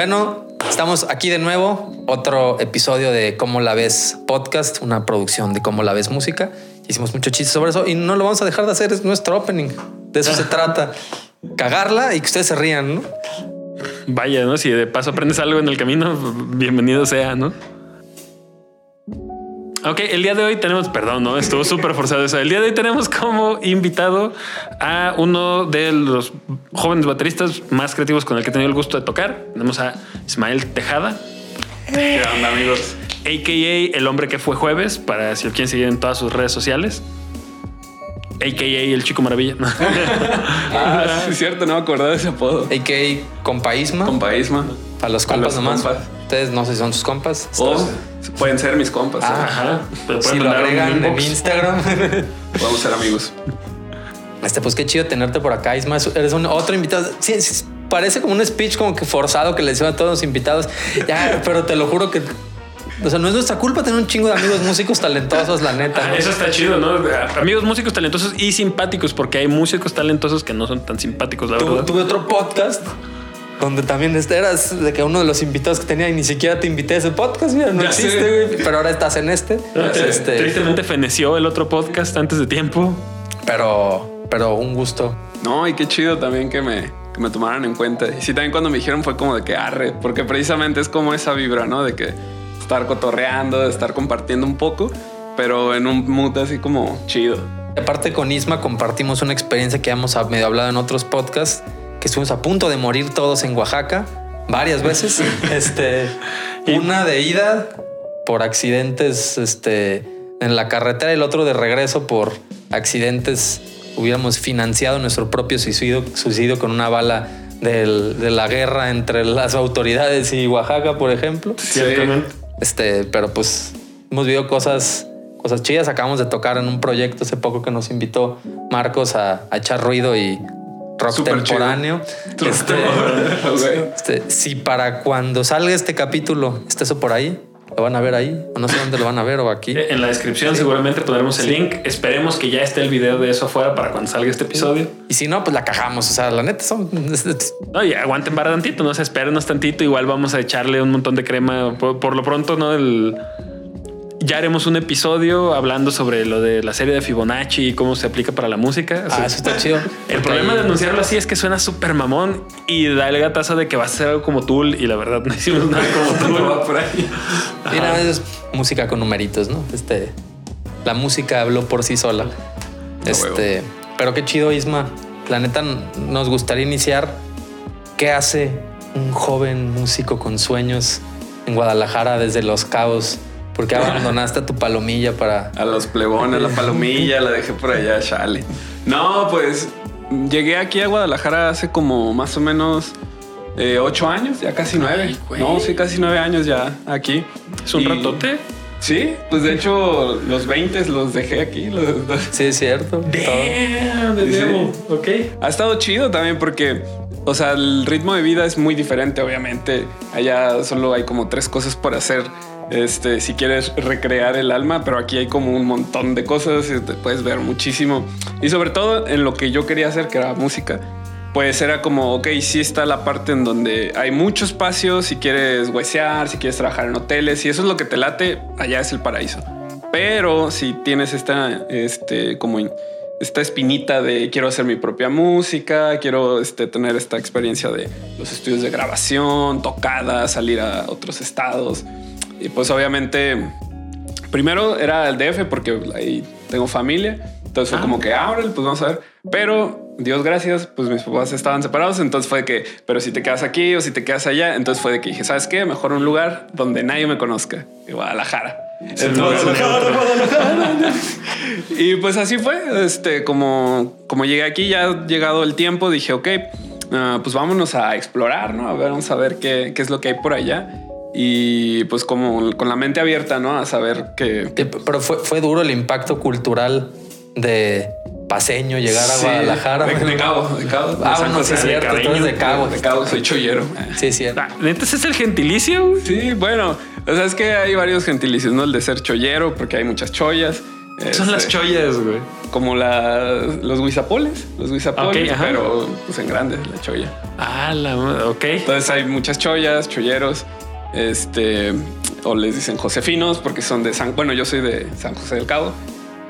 Bueno, estamos aquí de nuevo. Otro episodio de Cómo la ves podcast, una producción de Cómo la ves música. Hicimos mucho chiste sobre eso y no lo vamos a dejar de hacer. Es nuestro opening. De eso se trata. Cagarla y que ustedes se rían, ¿no? Vaya, ¿no? Si de paso aprendes algo en el camino, bienvenido sea, ¿no? Ok, el día de hoy tenemos, perdón, no estuvo súper forzado eso. El día de hoy tenemos como invitado a uno de los jóvenes bateristas más creativos con el que he tenido el gusto de tocar. Tenemos a Ismael Tejada. ¿Qué onda, amigos? AKA el hombre que fue jueves, para si lo quieren seguir en todas sus redes sociales. AKA el chico maravilla. Ah, sí, es cierto, no me acordaba de ese apodo. A.K.A. Compaísma. Compaísma. Para los compas los nomás. compas. Ustedes no sé si son sus compas. O pueden ser mis compas. Ah, ¿eh? Ajá. Pero Si lo agregan en. Instagram. Podemos ser amigos. Este, pues qué chido tenerte por acá, Isma. Eres un otro invitado. Sí, sí, parece como un speech como que forzado que le decimos a todos los invitados. Ya, pero te lo juro que. O sea, no es nuestra culpa tener un chingo de amigos músicos talentosos, la neta. Ah, ¿no? Eso está chido, ¿no? Amigos músicos talentosos y simpáticos, porque hay músicos talentosos que no son tan simpáticos, la verdad. tuve otro podcast donde también este eras de que uno de los invitados que tenía y ni siquiera te invité a ese podcast, mira, no Ya existe, güey, pero ahora estás en este. este Tristemente feneció el otro podcast antes de tiempo. pero, pero un gusto. No, y qué chido también que me, que me tomaran en cuenta. Y sí, también cuando me dijeron fue como de que arre, porque precisamente es como esa vibra, ¿no? De que estar cotorreando, de estar compartiendo un poco, pero en un mood así como chido. Aparte con Isma compartimos una experiencia que hemos medio hablado en otros podcasts, que estuvimos a punto de morir todos en Oaxaca varias veces. este, una de ida por accidentes este, en la carretera y el otro de regreso por accidentes. Hubiéramos financiado nuestro propio suicidio, suicidio con una bala del- de la guerra entre las autoridades y Oaxaca, por ejemplo. Ciertamente. Este, pero pues hemos vivido cosas, cosas chidas. Acabamos de tocar en un proyecto hace poco que nos invitó Marcos a, a echar ruido y rock temporáneo. Este, este, si para cuando salga este capítulo está eso por ahí, lo van a ver ahí. O no sé dónde lo van a ver o aquí. Eh, En la descripción seguramente pondremos el link. Esperemos que ya esté el video de eso afuera para cuando salga este episodio. Y si no, pues la cagamos. O sea, la neta son. No, y aguanten para tantito, no se espérenos tantito. Igual vamos a echarle un montón de crema por, por lo pronto, ¿no? El, ya haremos un episodio hablando sobre lo de la serie de Fibonacci y cómo se aplica para la música. O sea, Ah, eso está chido. el problema de anunciarlo así es que suena súper mamón y da el gatazo de que va a ser algo como Tool y la verdad no hicimos nada como Tool. va por ahí. Mira, es música con numeritos, ¿no? Este, la música habló por sí sola. Este, pero qué chido, Isma. La neta, nos gustaría iniciar. ¿Qué hace un joven músico con sueños en Guadalajara desde Los Cabos? ¿Por qué abandonaste a tu palomilla para A los plebones, la palomilla, la dejé por allá, chale. No, pues llegué aquí a Guadalajara hace como más o menos eh, ocho años, ya casi nueve. Ay, no, sí, casi nueve años ya aquí. Es un Y- ratote. Sí, pues de hecho los 20 los dejé aquí. los- los- Sí, es cierto. Damn, de Sí. nuevo. Ok. Ha estado chido también porque, o sea, el ritmo de vida es muy diferente, obviamente. Allá solo hay como tres cosas por hacer. Este, si quieres recrear el alma, pero aquí hay como un montón de cosas y te puedes ver muchísimo. Y sobre todo en lo que yo quería hacer, que era música, pues era como, ok, sí está la parte en donde hay mucho espacio, si quieres huesear, si quieres trabajar en hoteles, y eso es lo que te late, allá es el paraíso. Pero si tienes esta, este, como esta espinita de quiero hacer mi propia música, quiero este, tener esta experiencia de los estudios de grabación, tocadas, salir a otros estados. Y pues obviamente, primero era el DF porque ahí tengo familia. Entonces fue Ah. como que, ah, órale, pues vamos a ver. Pero Dios gracias, pues mis papás estaban separados. Entonces fue de que, pero si te quedas aquí o si te quedas allá. Entonces fue de que dije, ¿sabes qué? Mejor un lugar donde nadie me conozca, Guadalajara. y pues así fue. Este, como, como llegué aquí, ya ha llegado el tiempo, dije, ok, ah, pues vámonos a explorar, ¿no? A ver, vamos a ver qué, qué es lo que hay por allá. Y pues como con la mente abierta, ¿no? A saber qué, Sí, Pero fue, fue duro el impacto cultural de paseño llegar a Sí, Guadalajara. De, de Cabo, de Cabo. de Ah, bueno, sí, es de cierto. Tú eres de Cabo. De Cabo, soy chollero. Sí, sí. Ah, ¿Neta ese es el gentilicio? güey? Sí, bueno, o sea, es que hay varios gentilicios, ¿no? El de ser chollero, porque hay muchas chollas. Son las Este, chollas, güey. como la, los guisapoles, los guisapoles, pero pues en grande, la cholla. Ah, la ok. Entonces hay muchas chollas, cholleros, este, o les dicen josefinos porque son de San, bueno, yo soy de San José del Cabo.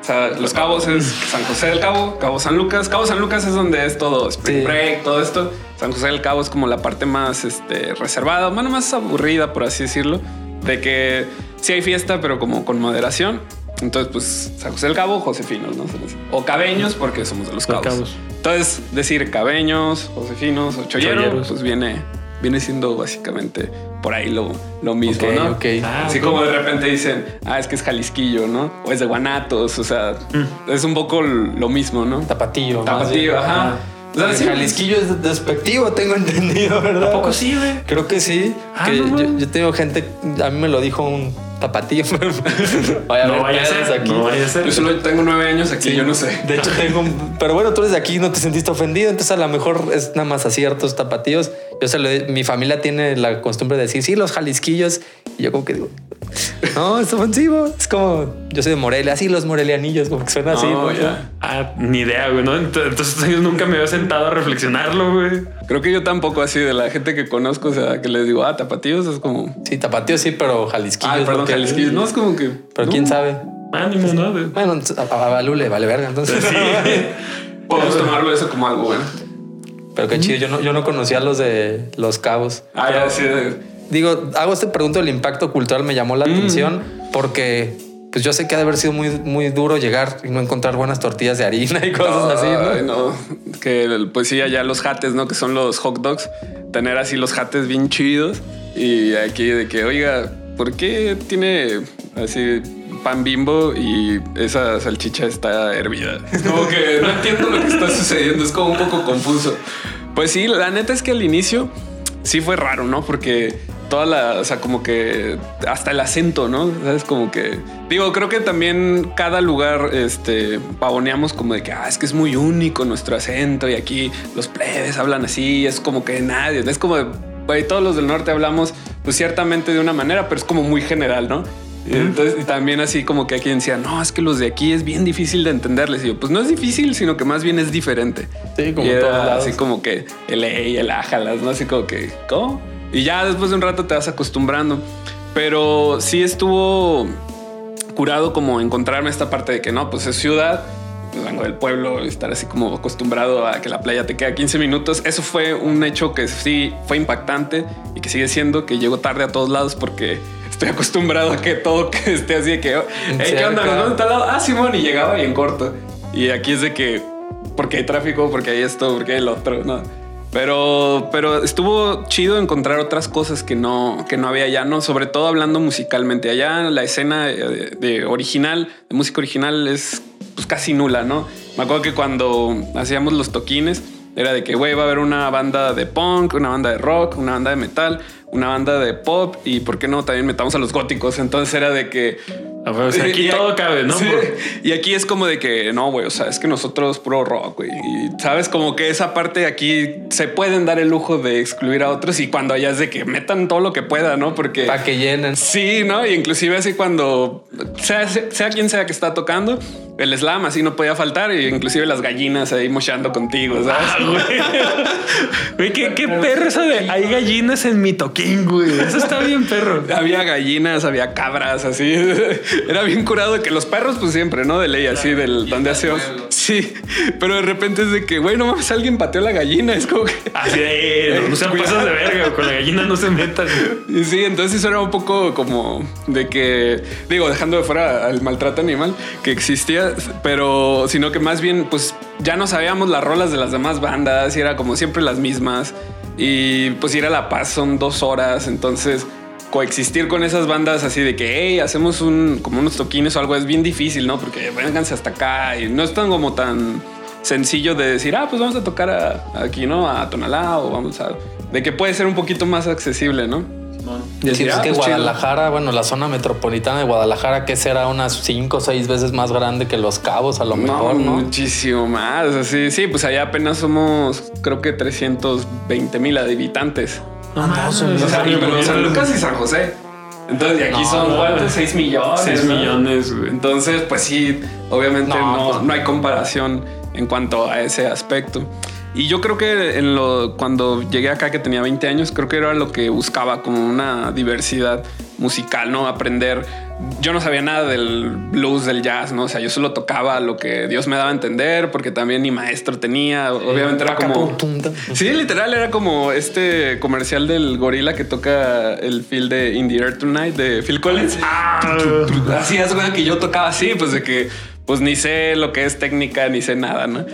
O sea, Los Cabos es San José del Cabo, Cabo San Lucas. Cabo San Lucas es donde es todo Spring Sí. Break, todo esto. San José del Cabo es como la parte más este, reservada, bueno, más aburrida, por así decirlo, de que sí hay fiesta, pero como con moderación. Entonces, pues San José del Cabo, Josefinos, ¿no? O Cabeños, porque somos de los Cabos. Cabos. Entonces, decir Cabeños, Josefinos o Chollero, Cholleros. pues viene, viene siendo básicamente por ahí lo, lo mismo, Ok, ¿no? ok. Ah, Así como de repente dicen, ah, es que es Jalisquillo, ¿no? O es de Guanatos, o sea, Mm. es un poco lo mismo, ¿no? Tapatío, bien. ajá. O sea, El sí. Jalisquillo es despectivo, tengo entendido, ¿verdad? ¿A poco sí, güey? Creo que sí. Ah, que no, yo, yo tengo gente, a mí me lo dijo un vaya a No vaya a ser, aquí. no vaya a ser. Yo solo tengo nueve años aquí, Sí. yo no sé. De hecho, tengo Pero bueno, tú eres de aquí, no te sentiste ofendido. Entonces, a lo mejor es nada más a ciertos tapatíos. Yo se lo mi familia tiene la costumbre de decir, sí, los jalisquillos. Y yo, como que digo, no, es ofensivo. Es como yo soy de Morelia, así los morelianillos, como que suena así. No, ¿no? ya. Ah, ni idea, güey, ¿no? Ent- Entonces yo nunca me había sentado a reflexionarlo, güey. Creo que yo tampoco así de la gente que conozco, o sea, que les digo, ah, tapatíos, es como... Sí, tapatíos sí, pero jalisquillos. Ah, perdón, Jalisquillos. No, es como que... Pero no. quién sabe. Ánimo, ¿no? De- Bueno, a, a Balú le vale verga, entonces. Podemos tomarlo eso como algo bueno. Pero qué chido, yo no, yo no conocía los de los cabos. Ah, ya, sí. Digo, hago este pregunto del impacto cultural, me llamó la atención porque pues yo sé que ha de haber sido muy, muy duro llegar y no encontrar buenas tortillas de harina y cosas así, Ay, ¿no? Que pues sí, allá los jates, ¿no? Que son los hot dogs. Tener así los jates bien chidos. Y aquí de que, oiga, ¿por qué tiene así pan bimbo y esa salchicha está hervida? Es como que no entiendo lo que está sucediendo. Es como un poco confuso. Pues sí, la neta es que al inicio sí fue raro, ¿no? Porque toda la, o sea, como que hasta el acento, ¿no? Sabes, como que digo, creo que también cada lugar, este, pavoneamos como de que, ah, es que es muy único nuestro acento y aquí los plebes hablan así, es como que nadie, es como, de, todos los del norte hablamos, pues ciertamente de una manera, pero es como muy general, ¿no? Y Entonces, y también así como que aquí decía, no, es que los de aquí es bien difícil de entenderles. Y yo, pues no es difícil, sino que más bien es diferente. Sí, como Y era todos lados. así como que el E y el ájalas, ¿no? Así como que, ¿cómo? Y ya después de un rato te vas acostumbrando. Pero sí estuvo curado como encontrarme esta parte de que no, pues es ciudad, pues vengo del pueblo, estar así como acostumbrado a que la playa te queda 15 minutos. Eso fue un hecho que sí fue impactante y que sigue siendo que llego tarde a todos lados porque estoy acostumbrado a que todo que esté así de que, hey, ¿qué onda? Cerca. ¿Nos vamos a tal lado? Ah, Simón, y llegaba y en corto. Y aquí es de que, porque hay tráfico, porque hay esto, porque hay el otro, ¿no? Pero, pero estuvo chido encontrar otras cosas que no, que no había allá, ¿no? Sobre todo hablando musicalmente. Allá la escena de, de original, de música original es pues casi nula, ¿no? Me acuerdo que cuando hacíamos los toquines, era de que, güey, va a haber una banda de punk, una banda de rock, una banda de metal, una banda de pop y, ¿por qué no? También metamos a los góticos. Entonces era de que... Ah, pues, aquí Y- todo cabe, ¿no? Sí. Y aquí es como de que no, güey. O sea, es que nosotros puro rock, güey. Y sabes, como que esa parte aquí se pueden dar el lujo de excluir a otros y cuando allá es de que metan todo lo que pueda, no? Porque Para que llenen. sí, no? Y inclusive así cuando sea, sea quien sea que está tocando, el slam así no podía faltar y inclusive las gallinas ahí mochando contigo, ¿sabes? Ah, güey. Güey, qué, qué perro eso de hay gallinas en mi toquín, güey. Eso está bien perro. Había gallinas, había cabras, así. Era bien curado de que los perros, pues siempre, ¿no? De ley, así, del donde hace. Sí, pero de repente es de que, güey, no mames, alguien pateó la gallina. Es como que. Así de, eh, no, no sean pasas de verga, con la gallina no se metan. Y sí, entonces eso era un poco como de que, digo, dejando de fuera al maltrato animal que existía, pero sino que más bien, pues ya no sabíamos las rolas de las demás bandas y era como siempre las mismas. Y pues ir a La Paz son dos horas, entonces coexistir con esas bandas así de que, hey, hacemos un, como unos toquines o algo es bien difícil, ¿no? Porque vénganse hasta acá y no es tan como tan sencillo de decir, ah, pues vamos a tocar a- aquí, ¿no? A Tonalá o vamos a... De que puede ser un poquito más accesible, ¿no? Decir ah, es que pues chido. Guadalajara, bueno, la zona metropolitana de Guadalajara, que será unas cinco o seis veces más grande que Los Cabos, a lo mejor, ¿no? Muchísimo más. Así, sí, pues allá apenas somos, creo que 320 mil habitantes. No mames, son- O sea, y- o sea, pero San Lucas y San José. Entonces, de aquí No, son no, güey. 6 millones. 6 ¿no? millones, güey. Entonces, pues sí, obviamente No, no, pues- no hay comparación en cuanto a ese aspecto. Y yo creo que en lo, cuando llegué acá, que tenía 20 años, creo que era lo que buscaba, como una diversidad musical, ¿no? Aprender. Yo no sabía nada del blues, del jazz, ¿no? O sea, yo solo tocaba lo que Dios me daba a entender, porque también ni maestro tenía. Obviamente era como. Sí, literal, era como este comercial del gorila que toca el feel de In the Air Tonight de Phil Collins. Así es, güey, que yo tocaba así, pues de que pues ni sé lo que es técnica, ni sé nada, ¿no?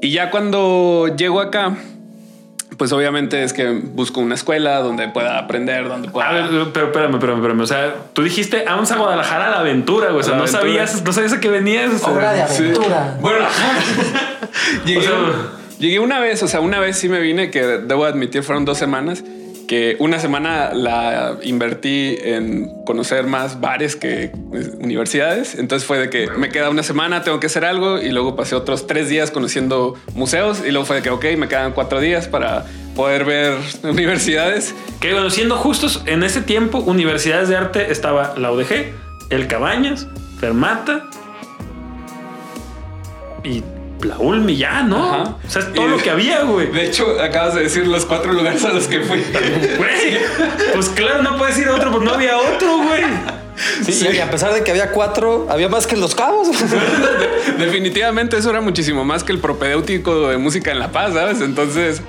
Y ya cuando llego acá, pues obviamente es que busco una escuela donde pueda aprender, donde pueda... A ver, pero espérame, espérame, espérame. O sea, tú dijiste, vamos a Guadalajara a la aventura, güey. O sea, no aventura. sabías, no sabías a qué venías. o sea, Obra de Sí. aventura. Bueno, llegué, O sea, llegué una vez, o sea, una vez sí me vine, que debo admitir fueron dos semanas, que una semana la invertí en conocer más bares que pues, universidades. Entonces fue de que me queda una semana, tengo que hacer algo y luego pasé otros tres días conociendo museos y luego fue de que, ok, me quedan cuatro días para poder ver universidades. Que bueno, siendo justos, en ese tiempo, universidades de arte estaba la UDG, el Cabañas, Fermata y la ULMI ya, ¿no? Ajá. O sea, es todo Y- lo que había, güey. De hecho, acabas de decir los cuatro lugares a los que fui. Güey, pues claro, no puedes ir a otro, pues no había otro, güey. Sí, y a pesar de que había cuatro, había más que en Los Cabos. Definitivamente eso era muchísimo más que el propedéutico de música en La Paz, ¿sabes? Entonces,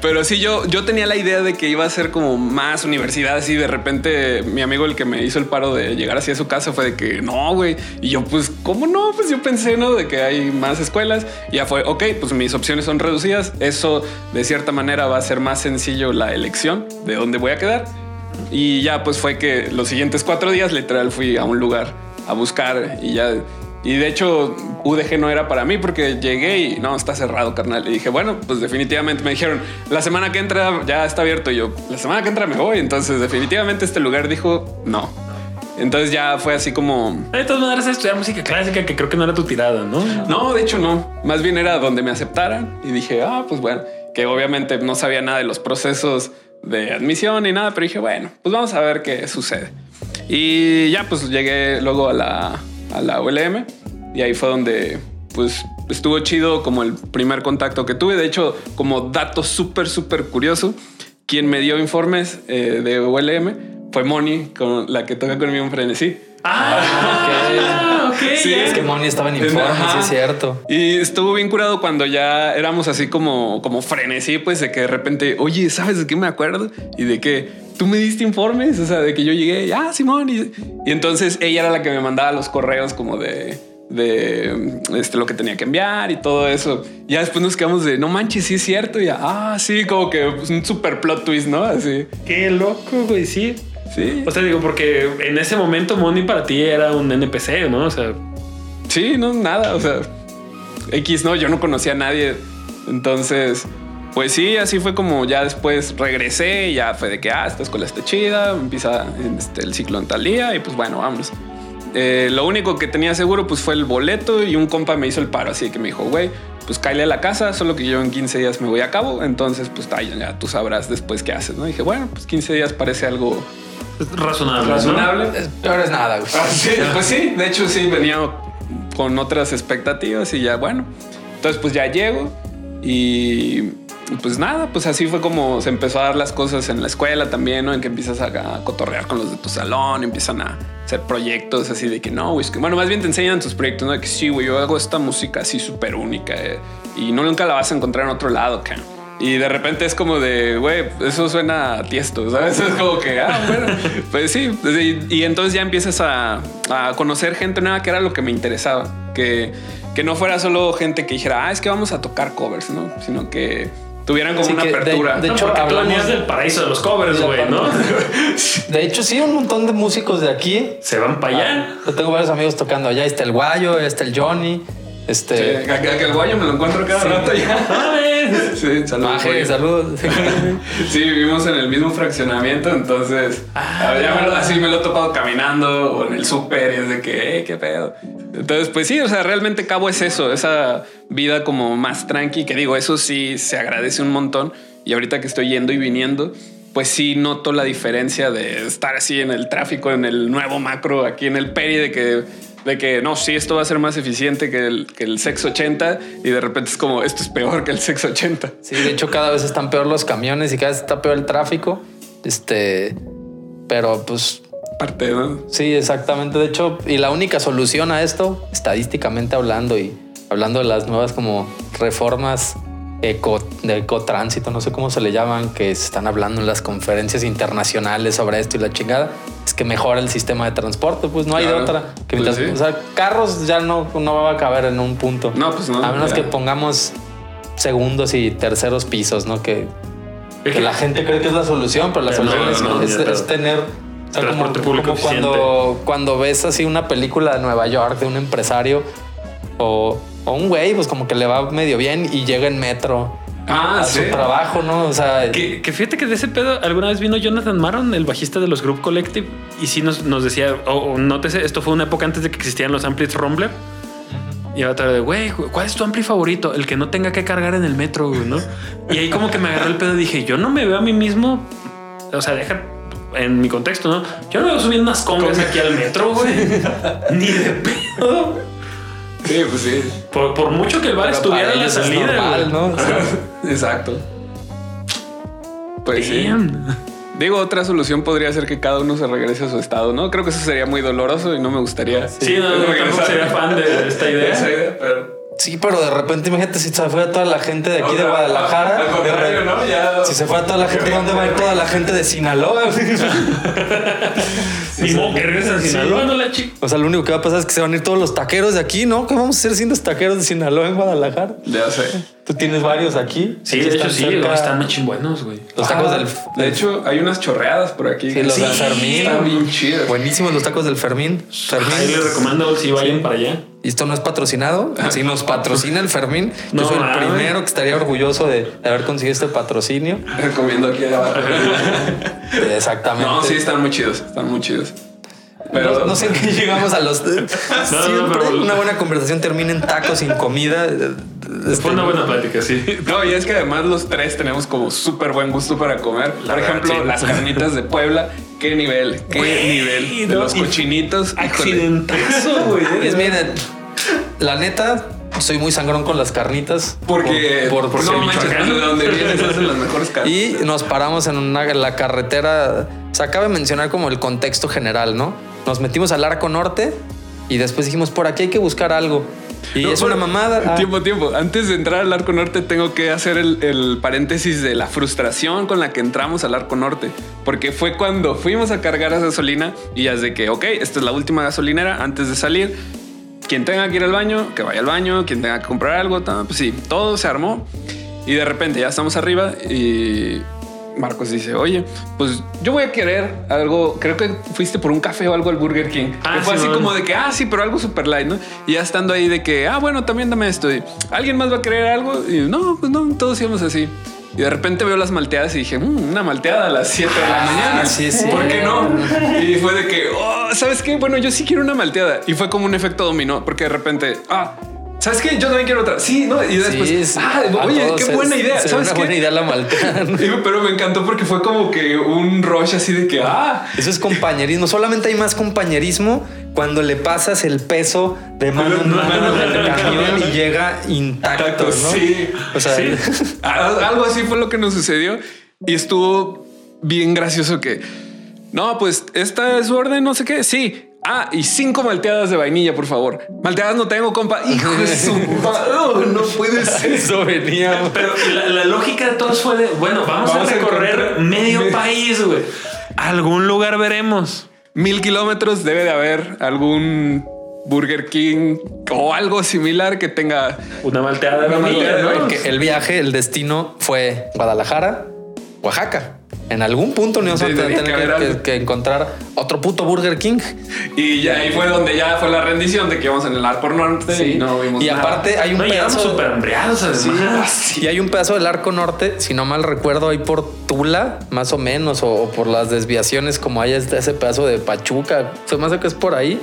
pero sí, yo, yo tenía la idea de que iba a ser como más universidades y de repente mi amigo el que me hizo el paro de llegar así a su casa fue de que no, güey. Y yo pues, ¿cómo no? Pues yo pensé, ¿no? De que hay más escuelas. Y ya fue, ok, pues mis opciones son reducidas. Eso de cierta manera va a ser más sencillo la elección de dónde voy a quedar. Y ya pues fue que los siguientes cuatro días literal fui a un lugar a buscar y ya... Y de hecho UDG no era para mí porque llegué y no, está cerrado, carnal. Y dije, bueno, pues definitivamente me dijeron, la semana que entra ya está abierto. Y yo, la semana que entra me voy. Entonces definitivamente este lugar dijo, no. Entonces ya fue así como... De todas maneras, estudiar música clásica, que creo que no era tu tirada, ¿no? No, de hecho no. Más bien era donde me aceptaran y dije, ah, pues bueno, que obviamente no sabía nada de los procesos de admisión ni nada, pero dije, bueno, pues vamos a ver qué sucede. Y ya pues llegué luego a la, a la ULM y ahí fue donde pues estuvo chido como el primer contacto que tuve. De hecho, como dato súper, súper curioso, quien me dio informes eh, de ULM fue Moni, con la que toca conmigo en Frenesí. Ah, ok. Sí. Es que Moni estaba en informe, Ajá. sí es cierto. Y estuvo bien curado cuando ya éramos así como, como frenesí, pues de que de repente, oye, ¿sabes de qué me acuerdo? Y de que tú me diste informes, o sea, de que yo llegué, ya, Simón. Y, y entonces ella era la que me mandaba los correos como de, de este, lo que tenía que enviar y todo eso. Ya después nos quedamos de, no manches, sí es cierto. Y ya, ah, sí, como que pues, un super plot twist, ¿no? Así. Qué loco, güey, sí. Sí. O sea, digo, porque en ese momento Moni para ti era un NPC, ¿no? O sea, Sí, no, nada, o sea, X no, yo no conocía a nadie. Entonces, pues sí, así fue como ya después regresé y ya fue de que, ah, esta escuela está chida, empieza este, el ciclo en tal día y pues bueno, vamos. Eh, lo único que tenía seguro pues fue el boleto y un compa me hizo el paro, así que me dijo, güey, pues cállale a la casa, solo que yo en 15 días me voy a cabo, entonces pues ay, ya tú sabrás después qué haces, ¿no? dije, bueno, pues 15 días parece algo es razonable. ¿no? razonable. Es- Peor es nada, güey. Ah, sí, pues sí, de hecho sí, venía con otras expectativas y ya bueno. Entonces pues ya llego y pues nada, pues así fue como se empezó a dar las cosas en la escuela también, ¿no? En que empiezas a, cotorrear con los de tu salón, empiezan a hacer proyectos así de que no, güey, es que bueno, más bien te enseñan tus proyectos, ¿no? De que sí, güey, yo hago esta música así súper única eh, y no nunca la vas a encontrar en otro lado. Y de repente es como de, güey, eso suena tiesto, ¿sabes? Es como que, ah, bueno, pues sí. Y, y entonces ya empiezas a, a conocer gente nueva que era lo que me interesaba. Que, que no fuera solo gente que dijera, ah, es que vamos a tocar covers, ¿no? Sino que tuvieran como Sí, una que de- apertura. de No, hecho, hablamos- del paraíso de los covers, güey, ¿no? De hecho, sí, un montón de músicos de aquí. Se van para allá. Yo tengo varios amigos tocando allá. Está el Guayo, está el Johnny. Sí, Este. que el guayo me lo encuentro cada rato ya. Sí, saludos. Maje, guayo. saludos. Sí, vivimos en el mismo fraccionamiento, entonces Ah. a ya me lo- así me lo he topado caminando o en el súper y es de que, eh, qué pedo. Entonces, pues sí, o sea, realmente Cabo es eso, esa vida como más tranqui, que digo, eso sí se agradece un montón. Y ahorita que estoy yendo y viniendo, pues sí noto la diferencia de estar así en el tráfico, en el nuevo macro, aquí en el peri, de que, de que no, sí, esto va a ser más eficiente que el, que el Sex 80 y de repente es como, esto es peor que el Sex 80. Sí, de hecho cada vez están peor los camiones y cada vez está peor el tráfico. Este, pero pues Parte, ¿no? sí, exactamente. De hecho, y la única solución a esto, estadísticamente hablando y hablando de las nuevas como reformas eco, de ecotránsito, no sé cómo se le llaman, que se están hablando en las conferencias internacionales sobre esto y la chingada, es que mejora el sistema de transporte, pues no hay Claro. de otra. Que Pues mientras- sí. O sea, carros ya no, no va a caber en un punto. No, pues no. A menos ya. que pongamos segundos y terceros pisos, ¿no? Que, que la gente cree que es la solución, pero la Pero solución no, es, no, es- es tener... o sea, como, público como cuando, cuando ves así una película de Nueva York de un empresario o, o un güey, pues como que le va medio bien y llega en metro Ah, a sí. su trabajo, ¿no? O sea, Que, que fíjate que de ese pedo alguna vez vino Jonathan Maron, el bajista de los Group Collective, y sí nos, nos decía, o o nótese, esto fue una época antes de que existieran los amplis Rumbler. Y otra de, güey, ¿cuál es tu ampli favorito? El que no tenga que cargar en el metro, güey, ¿no? Y ahí como que me agarró el pedo y dije, yo no me veo a mí mismo, o sea, deja en mi contexto, ¿no? Yo no me veo subiendo unas congas aquí al metro, güey. Ni de pedo. Sí, pues sí. Por, por mucho que el bar pero estuviera en la es salida, normal. ¿no? O sea, Exacto. Pues sí. Digo, otra solución podría ser que cada uno se regrese a su estado, ¿no? Creo que eso sería muy doloroso y no me gustaría. Sí, no, no, tampoco sería fan de esta idea. Esa idea, pero- sí, pero de repente imagínate si se fue toda la gente de aquí de Guadalajara. al contrario, ¿no? Ya- Si se fue toda la gente, ¿dónde va a ir toda la gente de Sinaloa? Ni modo que regreses a. Sinaloa, no la chica. O sea, lo único que va a pasar es que se van a ir todos los taqueros de aquí, ¿no? ¿Qué vamos a hacer siendo taqueros de Sinaloa en Guadalajara? Ya sé. Tú tienes varios aquí. Sí, de hecho sí, cerca. están muy chimbuenos, güey. Los tacos Ah, del. De hecho, hay unas chorreadas por aquí. Sí, los Sí, del Fermín. Están bien chidas. Buenísimos los tacos del Fermín. Ahí les recomiendo si vayan para allá. Y esto no es patrocinado. Si nos patrocina el Fermín, yo No, soy el primero que estaría orgulloso de, de haber conseguido este patrocinio. Recomiendo aquí abajo. Exactamente. no, sí, están muy chidos. Están muy chidos. Pero no, no sé en qué llegamos a los. Siempre pero- una buena conversación termina en tacos sin comida. Este, Fue una buena plática, sí. No, y es que además los tres tenemos como súper buen gusto para comer. La Por verdad, ejemplo, sí. las carnitas de Puebla. ¿Qué nivel? ¿Qué nivel? De no, los cochinitos. Accidentazo, güey. Es miren, la neta, soy muy sangrón con las carnitas. Porque, por, por, no manches, de donde vienes hacen las mejores carnitas. Y nos paramos en una, en la carretera. Se acaba de mencionar como el contexto general, ¿no? Nos metimos al arco norte y después dijimos, por aquí hay que buscar algo. Y No, es una mamada. Ah, Tiempo, tiempo. Antes de entrar al Arco Norte, tengo que hacer el, el paréntesis de la frustración con la que entramos al Arco Norte. Porque fue cuando fuimos a cargar gasolina y ya es de que, ok, esta es la última gasolinera antes de salir. Quien tenga que ir al baño, que vaya al baño. Quien tenga que comprar algo, pues sí, todo se armó. Y de repente ya estamos arriba y Marcos dice, oye, pues yo voy a querer algo, creo que fuiste por un café o algo al Burger King. Ah, que fue sí, así man. como de que, ah, sí, pero algo super light, ¿no? Y ya estando ahí de que, ah, bueno, también dame esto. Y, ¿Alguien más va a querer algo? Y no, pues no, todos íbamos así. Y de repente veo las malteadas y dije, "Mm, una malteada a las 7 de la Ah, mañana. sí, sí. ¿Por qué no? Y fue de que, oh, ¿sabes qué? Bueno, yo sí quiero una malteada. Y fue como un efecto dominó, porque de repente, ah, ¿sabes qué? Yo también quiero otra. Sí, ¿no? Y después, sí, sí. ah, oye, qué buena idea. se ¿Sabes una qué? buena idea la. Digo, pero me encantó porque fue como que un rush así de que, ah, Eso es compañerismo. Solamente hay más compañerismo cuando le pasas el peso de mano en No, mano no, no, del camión y llega intacto, Tacto, ¿no? sí. O sea, Sí. Algo así fue lo que nos sucedió y estuvo bien gracioso que no, pues esta es su orden, no sé qué. Sí. Ah, y cinco malteadas de vainilla, por favor. Malteadas no tengo, compa. Hijo de su no, puede ser. eso venía. Pero la, la lógica de todos fue de, bueno, vamos, Vamos a recorrer medio me- país, güey. Algún lugar veremos. Mil kilómetros debe de haber algún Burger King o algo similar que tenga. Una malteada de Una vainilla, malteada, ¿no? ¿no? Que el viaje, el destino fue Guadalajara, Oaxaca. En algún punto nos Sí, vamos a tener que encontrar otro puto Burger King. Y ya ahí fue donde ya fue la rendición de que íbamos en el arco norte Sí. y no vimos y nada. aparte hay un No, pedazo. súper además. Y hay un pedazo del arco norte, si no mal recuerdo, ahí por Tula, más o menos, o, o por las desviaciones, como hay este- ese pedazo de Pachuca. Se me hace que es por ahí,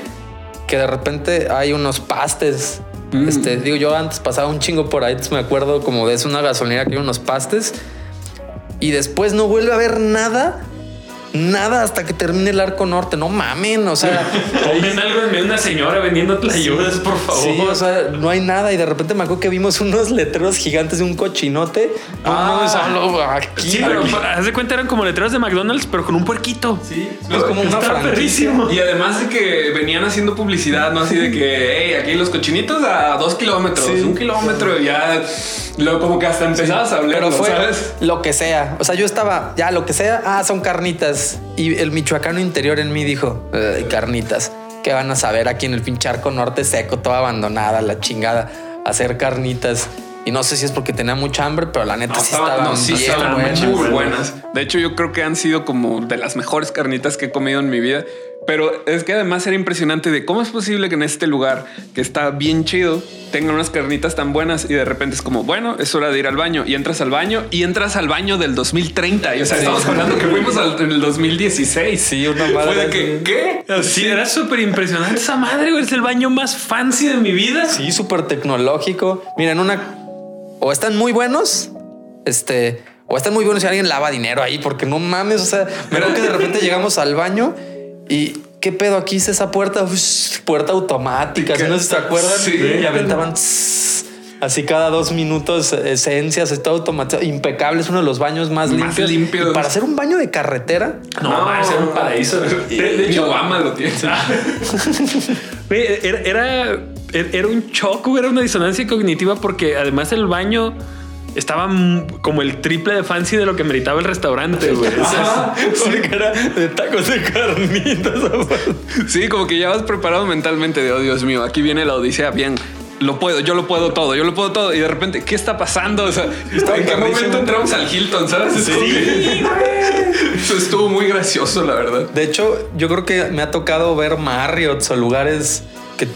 que de repente hay unos pastes. Mm. Este, digo, yo antes pasaba un chingo por ahí, entonces me acuerdo como de es una gasolinera que hay unos pastes. Y después no vuelve a haber nada nada hasta que termine el arco norte. No mamen, o sea. Pongan algo en una señora vendiendo ayudas, por favor. Sí, o sea, no hay nada. Y de repente me acuerdo que vimos unos letreros gigantes de un cochinote. Ah, aquí. Sí, pero haz de cuenta eran como letreros de McDonald's, pero con un puerquito. Sí, es como una franquicia. Y además de que venían haciendo publicidad, ¿no? Así de que, hey, aquí los cochinitos a dos kilómetros, un kilómetro, ya lo, como que hasta empezabas a hablar. Pero fue lo que sea. O sea, yo estaba, ya lo que sea, ah, son carnitas. Y el michoacano interior en mí dijo, carnitas. ¿Qué van a saber aquí en el pincharco norte seco, toda abandonada, la chingada, hacer carnitas? Y no sé si es porque tenía mucha hambre, pero la neta sí estaban, sí, muy buenas. De hecho, yo creo que han sido como de las mejores carnitas que he comido en mi vida. Pero es que además era impresionante de cómo es posible que en este lugar que está bien chido tengan unas carnitas tan buenas y de repente es como, bueno, es hora de ir al baño y entras al baño y entras al baño del 2030. Y o sea, estamos hablando que fuimos en el 2016. Sí, una madre. Fue de que, ¿qué? Sí, era súper impresionante esa madre, güey. Es el baño más fancy de mi vida. Sí, súper tecnológico. Miren, una o están muy buenos, este, o están muy buenos si alguien lava dinero ahí, porque no mames. O sea, pero que de repente llegamos al baño y ¿qué pedo? Aquí es esa puerta, puerta automática, si no se acuerdan. Y aventaban así cada dos minutos esencias, está automatizado, impecable, es uno de los baños más, limpios. para hacer un baño de carretera, no, no a ser un paraíso. De, hecho, Obama lo tiene. era, era, era un choco, era una disonancia cognitiva porque además el baño estaba como el triple de fancy de lo que meritaba el restaurante, güey. sí, era de tacos de carnitas. sí, como que ya vas preparado mentalmente de, oh Dios mío, aquí viene la odisea bien. Lo puedo, yo lo puedo todo, yo lo puedo todo. Y de repente, ¿qué está pasando? O sea, ¿en qué momento entramos al Hilton? ¿Sabes? Sí, Eso estuvo muy gracioso, la verdad. De hecho, yo creo que me ha tocado ver Marriott o lugares que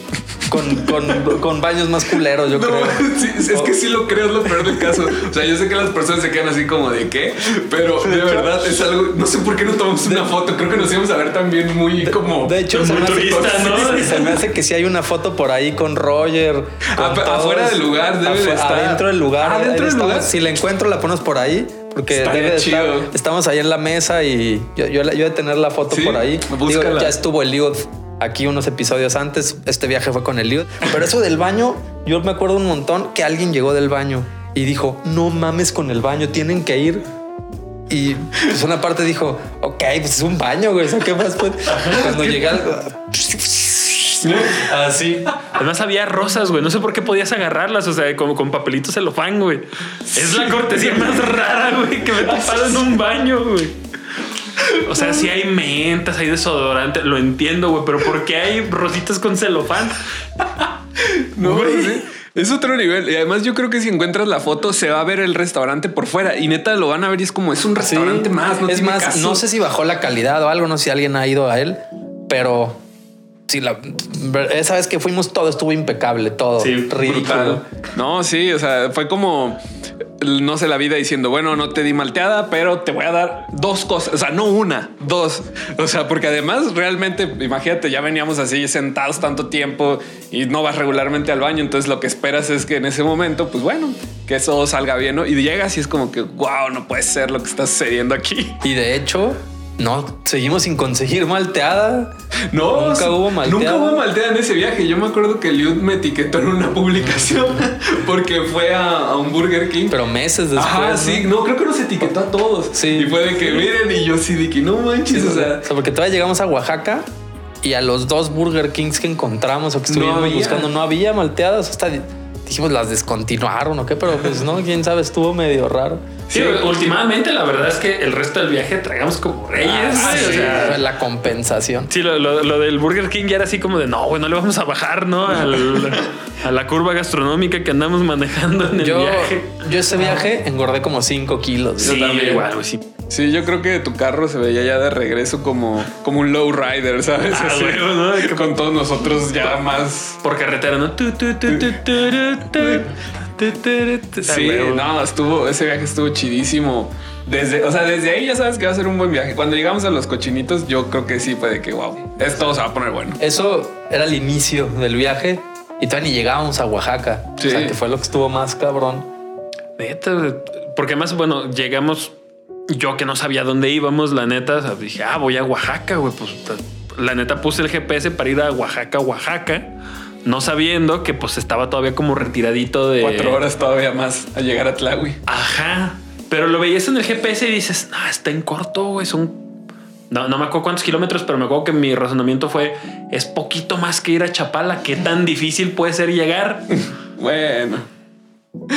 con, con, con, baños más culeros, yo creo. es que sí lo creo, es lo peor del caso. O sea, yo sé que las personas se quedan así como de qué, pero de verdad es algo. No sé por qué no tomamos una foto. Creo que nos íbamos a ver también muy como. De hecho, se me, hace, se me hace que si hay una foto por ahí con Roger. afuera del lugar, debe de estar. Adentro del lugar. Adentro del lugar. Si la encuentro, la ponemos por ahí. Porque debe estar, estamos ahí en la mesa y yo, yo, yo de tener la foto por ahí. Digo, ya estuvo el lío aquí unos episodios antes. Este viaje fue con el Eliud. Pero eso del baño, yo me acuerdo un montón que alguien llegó del baño y dijo, no mames con el baño, tienen que ir. Y pues una parte dijo, ok, pues es un baño, güey. ¿Qué más? Pues? Cuando llegué al... Así. Además había rosas, güey. No sé por qué podías agarrarlas, o sea, como con papelitos celofán, güey. Es la cortesía más rara, güey, que me he en un baño, güey. O sea, si hay mentas, hay desodorante, lo entiendo, güey, pero ¿por qué hay rositas con celofán? no, güey. Es otro nivel. Y además yo creo que si encuentras la foto se va a ver el restaurante por fuera y neta lo van a ver y es como es un restaurante más. No es más, no sé si bajó la calidad o algo, no sé si alguien ha ido a él, pero sí, la, esa vez que fuimos todo estuvo impecable, todo sí, ridículo. No, sí, o sea, fue como no sé la vida diciendo, bueno, no te di malteada, pero te voy a dar dos cosas, o sea, no una, dos. O sea, porque además realmente, imagínate, ya veníamos así sentados tanto tiempo y no vas regularmente al baño, entonces lo que esperas es que en ese momento, pues bueno, que eso salga bien, ¿no? Y llegas y es como que, wow, no puede ser lo que está sucediendo aquí. Y de hecho, no, seguimos sin conseguir malteada. No, nunca hubo malteada. Nunca hubo malteada en ese viaje. Yo me acuerdo que Liud me etiquetó en una publicación porque fue a, un Burger King. Pero meses después. Ah, sí. No, creo que nos etiquetó a todos. Sí. Y fue de que miren, y yo sí de que no manches. o, sea, porque todavía llegamos a Oaxaca y a los dos Burger Kings que encontramos o que estuvimos buscando no había malteadas. Hasta dijimos las descontinuaron o qué, pero pues no, quién sabe, estuvo medio raro. Sí, últimamente la verdad es que el resto del viaje traigamos como reyes. Ah, o sea, la compensación. Sí, lo, del Burger King ya era así como de no, güey, no le vamos a bajar, ¿no? a la curva gastronómica que andamos manejando en el viaje. Yo ese viaje engordé como 5 kilos. Sí, también. igual, güey, sí. Sí, yo creo que tu carro se veía ya de regreso como, como un low rider, ¿sabes? Ah, ¿no? Con todos nosotros ya más. Por carretera, ¿no? Sí, no, estuvo, ese viaje estuvo chidísimo. Desde, o sea, desde ahí ya sabes que va a ser un buen viaje. Cuando llegamos a los cochinitos, yo creo que sí fue de que wow, esto se va a poner bueno. Eso era el inicio del viaje y todavía ni llegábamos a Oaxaca. O sea, que fue lo que estuvo más cabrón. porque además, bueno, llegamos yo que no sabía dónde íbamos, la neta, dije, ah, voy a Oaxaca, güey. Pues la neta puse el GPS para ir a Oaxaca, Oaxaca, no sabiendo que pues estaba todavía como retiradito de... Cuatro horas todavía más a llegar a Tlahui. Ajá. Pero lo veías en el GPS y dices, ah, está en corto, güey, son... No, no me acuerdo cuántos kilómetros, pero me acuerdo que mi razonamiento fue, es poquito más que ir a Chapala, ¿qué tan difícil puede ser llegar? bueno.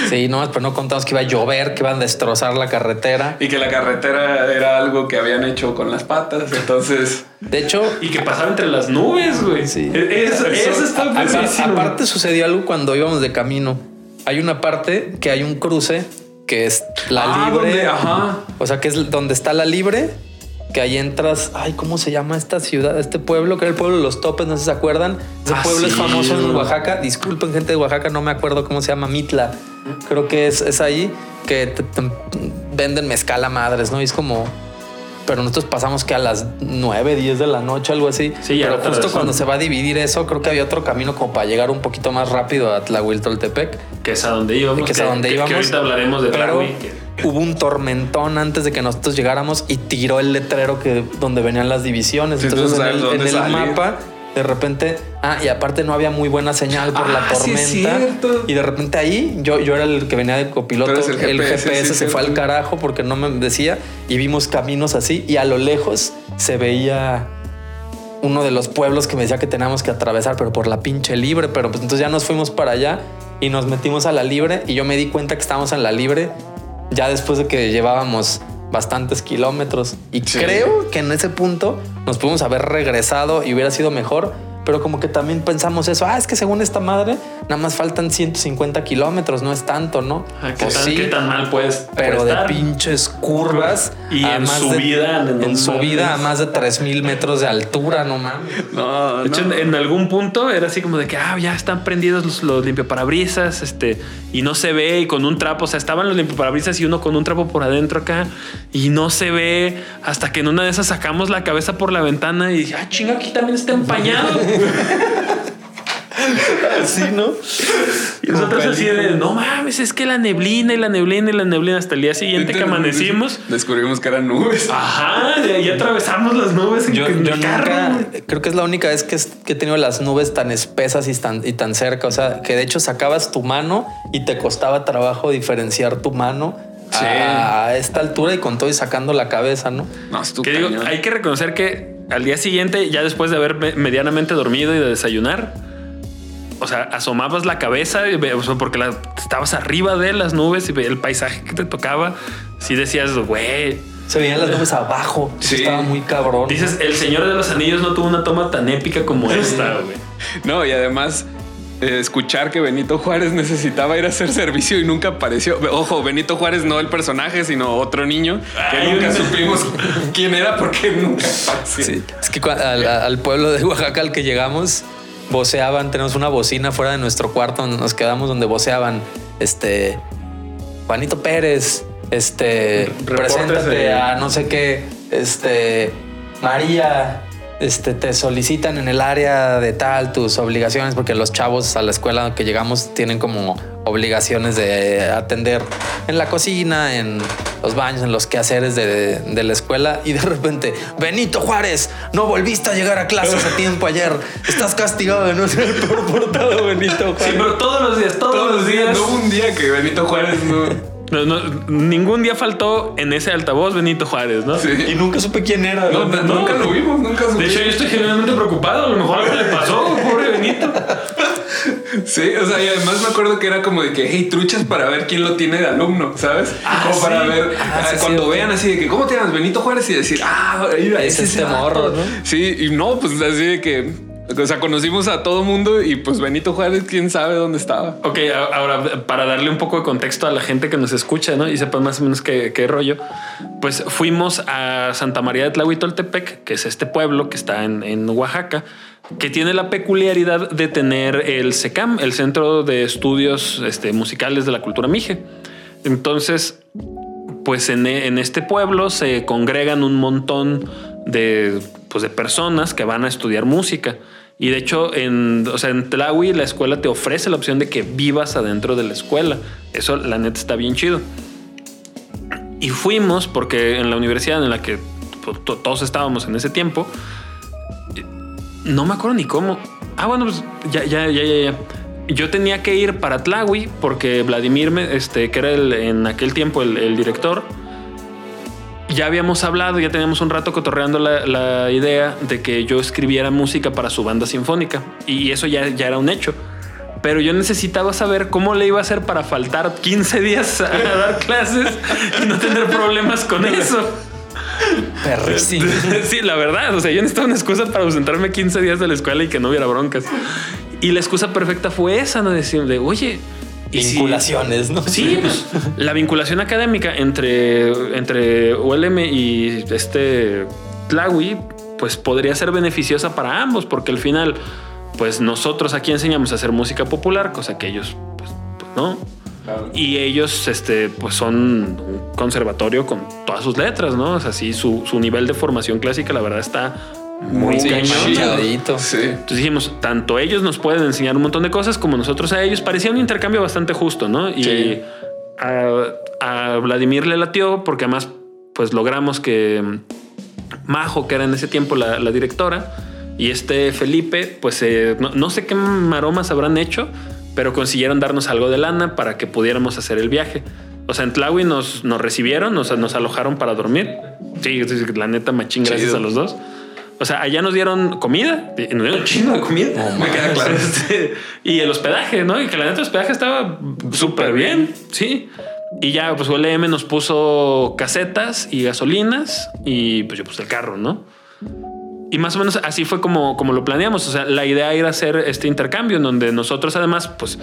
Sí, no, pero no contamos que iba a llover, que iban a destrozar la carretera. Y que la carretera era algo que habían hecho con las patas. Entonces, De hecho, Y que pasaba entre las nubes, güey. Sí. E- Eso, eso está apar- padrísimo. aparte sucedió algo cuando íbamos de camino. Hay una parte que hay un cruce que es la Ah, libre. donde- ajá. O sea, que es donde está la libre, que ahí entras. Ay, ¿cómo se llama esta ciudad? Este pueblo, que era el pueblo de los topes, no sé si se acuerdan. Ese Ah, pueblo es famoso en Oaxaca. Disculpen, gente de Oaxaca, no me acuerdo cómo se llama, Mitla. Creo que es, es ahí que te- te- venden mezcal a madres, ¿no? Y es como. Pero nosotros pasamos que a las 9, 10 de la noche, algo así. Sí, ya pero justo cuando se va a dividir eso, creo que había otro camino como para llegar un poquito más rápido a Tlahuiltoltepec. Que es a donde íbamos. Que es a donde que- íbamos. Que ahorita hablaremos de Pero hubo un tormentón antes de que nosotros llegáramos y tiró el letrero que donde venían las divisiones. Sí, Entonces, entonces, en el, mapa, de repente, ah, y aparte no había muy buena señal por la Ah, sí es tormenta. y de repente ahí yo, yo era el que venía de copiloto. El GPS, sí, se fue al carajo porque no me decía y vimos caminos así y a lo lejos se veía uno de los pueblos que me decía que teníamos que atravesar, pero por la pinche libre. Pero pues entonces ya nos fuimos para allá y nos metimos a la libre y yo me di cuenta que estábamos en la libre ya después de que llevábamos bastantes kilómetros. Y Sí. creo que en ese punto nos pudimos haber regresado y hubiera sido mejor. Pero como que también pensamos eso, ah, es que según esta madre, nada más faltan 150 kilómetros, no es tanto, ¿no? Ah, ¿Qué, Pues tan, sí, qué tan mal puedes pero puede de estar? pinches curvas. Y en subida, de- no en subida a más de 3000 metros de altura, no mames. no, De hecho, no. en, en algún punto era así como de que ah, ya están prendidos los, los limpiaparabrisas, este, y no se ve, y con un trapo, o sea, estaban los limpiaparabrisas y uno con un trapo por adentro acá, y no se ve, hasta que en una de esas sacamos la cabeza por la ventana y dije, ah, chinga, aquí también está empañado. Así, ¿no? y nosotros así de, no mames, es que la neblina y la neblina y la neblina hasta el día siguiente que amanecimos. Descubrimos que eran nubes. Ajá, y ahí atravesamos las nubes en, Yo, en yo el carro. nunca, creo que es la única vez que, es- que he tenido las nubes tan espesas y tan, y tan cerca. O sea, que de hecho sacabas tu mano y te costaba trabajo diferenciar tu mano Sí. a esta altura y con todo y sacando la cabeza, ¿no? No, es tu Que digo, hay que reconocer que al día siguiente, ya después de haber me- medianamente dormido y de desayunar, o sea, asomabas la cabeza porque la- estabas arriba de las nubes y el paisaje que te tocaba. Si decías, güey, Se veían las nubes abajo. Sí. Estaba muy cabrón. dices, el Señor de los Anillos no tuvo una toma tan épica como esta, güey. No, y además escuchar que Benito Juárez necesitaba ir a hacer servicio y nunca apareció. Ojo, Benito Juárez no el personaje, sino otro niño que Ay, nunca un- supimos quién era porque nunca apareció. Sí, es que al, al pueblo de Oaxaca al que llegamos, voceaban, tenemos una bocina fuera de nuestro cuarto, donde nos quedamos donde voceaban, este, Juanito Pérez, este, Reportes preséntate de- a no sé qué, este, María, este, te solicitan en el área de tal tus obligaciones, porque los chavos a la escuela que llegamos tienen como obligaciones de atender en la cocina, en los baños, en los quehaceres de, de la escuela y de repente, Benito Juárez, no volviste a llegar a clases a tiempo ayer, estás castigado de no ser por portado Benito Sí, Juárez. pero todos los días, todos, Todos los días. No hubo un día que Benito Juárez no. No- no- ningún día faltó en ese altavoz Benito Juárez, ¿no? Sí. Y nunca supe quién era. No, ¿no? no, nunca lo vimos, nunca De supimos. hecho, yo estoy genuinamente preocupado. A lo mejor algo le pasó, pobre Benito. Sí, o sea, y además me acuerdo que era como de que, hey, truchas para ver quién lo tiene de alumno, ¿sabes? Ah, como para ver, Ah, ah, sí, cuando vean así de que, ¿cómo te llamas? Benito Juárez y decir, ah, mira, Es ese este morro, ¿no? Sí, y no, pues así de que, o sea, conocimos a todo mundo y pues Benito Juárez, quién sabe dónde estaba. Ok, ahora para darle un poco de contexto a la gente que nos escucha, ¿no? Y sepa más o menos qué, qué rollo, pues fuimos a Santa María de Tlahuitoltepec, que es este pueblo que está en, en Oaxaca, que tiene la peculiaridad de tener el SECAM, el Centro de Estudios este, Musicales de la Cultura Mije. Entonces, pues en, en este pueblo se congregan un montón de, pues de personas que van a estudiar música. Y de hecho, en, o sea, en Tlahui la escuela te ofrece la opción de que vivas adentro de la escuela. Eso, la neta, está bien chido. Y fuimos porque en la universidad en la que to- todos estábamos en ese tiempo, no me acuerdo ni cómo. Ah, bueno, pues ya, ya, ya, ya, ya. Yo tenía que ir para Tlahui porque Vladimir, este, que era en aquel tiempo el director, ya habíamos hablado, ya teníamos un rato cotorreando la, la idea de que yo escribiera música para su banda sinfónica y eso ya, ya era un hecho. Pero yo necesitaba saber cómo le iba a hacer para faltar 15 días a dar clases y no tener problemas con eso. Perrísimo. Sí, la verdad. O sea, yo necesitaba una excusa para ausentarme 15 días de la escuela y que no hubiera broncas. Y la excusa perfecta fue esa, ¿no? Decir, de, oye, ¿y si- Vinculaciones, ¿no? Sí, pues la vinculación académica entre, entre ULM y este Tlawi, pues podría ser beneficiosa para ambos, porque al final, pues nosotros aquí enseñamos a hacer música popular, cosa que ellos, pues, pues, no. Y ellos, este, pues son un conservatorio con todas sus letras, ¿no? O sea, sí, su, su nivel de formación clásica, la verdad, está muy cañón. manchadito. Sí. Entonces dijimos, tanto ellos nos pueden enseñar un montón de cosas como nosotros a ellos. Parecía un intercambio bastante justo, ¿no? Y Sí. a, a Vladimir le latió porque además, pues logramos que Majo, que era en ese tiempo la, la directora, y este Felipe, pues eh, no, no sé qué maromas habrán hecho, pero consiguieron darnos algo de lana para que pudiéramos hacer el viaje. O sea, en Tlahui nos, nos recibieron, nos, nos alojaron para dormir. Sí, la neta, machín, gracias Chido. a los dos. O sea, allá nos dieron comida, nos dieron un chingo de comida. me queda claro. Este, y el hospedaje, ¿no? Y que la neta el hospedaje estaba súper bien, sí. Y ya, pues ULM nos puso casetas y gasolinas y pues yo puse el carro, ¿no? Y más o menos así fue como, como lo planeamos. O sea, la idea era hacer este intercambio en donde nosotros además, pues,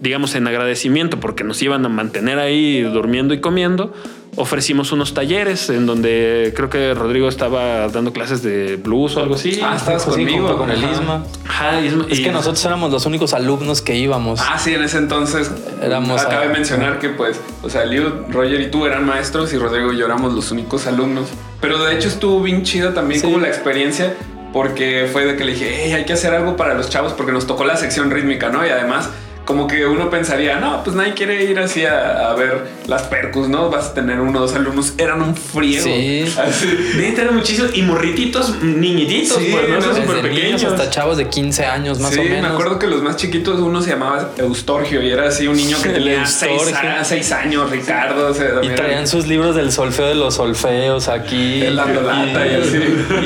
digamos, en agradecimiento porque nos iban a mantener ahí durmiendo y comiendo, ofrecimos unos talleres en donde creo que Rodrigo estaba dando clases de blues o algo así. Ah, estabas Sí, conmigo. junto con el Ajá. Isma. Ajá, Isma- Es y- que nosotros éramos los únicos alumnos que íbamos. Ah, sí, en ese entonces Éramos acabé a- de mencionar que pues, o sea, Liu, Roger y tú eran maestros y Rodrigo y yo éramos los únicos alumnos. Pero de hecho estuvo bien chida también Sí. como la experiencia porque fue de que le dije, hey, hay que hacer algo para los chavos porque nos tocó la sección rítmica, ¿no? Y además como que uno pensaría, no, pues nadie quiere ir así a, a ver las percus, ¿no? Vas a tener uno o dos alumnos, eran un friego. Sí. Así. Eran muchísimos y morrititos, niñititos, Sí, pues, no Desde súper pequeños. hasta chavos de 15 años, más sí, o menos. me acuerdo que los más chiquitos, uno se llamaba Eustorgio y era así un niño que tenía seis, Eustorgio. a- seis años, Ricardo. o sea, Y traían sus libros del solfeo de los solfeos aquí. El dando lata y así.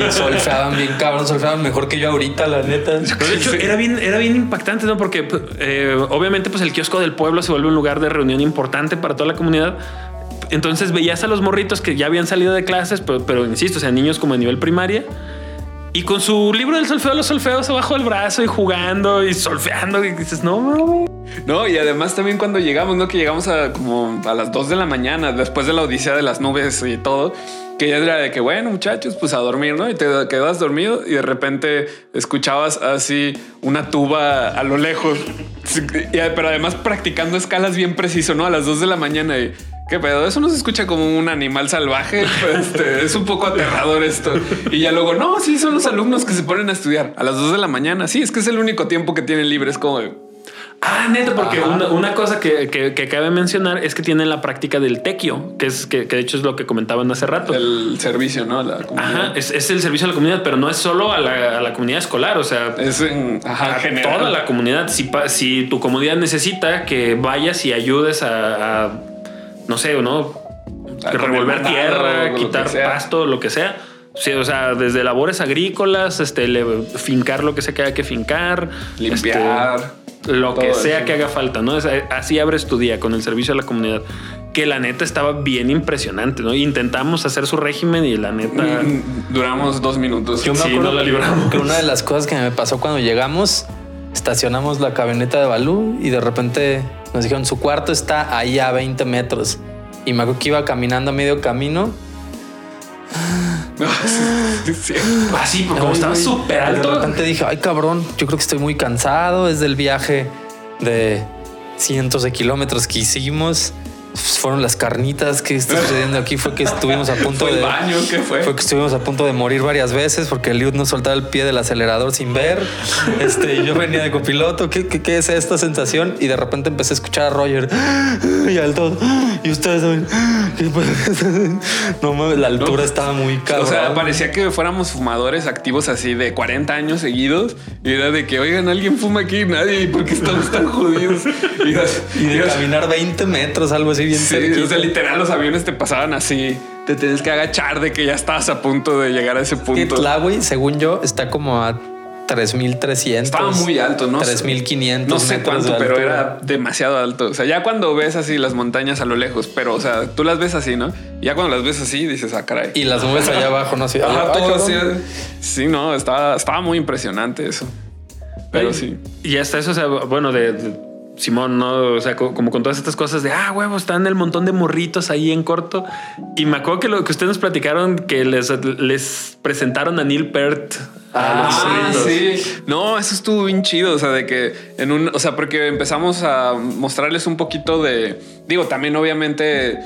Y solfeaban bien cabrón, solfeaban mejor que yo ahorita, la neta. Pero de hecho, era bien, era bien impactante, ¿no? Porque eh, obviamente, pues el kiosco del pueblo se vuelve un lugar de reunión importante para toda la comunidad. Entonces veías a los morritos que ya habían salido de clases, pero, insisto, o sea, niños como a nivel primaria. Y con su libro del solfeo, los solfeos abajo del brazo y jugando y solfeando. Y dices, no, mames. No, y además también cuando llegamos, ¿no? Que llegamos a como a las 2 de la mañana, después de la odisea de las nubes y todo, que ya era de que, bueno, muchachos, pues a dormir, ¿no? Y te quedas dormido y de repente escuchabas así una tuba a lo lejos, pero además practicando escalas bien preciso, ¿no? A las 2 de la mañana y... ¿Qué pedo? Eso no se escucha como un animal salvaje. Pues, este, es un poco aterrador esto. Y ya luego, no, sí, son los alumnos que se ponen a estudiar a las 2 de la mañana. Sí, es que es el único tiempo que tienen libre. Es como, de, Ah, neta, porque una, una cosa que, que, que cabe mencionar es que tienen la práctica del tequio, que es que, que de hecho es lo que comentaban hace rato. el servicio, ¿no? La. Ajá, es, es el servicio a la comunidad, pero no es solo a la, a la comunidad escolar, o sea, Es en ajá, a general. toda la comunidad. Si, si tu comunidad necesita que vayas y ayudes a, a, no sé, ¿no? A revolver tierra, lo quitar pasto, lo que sea. Sí, o sea, desde labores agrícolas, este, le- fincar lo que sea que haya que fincar, Limpiar. este, lo que sea eso. que haga falta, ¿no? Es- así abres tu día con el servicio a la comunidad. Que la neta estaba bien impresionante, ¿no? Intentamos hacer su régimen y la neta. Mm, Duramos dos minutos. Yo me Sí, acuerdo no la libramos. que una de las cosas que me pasó cuando llegamos, estacionamos la camioneta de Balú y de repente nos dijeron su cuarto está ahí a 20 metros. Y me acuerdo que iba caminando a medio camino. Sí. Así, porque como Ay, estaba súper Y De alto. repente dije, ay cabrón, yo creo que estoy muy cansado. Es del viaje de cientos de kilómetros que hicimos. Fueron las carnitas que está sucediendo aquí fue que estuvimos a punto ¿Fue el de baño? ¿Qué fue? fue que estuvimos a punto de morir varias veces porque el Liud no soltaba el pie del acelerador sin ver. Este, yo venía de copiloto. ¿Qué, qué, qué es esta sensación? Y de repente empecé a escuchar a Roger y al todo. Y ustedes saben, no mames, la altura estaba muy cabrón. O sea, parecía que fuéramos fumadores activos así de 40 años seguidos. Y era de que, oigan, alguien fuma aquí, nadie, ¿por qué estamos tan jodidos? Y, y de caminar 20 metros, algo así bien Sí, o sea, literal, los aviones te pasaban así. Te tienes que agachar de que ya estabas a punto de llegar a ese punto. Tlahui, según yo, está como a 3300. Estaba muy alto, ¿no? 3500. No sé cuánto, de pero era demasiado alto. O sea, ya cuando ves así las montañas a lo lejos, pero o sea, tú las ves así, ¿no? Y ya cuando las ves así, dices, ah, caray. Y las nubes allá abajo, no. Ajá, todo así. Sí, no, estaba, estaba muy impresionante eso. Pero Ay, sí. Y hasta eso, o sea, bueno, de, de Simón, ¿no? O sea, co- como con todas estas cosas de, ah, huevo, están el montón de morritos ahí en corto. Y me acuerdo que lo que ustedes nos platicaron, que les, les presentaron a Neil Peart. a los Ah, morritos. sí. No, eso estuvo bien chido. O sea, de que en un, o sea, porque empezamos a mostrarles un poquito de, digo, también obviamente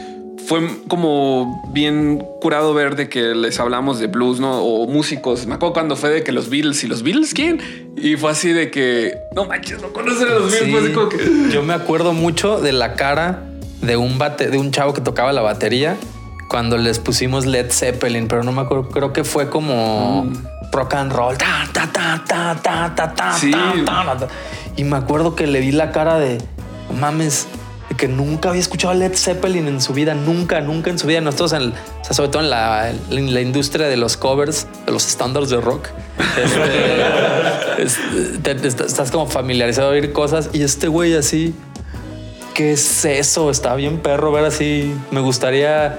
fue como bien curado ver de que les hablamos de blues, ¿no? O músicos. Me acuerdo cuando fue de que los Beatles y los Beatles, ¿quién? Y fue así de que, no manches, no conocen a los Beatles. Sí. Así como que... Yo me acuerdo mucho de la cara de un bate, de un chavo que tocaba la batería cuando les pusimos Led Zeppelin, pero no me acuerdo, creo que fue como rock and roll. Ta, ta, ta, ta, ta, ta, ta, Sí. ta, ta, ta. Y me acuerdo que le vi la cara de "No mames, que nunca había escuchado Led Zeppelin en su vida, nunca, nunca en su vida. Nosotros, en o sea, sobre todo en la, en la industria de los covers, de los estándares de rock, este, es- te- te- estás como familiarizado a oír cosas y este güey así, ¿qué es eso? Está bien perro ver así. Me gustaría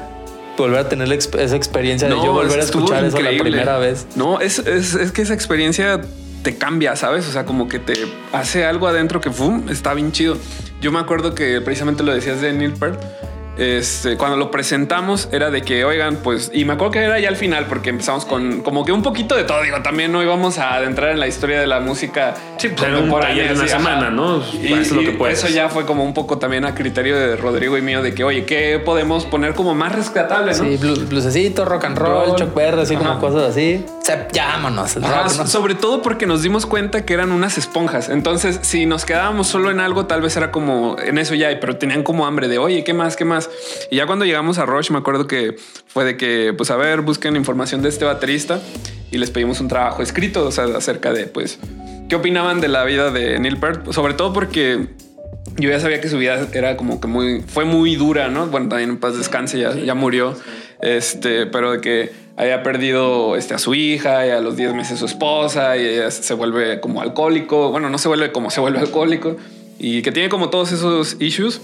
volver a tener esa experiencia de yo volver a escuchar eso la primera vez. No, es, es, es que esa experiencia te cambia, ¿sabes? O sea, como que te hace algo adentro que ¡fum! está bien chido. Yo me acuerdo que precisamente lo decías de Neil Peart. Este, cuando lo presentamos era de que, oigan, pues, y me acuerdo que era ya al final, porque empezamos con como que un poquito de todo. Digo, también no íbamos a adentrar en la historia de la música. Sí, pues era un taller de una semana, ¿no? Y, lo y que puedas. eso ya fue como un poco también a criterio de Rodrigo y mío de que, oye, ¿qué podemos poner como más rescatable? ¿no? Sí, blu- blusecito, rock and roll, Roll. choc verde, así como cosas así. Se, llámonos. el Ajá, rock, ¿no? Sobre todo porque nos dimos cuenta que eran unas esponjas. Entonces, si nos quedábamos solo en algo, tal vez era como en eso ya, pero tenían como hambre de oye, ¿qué más? ¿Qué más? Y ya cuando llegamos a Rush, me acuerdo que fue de que, pues a ver, busquen información de este baterista y les pedimos un trabajo escrito, o sea, acerca de, pues, qué opinaban de la vida de Neil Peart, sobre todo porque yo ya sabía que su vida era como que muy, fue muy dura, ¿no? Bueno, también en paz descanse, ya, ya murió. Este, pero de que había perdido este, a su hija y a los 10 meses su esposa y ella se vuelve como alcohólico. Bueno, no se vuelve como se vuelve alcohólico y que tiene como todos esos issues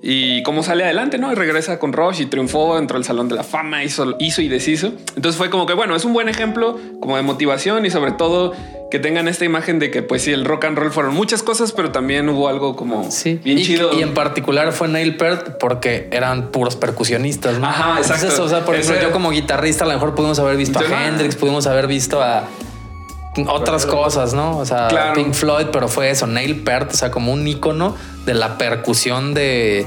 y cómo sale adelante, ¿no? Y regresa con Rush y triunfó, entró al Salón de la Fama, hizo, hizo y deshizo. Entonces fue como que, bueno, es un buen ejemplo como de motivación y sobre todo que tengan esta imagen de que, pues sí, el rock and roll fueron muchas cosas, pero también hubo algo como Sí, bien y, chido. y en particular fue Neil Peart porque eran puros percusionistas. ¿no? Ajá, exacto. Entonces, o sea, por ejemplo, Ese- yo como guitarrista a lo mejor pudimos haber visto Ajá. a Hendrix, pudimos haber visto a otras cosas, ¿no? O sea, Claro. Pink Floyd, pero fue eso, Neil Peart, o sea, como un ícono de la percusión de,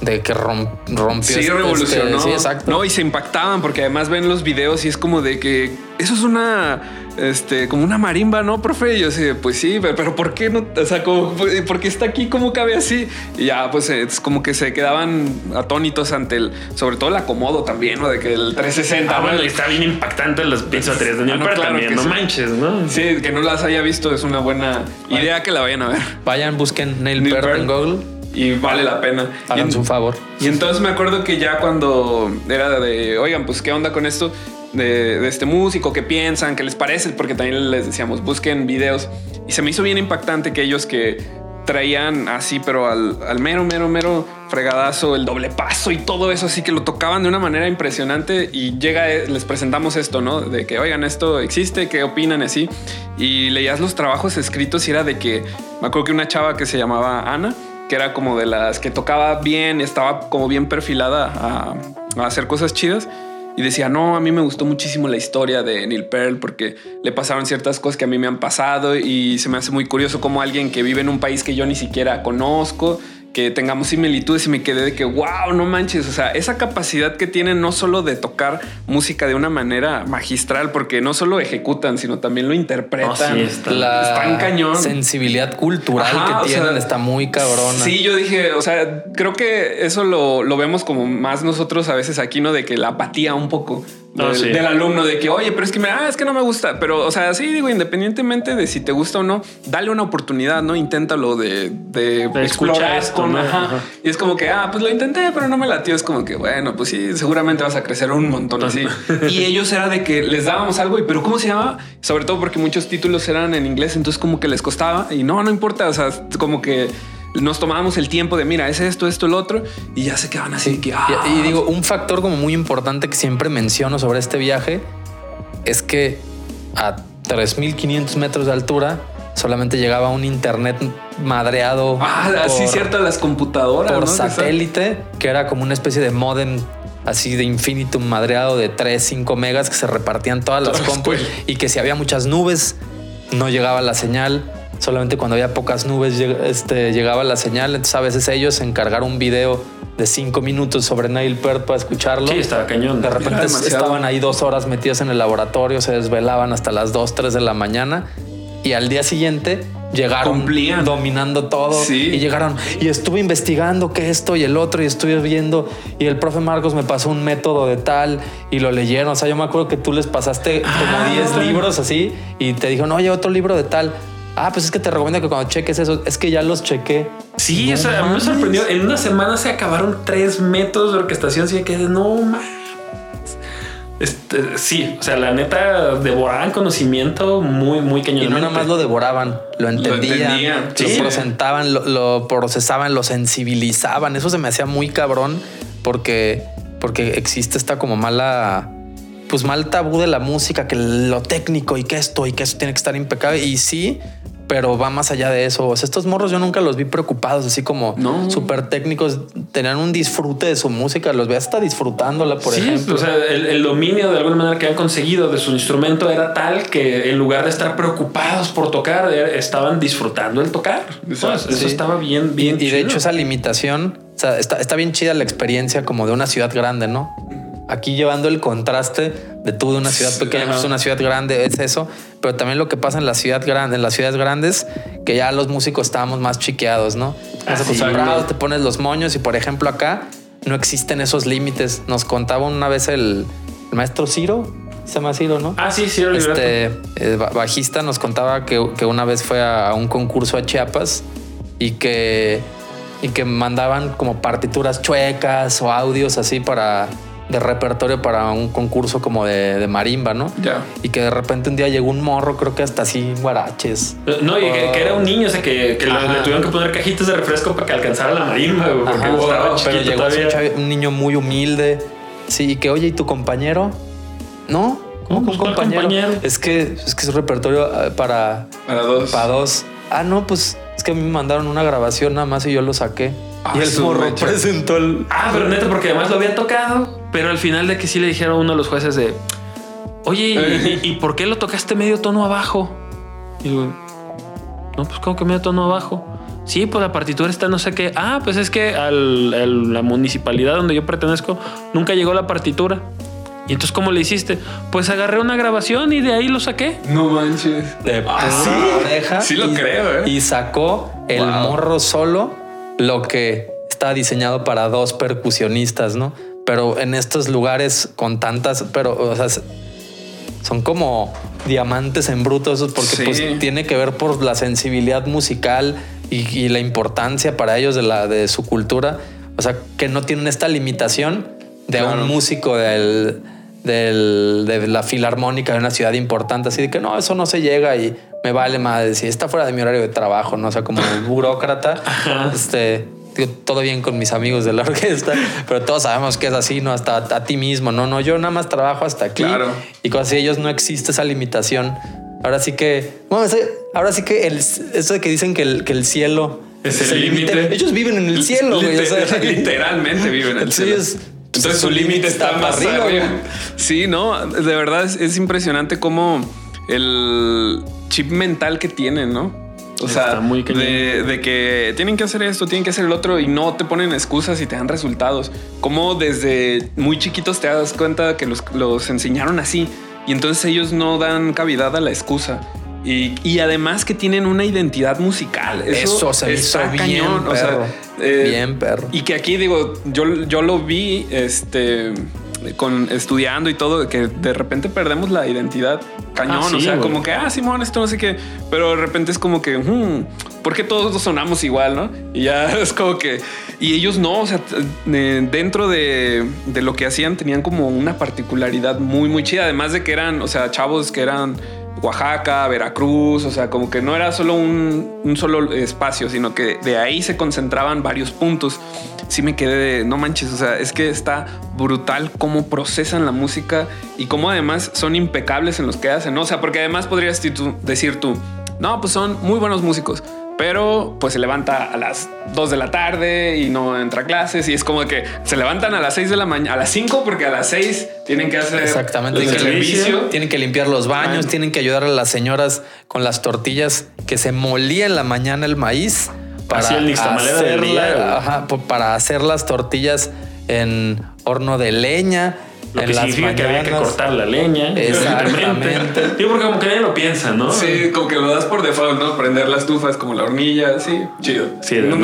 de que rom- rompió. Sí, este- revolucionó. este- sí, exacto. No, y se impactaban porque además ven los videos y es como de que eso es una, este, como una marimba, ¿no, profe? Y yo así, de, pues sí, pero, pero ¿por qué no? O sea, como, ¿por qué está aquí? ¿Cómo cabe así? Y ya, pues es como que se quedaban atónitos ante el, sobre todo el acomodo también, ¿no? De que el 360. Ah, ¿no? bueno, está bien impactante las pizzas de Neil Ah, no, claro también, no sí. manches, ¿no? Sí, que no las haya visto es una buena idea que la vayan a ver. Vayan, busquen Neil, Neil Peart. en Google, Y vale la pena. Háganse un favor. Y entonces me acuerdo que ya cuando era de, oigan, pues qué onda con esto de, de este músico, qué piensan, qué les parece, porque también les decíamos, busquen videos. Y se me hizo bien impactante que ellos que traían así, pero al, al mero, mero, mero fregadazo, el doble paso y todo eso, así que lo tocaban de una manera impresionante y llega, eh, les presentamos esto, ¿no? De que, oigan, esto existe, qué opinan, así. Y leías los trabajos escritos y era de que, me acuerdo que una chava que se llamaba Ana, que era como de las que tocaba bien, estaba como bien perfilada a, hacer cosas chidas. Y decía, no, a mí me gustó muchísimo la historia de Neil Pearl porque le pasaron ciertas cosas que a mí me han pasado y se me hace muy curioso como alguien que vive en un país que yo ni siquiera conozco que tengamos similitudes y me quedé de que, wow, no manches, o sea, esa capacidad que tienen no solo de tocar música de una manera magistral, porque no solo ejecutan, sino también lo interpretan. No, sí, está- La Están cañón. sensibilidad cultural Ajá, que tienen sea, está muy cabrona. Sí, yo dije, o sea, creo que eso lo, lo vemos como más nosotros a veces aquí, ¿no? De que la apatía un poco Del, sí. del alumno, de que, oye, pero es que, me, ah, es que no me gusta. Pero, o sea, sí, digo, independientemente de si te gusta o no, dale una oportunidad, ¿no? Inténtalo de, de, De explorar esto, con, ¿no? ajá. Ajá. Y es como que, ah, pues lo intenté, pero no me latió. Es como que, bueno, pues sí, seguramente vas a crecer un montón así. y ellos era de que les dábamos algo y, pero ¿cómo se llama? Sobre todo porque muchos títulos eran en inglés, entonces como que les costaba y no, no importa. O sea, como que nos tomábamos el tiempo de mira, es esto, esto, el otro y ya se quedaban así que, ah, Y, y digo, un factor como muy importante que siempre menciono sobre este viaje es que a 3.500 metros de altura solamente llegaba un internet madreado ah, cierto, las computadoras por satélite, que era como una especie de modem así de infinitum madreado de 3, 5 megas que se repartían todas las compus y que si había muchas nubes no llegaba la señal. Solamente cuando había pocas nubes lleg- este, llegaba la señal. Entonces a veces ellos encargaron un video de 5 minutos sobre Nail Peart para escucharlo. Sí, estaba cañón. De repente estaban ahí dos horas metidos en el laboratorio, se desvelaban hasta las 2, 3 de la mañana y al día siguiente llegaron Cumplían. dominando todo Sí. y llegaron y estuve investigando que esto y el otro y estuve viendo y el profe Marcos me pasó un método de tal y lo leyeron. O sea, yo me acuerdo que tú les pasaste Ah, como 10 libros así y te dijo, no, oye, otro libro de tal. Ah, pues es que te recomiendo que cuando cheques eso, es que ya los chequé. Sí, No o sea, a mí me sorprendió. En una semana se acabaron tres métodos de orquestación. Sí, que no mames. Este, sí, o sea, la neta devoraban conocimiento muy, muy Y cañón. no nada más lo devoraban, lo entendían, lo, entendían, sí. presentaban, lo, lo procesaban, lo sensibilizaban. Eso se me hacía muy cabrón porque, porque existe esta como mala, pues mal tabú de la música, que lo técnico y que esto y que eso tiene que estar impecable. Y sí, pero va más allá de eso. O sea, estos morros yo nunca los vi preocupados, así como No. súper técnicos. Tenían un disfrute de su música, los veía hasta disfrutándola, por sí, ejemplo. o sea, el, el dominio de alguna manera que habían conseguido de su instrumento era tal que en lugar de estar preocupados por tocar, eh, estaban disfrutando el tocar. Eso estaba bien, bien. Y, y de hecho esa limitación, o sea, está, está bien chida la experiencia como de una ciudad grande, ¿no? Aquí llevando el contraste tú de una ciudad pequeña, Ajá. pues una ciudad grande, es eso, pero también lo que pasa en la ciudad grande, en las ciudades grandes, que ya los músicos estábamos más chiqueados, ¿no? Acostumbrados, no. te pones los moños y por ejemplo acá no existen esos límites. Nos contaba una vez el, el maestro Ciro, se llama Ciro, ¿no? Ah, sí, Alberto. Este eh, ba- bajista nos contaba que, que una vez fue a, a un concurso a Chiapas y que, y que mandaban como partituras chuecas o audios así para de repertorio para un concurso como de, de marimba, ¿no? Ya. Y que de repente un día llegó un morro, creo que hasta así guaraches. No, y que, que era un niño, o sea, que, que le, tuvieron que poner cajitas de refresco para que alcanzara la marimba, porque Ajá, estaba pero llegó un, niño muy humilde. Sí, y que, oye, ¿y tu compañero? No, ¿cómo No, que un ¿cuál compañero? compañero? Es que es que es un repertorio ah, para, Para dos. para dos. Ah, no, pues es que a mí me mandaron una grabación nada más y yo lo saqué. Ah, y el su morro mecha. presentó el. Ah, pero neta, porque además lo había tocado. Pero al final de que sí le dijeron a uno de los jueces de, oye, ¿y, y- y por qué lo tocaste medio tono abajo? Y digo, no, pues como que medio tono abajo. Sí, pues la partitura está no sé qué. Ah, pues es que al, al- la municipalidad donde yo pertenezco nunca llegó la partitura. Y entonces, ¿cómo le hiciste? Pues agarré una grabación y de ahí lo saqué. No manches. de Ah, ¿sí? oreja Sí lo y- creo, ¿eh? Y sacó el Wow. morro solo lo que está diseñado para dos percusionistas, ¿no? Pero en estos lugares con tantas, pero o sea, son como diamantes en bruto esos porque Sí. pues tiene que ver por la sensibilidad musical y, y la importancia para ellos de la de su cultura. O sea, que no tienen esta limitación de Claro. un músico del, del- de la filarmónica de una ciudad importante, así de que no, eso no se llega y me vale madre si está fuera de mi horario de trabajo, no o sea, como burócrata, este, digo, todo bien con mis amigos de la orquesta, pero todos sabemos que es así, no hasta a, ti mismo, no, no, yo nada más trabajo hasta aquí Claro. y con así ellos no existe esa limitación. Ahora sí que, bueno, ahora sí que el, eso de que dicen que el, que el cielo Es el límite. Ellos viven en el cielo, güey. o sea, Liter- literalmente viven en el cielo. es- Entonces su límite está más arriba, arriba. güey. Sí, no, de verdad es, es impresionante cómo el chip mental que tienen, ¿no? O sea, de, de, que tienen que hacer esto, tienen que hacer el otro y no te ponen excusas y te dan resultados. Como desde muy chiquitos te das cuenta que los, los enseñaron así y entonces ellos no dan cavidad a la excusa. Y, además que tienen una identidad musical. Eso, se está cañón. Bien, perro. Eh, bien, perro. Y que aquí digo, yo, yo lo vi este, con estudiando y todo, que de repente perdemos la identidad cañón. Ah, o sea, como que, ah, Simón, esto no sé qué. Pero de repente es como que, hmm, ¿por qué todos sonamos igual, no? Y ya es como que. Y ellos no, o sea, dentro de, de lo que hacían tenían como una particularidad muy, muy chida. Además de que eran, o sea, chavos que eran Oaxaca, Veracruz, o sea, como que no era solo un, solo espacio, sino que de ahí se concentraban varios puntos. Sí me quedé de, no manches, o sea, es que está brutal cómo procesan la música y cómo además son impecables en los que hacen. O sea, porque además podrías decir tú, no, pues son muy buenos músicos, pero pues se levanta a las 2 de la tarde y no entra a clases y es como que se levantan a las 6 de la mañana, a las 5 porque a las 6 tienen que hacer exactamente. el servicio, tienen que limpiar los baños, tienen que ayudar a las señoras con las tortillas que se molía en la mañana el maíz para hacer, para hacer las tortillas en horno de leña lo que significa que había que cortar la leña. Exactamente. Digo, porque como que nadie lo piensa, ¿no? Sí, como que lo das por default, ¿no? Prender la estufa es como la hornilla, sí, chido. Sí, no,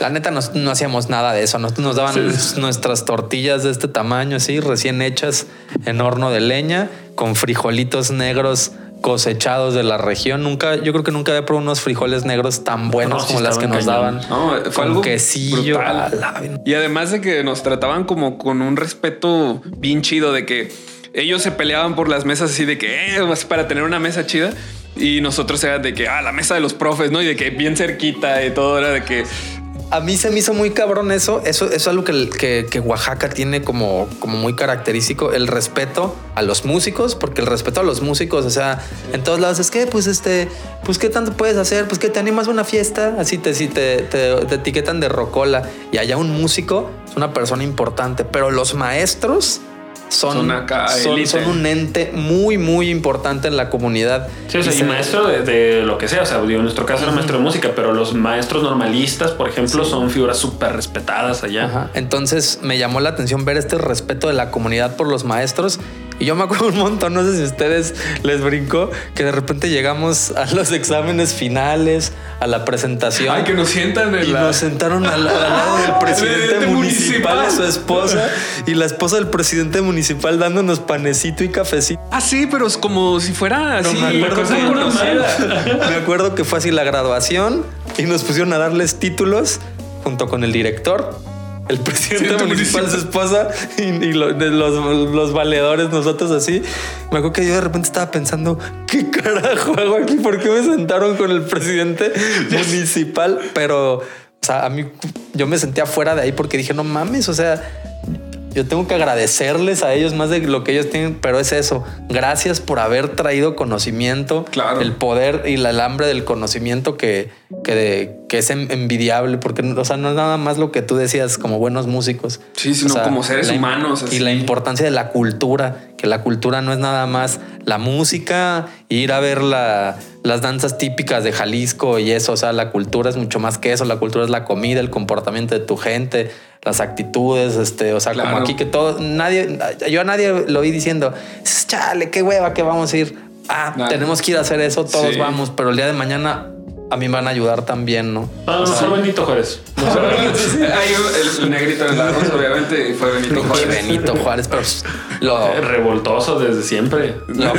La neta no, hacíamos nada de eso. Nosotros nos daban nuestras tortillas de este tamaño, así, recién hechas en horno de leña, con frijolitos negros cosechados de la región. Nunca, yo creo que nunca había probado unos frijoles negros tan buenos como las que nos daban. No, fue algo quesillo. Y además de que nos trataban como con un respeto bien chido de que ellos se peleaban por las mesas así de que eh, para tener una mesa chida. Y nosotros era de que, ah, la mesa de los profes, ¿no? Y de que bien cerquita y todo era de que a mí se me hizo muy cabrón eso. Eso, es algo que, que, Oaxaca tiene como, como muy característico, el respeto a los músicos, porque el respeto a los músicos, o sea, en todos lados es que, pues, este, pues, ¿qué tanto puedes hacer? Pues que te animas a una fiesta, así te, si te, te, etiquetan de rocola y allá un músico es una persona importante, pero los maestros son, son, un ente muy, muy importante en la comunidad. Sí, o sea, y, maestro de, lo que sea. O sea, en nuestro caso era maestro de música, pero los maestros normalistas, por ejemplo, son figuras súper respetadas allá. Entonces me llamó la atención ver este respeto de la comunidad por los maestros y yo me acuerdo un montón, no sé si a ustedes les brincó, que de repente llegamos a los exámenes finales, a la presentación. Ay, que nos sientan en y nos sentaron al, lado del presidente municipal, su esposa, y la esposa del presidente municipal dándonos panecito y cafecito. Ah, sí, pero es como si fuera así. me, acuerdo que, me acuerdo que fue así la graduación y nos pusieron a darles títulos junto con el director el presidente municipal, su esposa y, los, los, valedores, nosotros así. Me acuerdo que yo de repente estaba pensando, ¿qué carajo hago aquí? ¿Por qué me sentaron con el presidente municipal? Pero, o sea, a mí yo me sentía fuera de ahí porque dije, no mames, o sea, yo tengo que agradecerles a ellos más de lo que ellos tienen, pero es eso. Gracias por haber traído conocimiento, el poder y el hambre del conocimiento que, que, que, es envidiable, porque o sea, no es nada más lo que tú decías como buenos músicos. Sí, sino como seres humanos. Y la importancia de la cultura, que la cultura no es nada más la música, ir a ver la, las danzas típicas de Jalisco y eso, o sea, la cultura es mucho más que eso, la cultura es la comida, el comportamiento de tu gente, las actitudes, este, o sea, como aquí que todo, nadie, yo a nadie lo vi diciendo, chale, qué hueva que vamos a ir. Ah, tenemos que ir a hacer eso, todos vamos, pero el día de mañana a mí me van a ayudar también, ¿no? Ah, no, fue Benito Juárez. Hay el, negrito en la arroz, obviamente, fue Benito Juárez. Benito Juárez, pero lo... Revoltoso desde siempre. Lo,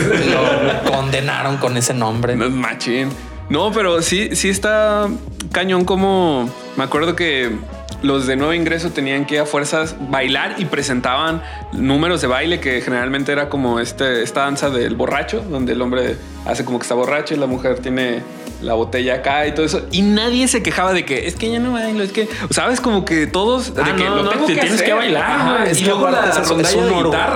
condenaron con ese nombre. No es machín. No, pero sí, sí está cañón como... Me acuerdo que los de nuevo ingreso tenían que a fuerzas bailar y presentaban números de baile que generalmente era como este, esta danza del borracho, donde el hombre hace como que está borracho y la mujer tiene la botella acá y todo eso. Y nadie se quejaba de que es que ya no bailo, es que, ¿sabes? Como que todos de ah, que lo te tienes que bailar. es,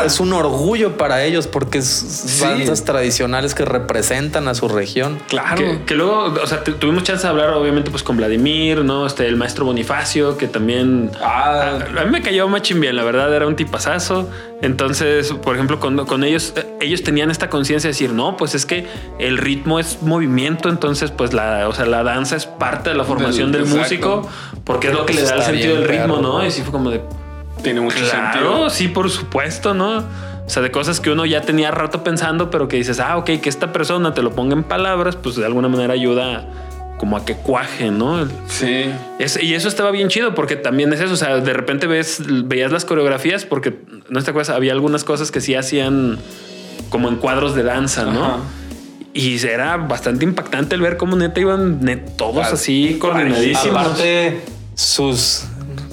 es, un orgullo para ellos porque es danzas tradicionales que representan a su región. Claro. Que, luego, o sea, tuvimos chance de hablar, obviamente, pues con Vladimir, ¿no? Este, el maestro Bonifacio, que también. Ah. A, mí me cayó machín bien, la verdad, era un tipazazo. Entonces, por ejemplo, con, con ellos, ellos tenían esta conciencia de decir, no, pues es que el ritmo es movimiento, entonces pues la, o sea, la danza es parte de la formación del, Del- músico, porque es lo que le da el sentido del ritmo, ¿no? Y sí fue como de, Tiene mucho claro, sentido. sí, por supuesto, ¿no? O sea, de cosas que uno ya tenía rato pensando, pero que dices, ah, ok, que esta persona te lo ponga en palabras, pues de alguna manera ayuda como a que cuaje, ¿no? Sí. es- y eso estaba bien chido porque también es eso. O sea, de repente ves, veías las coreografías porque no te acuerdas, había algunas cosas que sí hacían como en cuadros de danza, ¿no? Ajá. Y era bastante impactante el ver cómo neta iban net- todos Claro. así coordinadísimos. Aparte, sus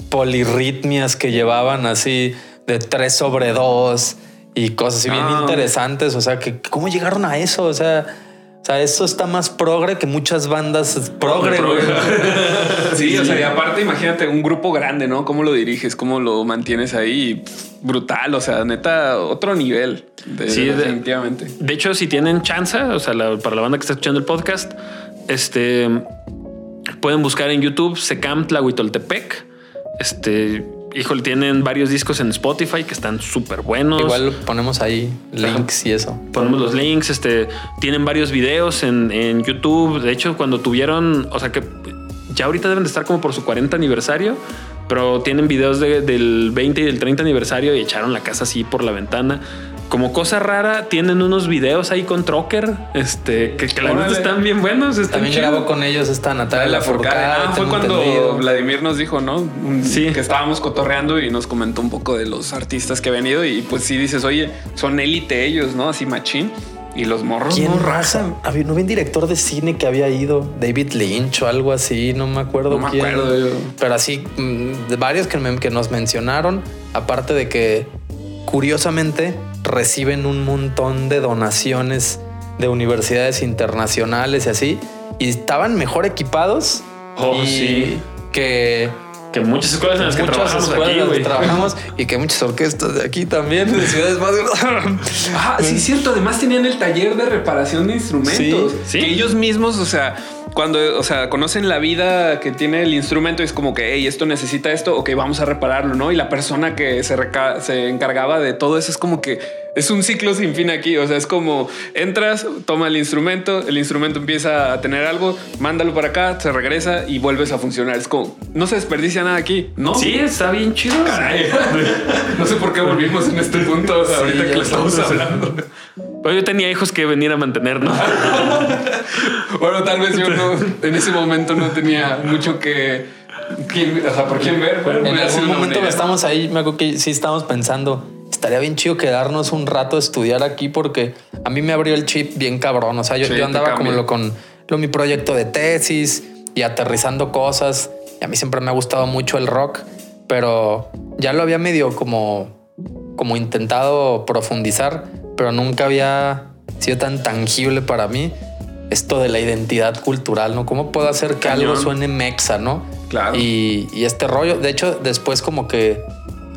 polirritmias que llevaban así de 3 sobre 2 y cosas así bien interesantes. O sea, que cómo llegaron a eso. O sea, o sea, eso está más progre que muchas bandas progre. güey. Sí, o sea, y aparte, imagínate un grupo grande, ¿no? ¿Cómo lo diriges? ¿Cómo lo mantienes ahí? Brutal, o sea, neta, otro nivel. De, Sí, de- definitivamente. De hecho, si tienen chance, o sea, la- para la banda que está escuchando el podcast, este pueden buscar en YouTube Secam Tlahuitoltepec. Este, híjole, tienen varios discos en Spotify que están súper buenos. Igual ponemos ahí links y eso. ponemos los links, este, tienen varios videos en, en YouTube. De hecho, cuando tuvieron, o sea que ya ahorita deben de estar como por su 40 aniversario, pero tienen videos de- del 20 y del 30 aniversario y echaron la casa así por la ventana. Como cosa rara, tienen unos videos ahí con Trocker, este, que, que la neta están bien buenos. Están También grabó con ellos esta Natalia La Lafourcade. Ah, fue cuando entendido. Vladimir nos dijo, ¿no? Sí. Que estábamos cotorreando y nos comentó un poco de los artistas que han venido y pues sí dices, oye, son élite ellos, ¿no? Así machín. Y los morros ¿Quién no raza? Había, no había un director de cine que había ido, David Lynch o algo así, no me acuerdo No me quién. acuerdo yo. Pero así, mm, varios que, me- que nos mencionaron, aparte de que curiosamente reciben un montón de donaciones de universidades internacionales y así, y estaban mejor equipados Oh, y sí. que Que muchas escuelas en las que muchas trabajamos escuelas aquí, las trabajamos y que muchas orquestas de aquí también, de ciudades más Ah, sí, es cierto. Además tenían el taller de reparación de instrumentos. Sí, sí. Que ellos mismos, o sea, cuando, o sea, conocen la vida que tiene el instrumento, es como que, hey, esto necesita esto, ok, vamos a repararlo, ¿no? Y la persona que se, reca- se encargaba de todo eso es como que es un ciclo sin fin aquí. O sea, es como entras, toma el instrumento, el instrumento empieza a tener algo, mándalo para acá, se regresa y vuelves a funcionar. Es como, no se desperdicia nada aquí, ¿no? Sí, está bien chido. Caray. no sé por qué volvimos en este punto ahorita que lo estamos hablando. Pero yo tenía hijos que venir a mantener, ¿no? Bueno, tal vez yo no, en ese momento no tenía mucho que, quién- o sea, por quién ver. pero En algún momento que estamos ahí, me acuerdo que sí estábamos pensando, estaría bien chido quedarnos un rato a estudiar aquí porque a mí me abrió el chip bien cabrón. O sea, yo, Sí, yo andaba como lo con lo, mi proyecto de tesis y aterrizando cosas. Y a mí siempre me ha gustado mucho el rock, pero ya lo había medio como, como intentado profundizar, pero nunca había sido tan tangible para mí esto de la identidad cultural, ¿no? ¿Cómo puedo hacer que algo suene mexa, ¿no? Claro. Y, y este rollo, de hecho, después como que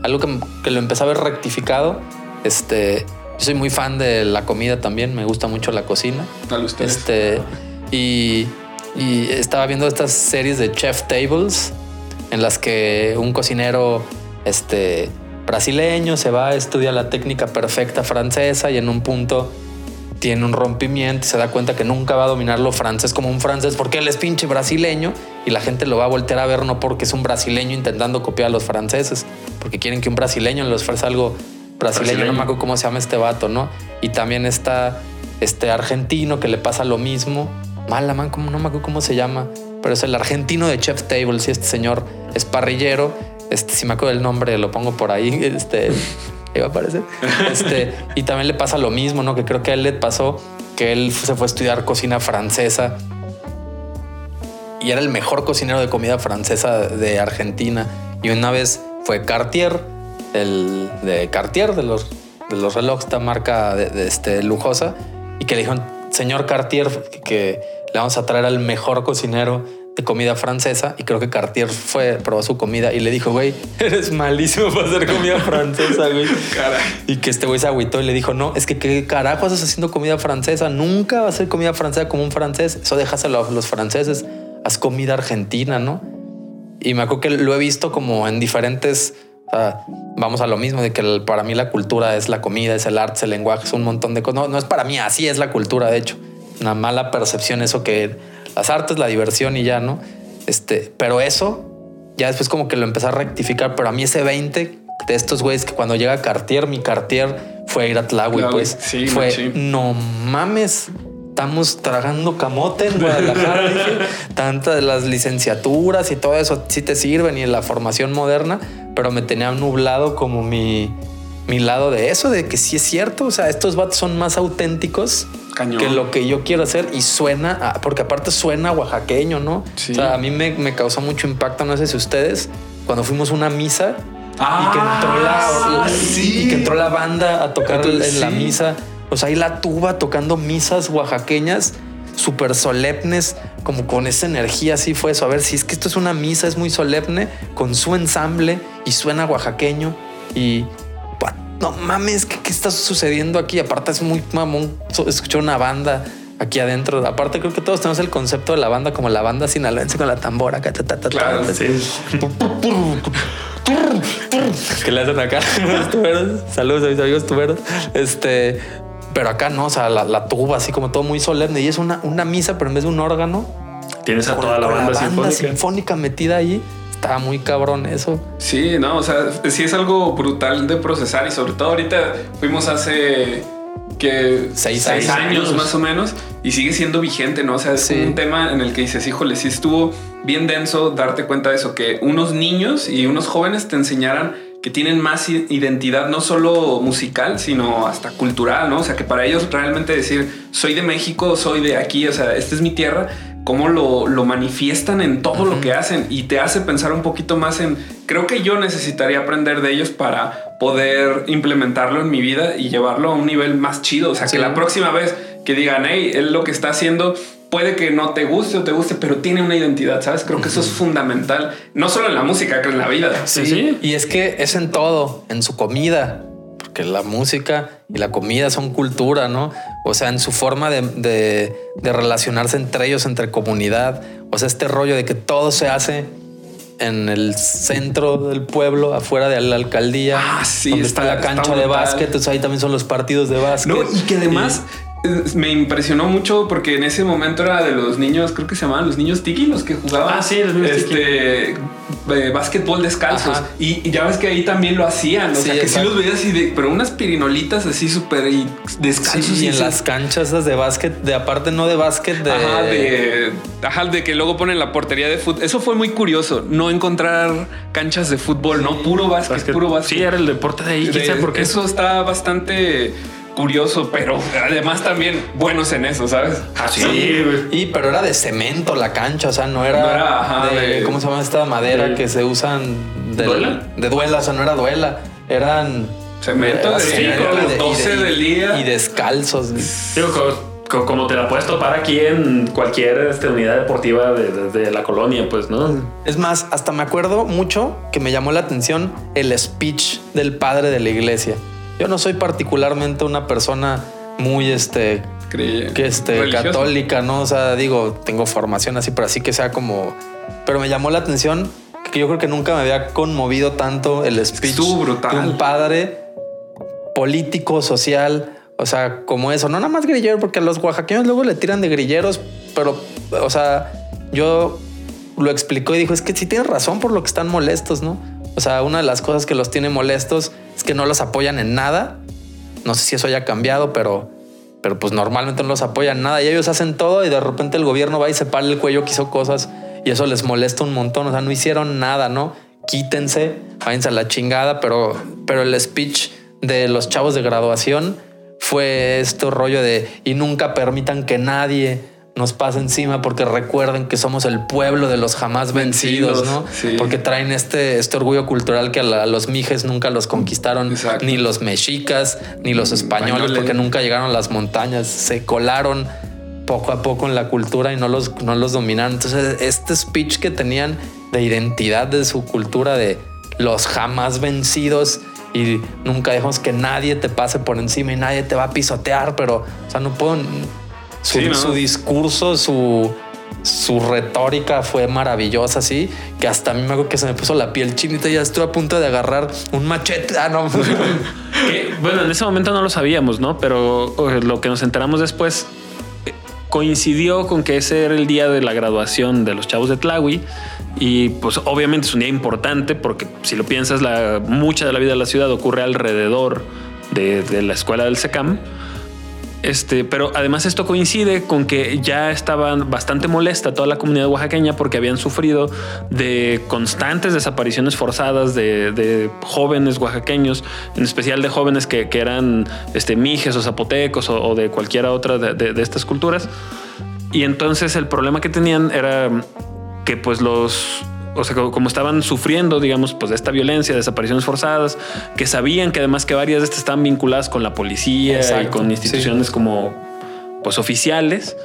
algo que, que lo empecé a ver rectificado, este, yo soy muy fan de la comida también, me gusta mucho la cocina. Dale ustedes. Este, y, y estaba viendo estas series de chef tables en las que un cocinero este, brasileño se va a estudiar la técnica perfecta francesa y en un punto tiene un rompimiento y se da cuenta que nunca va a dominar lo francés como un francés porque él es pinche brasileño y la gente lo va a voltear a ver no porque es un brasileño intentando copiar a los franceses, porque quieren que un brasileño les ofrezca algo brasileño, Brasileño. no me acuerdo cómo se llama este vato, ¿no? Y también está este argentino que le pasa lo mismo. Mala man, como no me acuerdo cómo se llama, pero es el argentino de Chef Table. Si este señor es parrillero, este, si me acuerdo del nombre, lo pongo por ahí. Este iba a aparecer. Este, y también le pasa lo mismo, ¿no? Que creo que a él le pasó que él se fue a estudiar cocina francesa y era el mejor cocinero de comida francesa de Argentina. Y una vez fue Cartier, el de Cartier, de los, de los relojes, esta marca de, este, lujosa, y que le dijeron, señor Cartier, que le vamos a traer al mejor cocinero de comida francesa. Y creo que Cartier fue, probó su comida y le dijo, güey, eres malísimo para hacer comida francesa, güey. Caray. Y que este güey se agüitó y le dijo, no, es que qué carajo haces haciendo comida francesa. Nunca va a ser comida francesa como un francés. Eso déjaselo a los franceses. Haz comida argentina, ¿no? Y me acuerdo que lo he visto como en diferentes... o sea, vamos a lo mismo, de que el- para mí la cultura es la comida, es el arte, es el lenguaje, es un montón de cosas. No, no es para mí, así es la cultura, de hecho. una mala percepción eso que las artes, la diversión y ya, ¿no? Este, pero eso ya después como que lo empecé a rectificar, pero a mí ese 20 de estos güeyes que cuando llega Cartier, mi Cartier fue ir a Tlahui, pues sí, fue no mames. Estamos tragando camote en Guadalajara. dije, tantas de las licenciaturas y todo eso sí te sirven y la formación moderna, pero me tenía nublado como mi, mi lado de eso, de que sí es cierto. O sea, estos vatos son más auténticos Cañón. que lo que yo quiero hacer y suena, a- porque aparte suena oaxaqueño, ¿no? Sí. O sea, a mí me, me causó mucho impacto, no sé si ustedes, cuando fuimos a una misa Ah, y que entró la, sí. y que entró la banda a tocar Entonces, en la sí. misa. O sea, ahí la tuba tocando misas oaxaqueñas súper solemnes, como con esa energía. Así fue eso. A ver si es que esto es una misa, es muy solemne, con su ensamble y suena oaxaqueño. Y no mames, ¿qué, qué está sucediendo aquí? Aparte, es muy mamón escuchar una banda aquí adentro. Aparte, creo que todos tenemos el concepto de la banda como la banda sinaloense con la tambora. acá, ta, ta, ta, ta. Claro, Sí. que le hacen acá los tuberos. Saludos a mis amigos tuberos. Este, pero acá no, o sea, la, la tuba así como todo muy solemne y es una, una misa, pero en vez de un órgano, Tienes a toda la banda, sinfónica. sinfónica metida ahí. Estaba muy cabrón eso. Sí, no, o sea, sí es algo brutal de procesar y sobre todo ahorita fuimos hace que Seis años. años. más o menos y sigue siendo vigente, ¿no? O sea, es Sí. un tema en el que dices, híjole, sí estuvo bien denso darte cuenta de eso, que unos niños y unos jóvenes te enseñaran que tienen más identidad, no solo musical, sino hasta cultural, ¿no? O sea, que para ellos realmente decir, soy de México, soy de aquí, o sea, esta es mi tierra, cómo lo, lo manifiestan en todo lo que hacen y te hace pensar un poquito más en, creo que yo necesitaría aprender de ellos para poder implementarlo en mi vida y llevarlo a un nivel más chido. O sea, Sí. que la próxima vez que digan, hey, él lo que está haciendo puede que no te guste o te guste, pero tiene una identidad, ¿sabes? Creo que eso es fundamental, no solo en la música, que en la vida. Sí, sí. Y es que es en todo, en su comida, porque la música y la comida son cultura, ¿no? O sea, en su forma de, de- de relacionarse entre ellos, entre comunidad. O sea, este rollo de que todo se hace en el centro del pueblo, afuera de la alcaldía, Ah, sí, donde está- está, la está cancha de básquet. Entonces ahí también son los partidos de básquet. No, y que además me impresionó mucho porque en ese momento era de los niños, creo que se llamaban los niños tiki, los que jugaban Ah, sí, los niños tiki. este, eh, básquetbol descalzos. Y, y ya ves que ahí también lo hacían. O Sí, sea, que sí exacto. los veías así de, pero unas pirinolitas así súper descalzos. Sí, y en las canchas esas de básquet, de aparte no de básquet, de, Ajá, de, ajá, de que luego ponen la portería de fútbol. Eso fue muy curioso, no encontrar canchas de fútbol, no puro básquet, Básquet. puro básquet. Sí, era el deporte de ahí. ¿Quién De- por qué? Eso está bastante curioso, pero además también buenos en eso, ¿sabes? Ah, sí, güey. Y pero era de cemento la cancha, o sea, no era, No era, ajá, de, de- ¿cómo se llama esta madera de- que se usan del- ¿Duela? de duela, o sea, no era duela, eran Cemento era de y de- 12 y de- del día. y descalzos. Digo, co- co- como te la puedes topar aquí en cualquier este, unidad deportiva de, de- de la colonia, pues, ¿no? Es más, hasta me acuerdo mucho que me llamó la atención el speech del padre de la iglesia. Yo no soy particularmente una persona muy este que este religioso. católica, ¿no? O sea, digo, tengo formación así, pero así que sea como. Pero me llamó la atención que yo creo que nunca me había conmovido tanto el speech brutal. de un padre político, social, o sea, como eso. No nada más grillero, porque a los oaxaqueños luego le tiran de grilleros, pero, o sea, yo lo explicó y dijo, es que sí tienes razón por lo que están molestos, ¿no? O sea, una de las cosas que los tiene molestos es que no los apoyan en nada. No sé si eso haya cambiado, pero, pero pues normalmente no los apoyan en nada y ellos hacen todo y de repente el gobierno va y se para el cuello que hizo cosas y eso les molesta un montón. O sea, no hicieron nada, ¿no? Quítense, váyanse a la chingada, pero, pero el speech de los chavos de graduación fue este rollo de y nunca permitan que nadie nos pase encima porque recuerden que somos el pueblo de los jamás vencidos, Vencidos, ¿no? sí. Porque traen este, este orgullo cultural que a, la- a los mijes nunca los conquistaron, Exacto. ni los mexicas, ni los españoles, Españoles. porque nunca llegaron a las montañas, se colaron poco a poco en la cultura y no los, no los dominaron. Entonces, este speech que tenían de identidad de su cultura, de los jamás vencidos y nunca dejamos que nadie te pase por encima y nadie te va a pisotear, pero, o sea, no puedo. Su, Sí, ¿no? su discurso, su, su retórica fue maravillosa, así que hasta a mí me acuerdo que se me puso la piel chinita y ya estuve a punto de agarrar un machete. Ah, no. Que, bueno, en ese momento no lo sabíamos, ¿no? Pero lo que nos enteramos después, coincidió con que ese era el día de la graduación de los chavos de Tlawi y pues obviamente es un día importante porque si lo piensas, la, mucha de la vida de la ciudad ocurre alrededor de, de la escuela del SECAM. Este, pero además esto coincide con que ya estaba bastante molesta toda la comunidad oaxaqueña porque habían sufrido de constantes desapariciones forzadas de, jóvenes oaxaqueños, en especial de jóvenes que, eran este, mijes o zapotecos o, de cualquiera otra de, de estas culturas. Y entonces el problema que tenían era que pues los o sea, como estaban sufriendo, digamos, pues de esta violencia, desapariciones forzadas, que sabían que además que varias de estas estaban vinculadas con la policía Exacto, y con instituciones sí. como pues oficiales,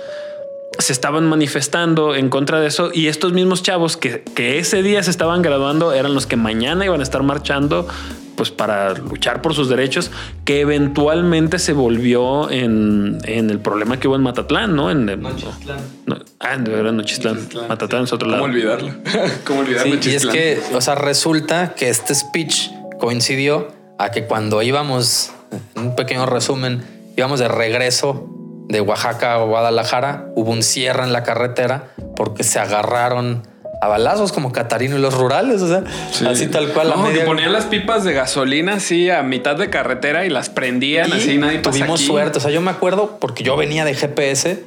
se estaban manifestando en contra de eso y estos mismos chavos que, que ese día se estaban graduando eran los que mañana iban a estar marchando pues para luchar por sus derechos, que eventualmente se volvió en, en el problema que hubo en Matatlán, ¿no? En, en- Nochistlán. no, ah, de verdad, Nochistlán. Nochistlán, Matatlán es otro ¿Cómo lado. olvidarlo? ¿Cómo olvidarlo? Sí, y es que, o sea, resulta que este speech coincidió a que cuando íbamos, un pequeño resumen, íbamos de regreso de Oaxaca a Guadalajara, hubo un cierre en la carretera porque se agarraron a balazos como Catarino y los rurales, o sea, Sí. así tal cual. No, media... ponían las pipas de gasolina así a mitad de carretera y las prendían Y así, nadie pasa tuvimos aquí. suerte. O sea, yo me acuerdo porque yo venía de GPS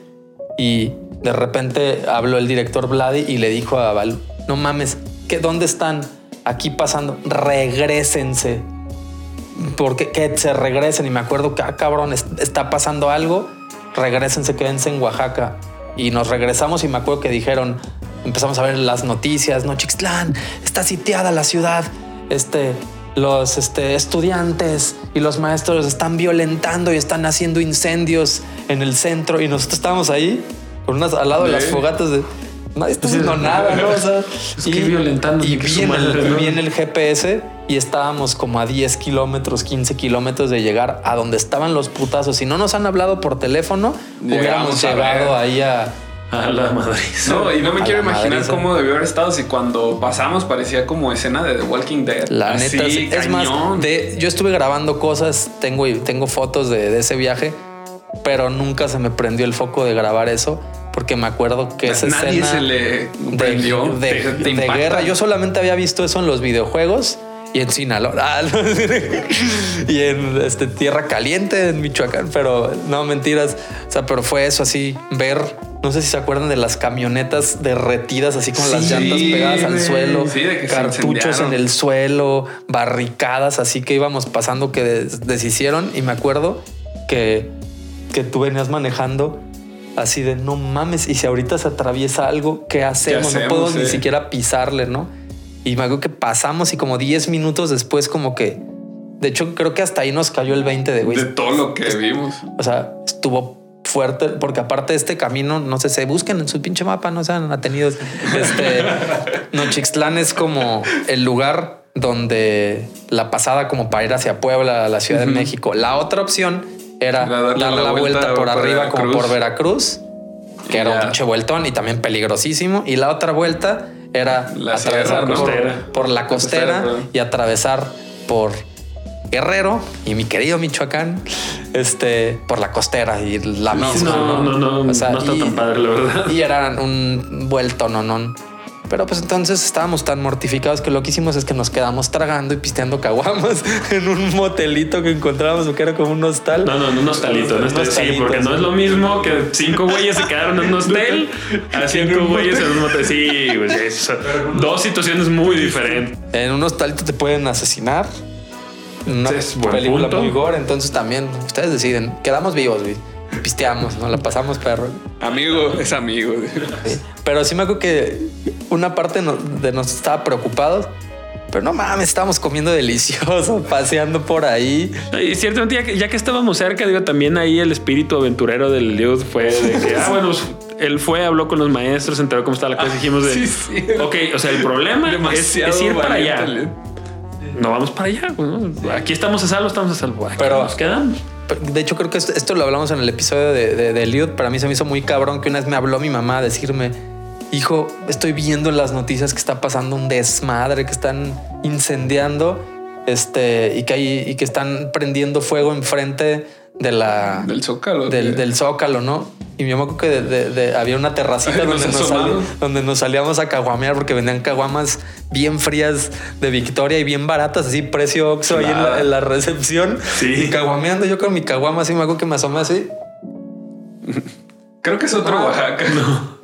y de repente habló el director Vladi y le dijo a Val, no mames, ¿qué, ¿dónde están? Aquí pasando, regrésense. Porque que se regresen. Y me acuerdo que, ah, cabrón, es- está pasando algo, regrésense, quédense en Oaxaca. Y nos regresamos y me acuerdo que dijeron, empezamos a ver las noticias, no, Chixtlán, está sitiada la ciudad, este, los este, estudiantes y los maestros están violentando y están haciendo incendios en el centro y nosotros estábamos ahí con unas al lado de las fogatas de nadie está haciendo nada, ¿no? O sea, Es que violentando, y que vi su en, madre, el, ¿no? vi en el GPS y estábamos como a 10 kilómetros, 15 kilómetros de llegar a donde estaban los putazos. Si no nos han hablado por teléfono, Llegamos hubiéramos a llegado ver. ahí a, A la Madrid. No, y no me A quiero imaginar madriza. cómo debió haber estado si cuando pasamos parecía como escena de The Walking Dead. La Así, neta, sí. es más, de, yo estuve grabando cosas, tengo, tengo fotos de, de ese viaje, pero nunca se me prendió el foco de grabar eso, porque me acuerdo que esa Nadie escena se le de, prendió. de- te de impacta. guerra, yo solamente había visto eso en los videojuegos y en Sinaloa Ah, y en este, Tierra Caliente, en Michoacán, pero no mentiras. O sea, pero fue eso así, ver, no sé si se acuerdan de las camionetas derretidas, así con las Sí, llantas pegadas al suelo, Sí, de que se cartuchos en el suelo, barricadas, así que íbamos pasando que des- deshicieron. Y me acuerdo que, que tú venías manejando así de no mames. Y si ahorita se atraviesa algo, ¿qué hacemos? hacemos, no puedo ni eh? siquiera pisarle, no? Y me acuerdo que pasamos y como 10 minutos después, como que de hecho, creo que hasta ahí nos cayó el 20 de güey. de todo lo que vimos. O sea, estuvo fuerte porque aparte de este camino, no sé, se busquen en su pinche mapa, no sean atenidos. Este Nochixtlán es como el lugar donde la pasada como para ir hacia Puebla, la Ciudad de México. La otra opción era darle dar la la vuelta, vuelta por arriba como por Veracruz, que Y era un pinche vueltón y también peligrosísimo. Y la otra vuelta era La atravesar sierra, ¿no? por, la La costera y atravesar por Guerrero y mi querido Michoacán, este, por la costera y la No, misma. No, no, no, O sea, no está y- tan padre, la verdad. Y era un vuelto nonón. Pero pues entonces estábamos tan mortificados que lo que hicimos es que nos quedamos tragando y pisteando caguamas en un motelito que encontramos que era como un hostal. No, no, no, un hostalito. No hostal- sí, hostalito, porque no sí. es lo mismo que cinco güeyes se quedaron en un hostel a cinco güeyes en un motel. Sí, güey, sí, son dos situaciones muy diferentes. En un hostalito te pueden asesinar. Una Es película muy gore. Entonces también ustedes deciden. Quedamos vivos, güey. Pisteamos, nos la pasamos perro. Amigo es amigo. Sí. Pero sí me acuerdo que una parte de nos estaba preocupados. Pero no mames, estábamos comiendo delicioso, paseando por ahí. Y ciertamente, ya que, ya que estábamos cerca, digo, también ahí el espíritu aventurero del Liud fue de que, ah, bueno, pues, él fue, habló con los maestros, se enteró cómo estaba la cosa. Dijimos de, sí, sí. ok, o sea, el problema es, ir para allá. No vamos para allá. pues, ¿no? Aquí estamos a salvo, estamos a salvo. Aquí Pero- nos quedamos. De hecho, creo que esto, lo hablamos en el episodio de, de, de. Para mí se me hizo muy cabrón que una vez me habló mi mamá a decirme, hijo, estoy viendo en las noticias que está pasando un desmadre, que están incendiando este, y, que hay, y que están prendiendo fuego enfrente de la, Del Zócalo. del, zócalo, ¿no? Y me acuerdo que de- de- de- había una terracita Ay, donde, nos donde nos salíamos a caguamear porque vendían caguamas bien frías de Victoria y bien baratas, así precio Oxxo ahí en la, Claro. en la recepción. Sí. Y caguameando yo con mi caguama así, me acuerdo que me asomé así. Creo que es otro Oaxaca.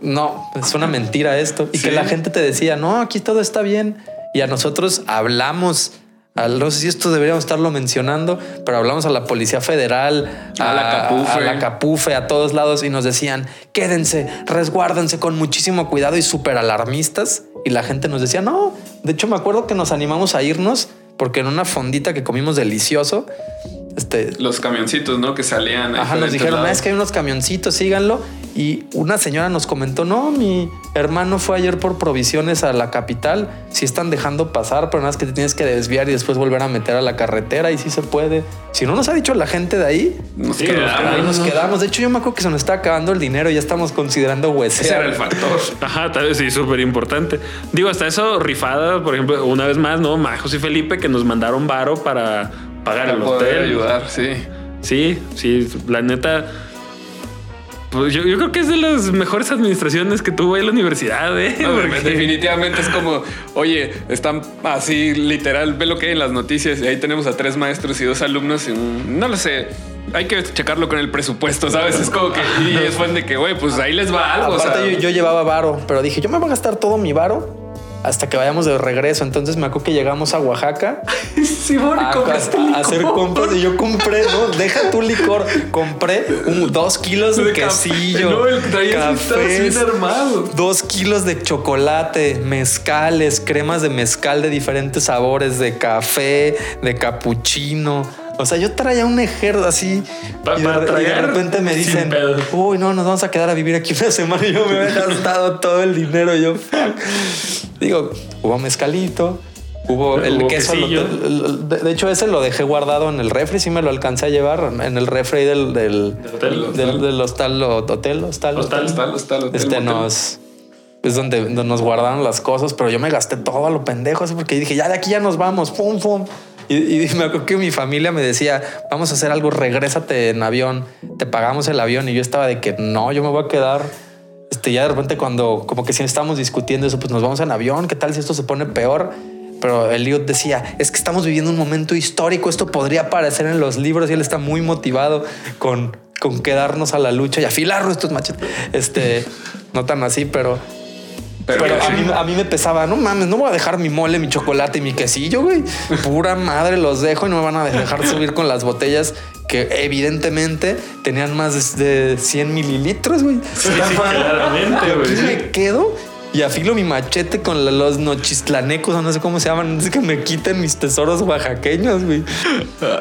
No, es una mentira esto. Y Sí. que la gente te decía, no, aquí todo está bien. Y a nosotros hablamos, al- no sé si esto deberíamos estarlo mencionando, pero hablamos a la Policía Federal, A la Capufe. a la Capufe, a todos lados y nos decían, quédense, resguárdense con muchísimo cuidado y súper alarmistas. Y la gente nos decía, no, de hecho me acuerdo que nos animamos a irnos porque en una fondita que comimos delicioso, este, Los camioncitos, ¿no? Que salían. Ajá, nos diferentes dijeron, "Ah, lados. es que hay unos camioncitos, síganlo. Y una señora nos comentó, no, mi hermano fue ayer por provisiones a la capital. Sí están dejando pasar, pero nada más que te tienes que desviar y después volver a meter a la carretera y sí se puede. Si no nos ha dicho la gente de ahí, Nos Sí, quedamos. ahí nos quedamos. De hecho, yo me acuerdo que se nos está acabando el dinero y ya estamos considerando Ese era el huesear. factor. Ajá, tal vez sí, súper importante. Digo, hasta eso, rifada, por ejemplo, una vez más, ¿no? Majos y Felipe que nos mandaron varo para pagar el poder hotel. ayudar, sí. Sí, sí, la neta. Pues yo, yo creo que es de las mejores administraciones que tuvo ahí la universidad, ¿eh? No, Porque- definitivamente es como, oye, están así literal, ve lo que hay en las noticias y ahí tenemos a tres maestros y dos alumnos y un- no lo sé. Hay que checarlo con el presupuesto, ¿sabes? Es como que y es fan de que, güey, pues ahí les va algo. o Aparte, sea, yo, yo llevaba varo, pero dije, yo me voy a gastar todo mi varo hasta que vayamos de regreso. Entonces me acuerdo que llegamos a Oaxaca Sí, bueno, a, compraste a- hacer compras y yo compré, no, deja tu licor, compré un, dos kilos de, quesillo, No, el cafés, bien armado. dos kilos de chocolate, mezcales, cremas de mezcal de diferentes sabores, de café, de capuchino. O sea, yo traía un ejército así Pa- y, de, y de repente me dicen, uy, no, nos vamos a quedar a vivir aquí una semana y yo me había gastado todo el dinero. Yo. Digo, hubo mezcalito, hubo el Hubo queso. lo- de, hecho, ese lo dejé guardado en el refri, sí me lo alcancé a llevar en el refri del, del, Del hotel. del, del hostal, o- hotel, hostal, Hostal. Hostal, hostal, hotel, este nos es donde, donde nos guardaron las cosas, pero yo me gasté todo a lo pendejo, así porque dije, ya de aquí ya nos vamos, pum, pum. Y, me acuerdo que mi familia me decía, vamos a hacer algo, regrésate en avión, te pagamos el avión. Y yo estaba de que no, yo me voy a quedar. Este, ya de repente cuando como que si estábamos discutiendo eso, pues nos vamos en avión, ¿qué tal si esto se pone peor? Pero Eliot decía, es que estamos viviendo un momento histórico, esto podría aparecer en los libros y él está muy motivado con, con quedarnos a la lucha y afilar nuestros machetes. Este, no tan así, pero Pero, pero a mí, a mí me pesaba, no mames, no voy a dejar mi mole, mi chocolate y mi quesillo, güey. Pura madre, los dejo y no me van a dejar subir con las botellas que evidentemente tenían más de 100 mililitros, güey. Sí, sí, claramente, Aquí güey. me quedo y afilo mi machete con los nochistlanecos o no sé cómo se llaman. Es que me quiten mis tesoros oaxaqueños, güey.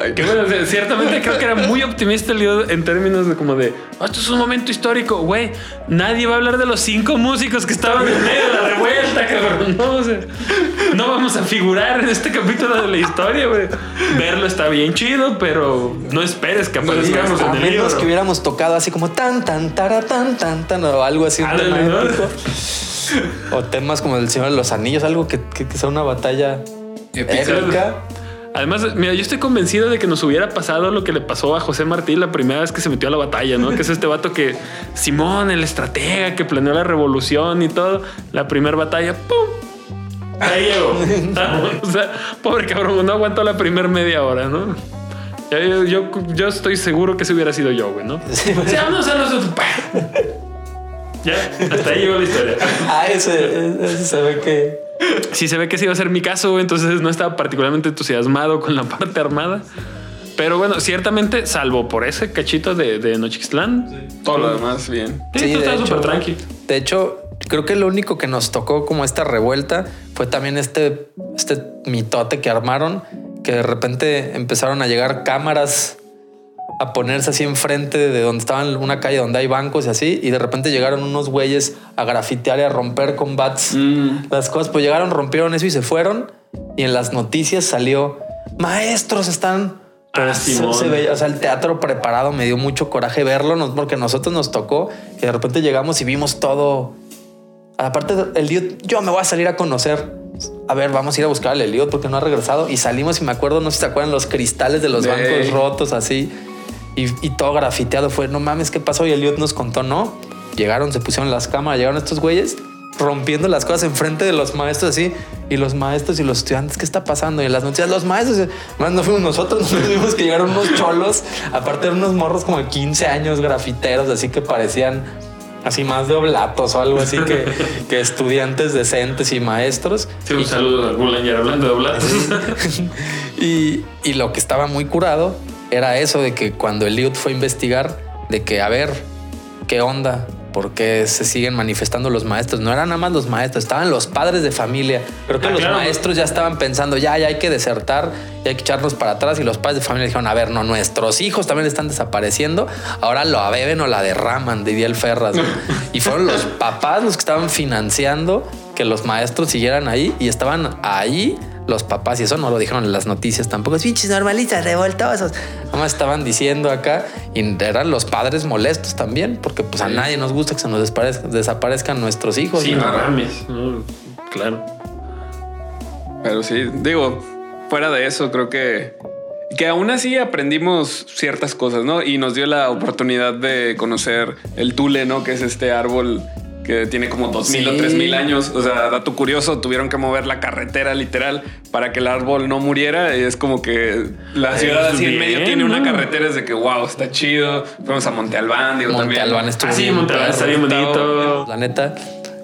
Ay, Que bueno, o sea, ciertamente creo que era muy optimista el lío en términos de como de "Ah, esto es un momento histórico, güey. Nadie va a hablar de los cinco músicos que estaban en medio de la revuelta, cabrón. No, o sea, no vamos a figurar en este capítulo de la historia, güey. Verlo está bien chido, pero no esperes que aparezcamos A en el menos libro. que hubiéramos tocado así como tan, tan, tara, tan, tan, tan, o algo así. ¿no? O temas como el Señor de los Anillos, algo que, que- que sea una batalla Épica. Además, mira, yo estoy convencido de que nos hubiera pasado lo que le pasó a José Martí la primera vez que se metió a la batalla, ¿no? Que es este vato que Simón, el estratega que planeó la revolución y todo, la primera batalla, ¡pum! Ahí llegó. o sea, pobre cabrón, no aguantó la primera media hora, ¿no? Yo, yo, estoy seguro que ese hubiera sido yo, güey, ¿no? Sí, Sí, vámonos a nosotros. Ya, hasta ahí llegó la historia. Ah, ese, ese se ve que. Sí se ve que sí iba a ser mi caso, entonces no estaba particularmente entusiasmado con la parte armada. Pero bueno, ciertamente, salvo por ese cachito de, de Nochixtlán, Todo lo demás, bien. sí, Sí, hecho. súper tranqui. De hecho, creo que lo único que nos tocó como esta revuelta fue también este, este mitote que armaron, que de repente empezaron a llegar cámaras a ponerse así enfrente de donde estaban una calle donde hay bancos y así, y de repente llegaron unos güeyes a grafitear y a romper con bats Mm. las cosas, pues llegaron, rompieron eso y se fueron, y en las noticias salió, maestros están... Pero Ah, se, veía, o sea, el teatro preparado me dio mucho coraje verlo, no- porque a nosotros nos tocó que de repente llegamos y vimos todo. Aparte, el Eliot, yo me voy a salir a conocer. A ver, vamos a ir a buscar al Eliot porque no ha regresado. Y salimos y me acuerdo, no sé si se acuerdan, los cristales de los Ey. bancos rotos así. Y, y todo grafiteado. Fue, no mames, ¿qué pasó? Y Eliot nos contó, no. Llegaron, se pusieron las cámaras, llegaron estos güeyes rompiendo las cosas enfrente de los maestros así y los maestros y los estudiantes qué está pasando y en las noticias los maestros más no fuimos nosotros nosotros vimos que llegaron unos cholos aparte de unos morros como de 15 años grafiteros así que parecían así más de oblatos o algo así que, que estudiantes decentes y maestros Sí, un saludo a hablando de oblatos. y, y lo que estaba muy curado era eso de que cuando Eliud fue a investigar, de que a ver, ¿qué onda? ¿Por qué se siguen manifestando los maestros? No eran nada más los maestros, estaban los padres de familia. Creo que Ah, los claro. maestros ya estaban pensando, ya, ya hay que desertar, ya hay que echarnos para atrás. Y los padres de familia dijeron, a ver, no, nuestros hijos también están desapareciendo. Ahora lo beben o la derraman, diría el Ferras. güey. y fueron los papás los que estaban financiando que los maestros siguieran ahí y estaban ahí los papás, y eso no lo dijeron en las noticias tampoco, pinches normalistas revoltosos. Nada más estaban diciendo acá y eran los padres molestos también, porque pues a nadie nos gusta que se nos desaparezcan nuestros hijos. Sí, ¿no? no mames. no, claro. Pero sí, digo, fuera de eso, creo que que aún así aprendimos ciertas cosas, ¿no? Y nos dio la oportunidad de conocer el tule, ¿no? Que es este árbol que tiene como 2000 Sí. o 3000 años. O sea, dato curioso, tuvieron que mover la carretera literal para que el árbol no muriera. Y es como que la ciudad así en medio tiene una carretera, es de que wow, está chido. Fuimos a Monte Albán, digo, Monte también. Albán estuvo Ah, sí, Monte Albán está bien bonito. La neta,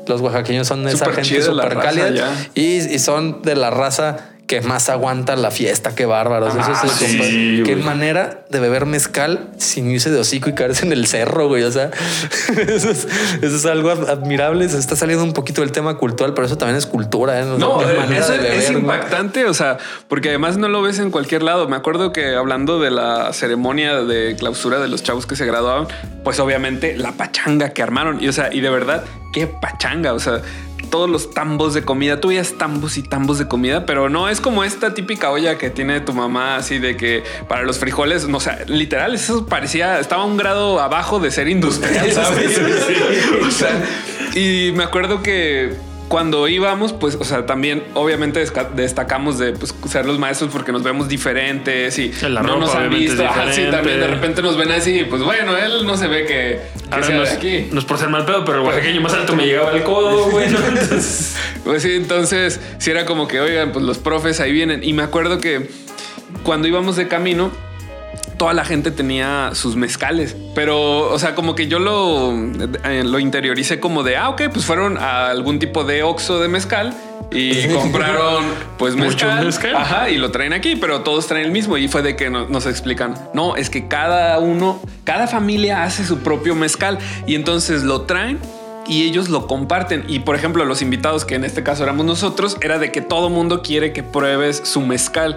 los oaxaqueños son esa Súper gente súper cálida y son de la raza que más aguanta la fiesta, qué bárbaros. Eso Ah, es sí, compa- Qué manera de beber mezcal sin irse de hocico y caerse en el cerro, güey. O sea, eso es, eso es algo ad- admirable. Se está saliendo un poquito del tema cultural, pero eso también es cultura. ¿eh? No, eso beber, es impactante, o sea, porque además no lo ves en cualquier lado. Me acuerdo que hablando de la ceremonia de clausura de los chavos que se graduaban, pues obviamente la pachanga que armaron y o sea, y de verdad, qué pachanga, o sea, todos los tambos de comida, tú veías tambos y tambos de comida, pero no es como esta típica olla que tiene tu mamá así de que para los frijoles, no, o sea, literal, eso parecía, estaba un grado abajo de ser industrial, ¿sabes? O sea, y me acuerdo que cuando íbamos, pues, o sea, también obviamente destacamos de pues, ser los maestros porque nos vemos diferentes y La no ropa, nos han visto. Ajá, sí, también de repente nos ven así, pues bueno, él no se ve que, que Ahora sea no de es, aquí. no es por ser mal pedo, pero el oaxaqueño más alto me llegaba al codo, güey. ¿no? Entonces, Pues sí, entonces sí era como que, oigan, pues los profes ahí vienen. Y me acuerdo que cuando íbamos de camino, toda la gente tenía sus mezcales, pero, o sea, como que yo lo, eh, lo interioricé como de, ah, ok, pues fueron a algún tipo de oxo de mezcal y compraron pues mezcal, mezcal. ajá, y lo traen aquí, pero todos traen el mismo y fue de que no- nos explican, no, es que cada uno, cada familia hace su propio mezcal y entonces lo traen y ellos lo comparten. Y por ejemplo, los invitados, que en este caso éramos nosotros, era de que todo mundo quiere que pruebes su mezcal.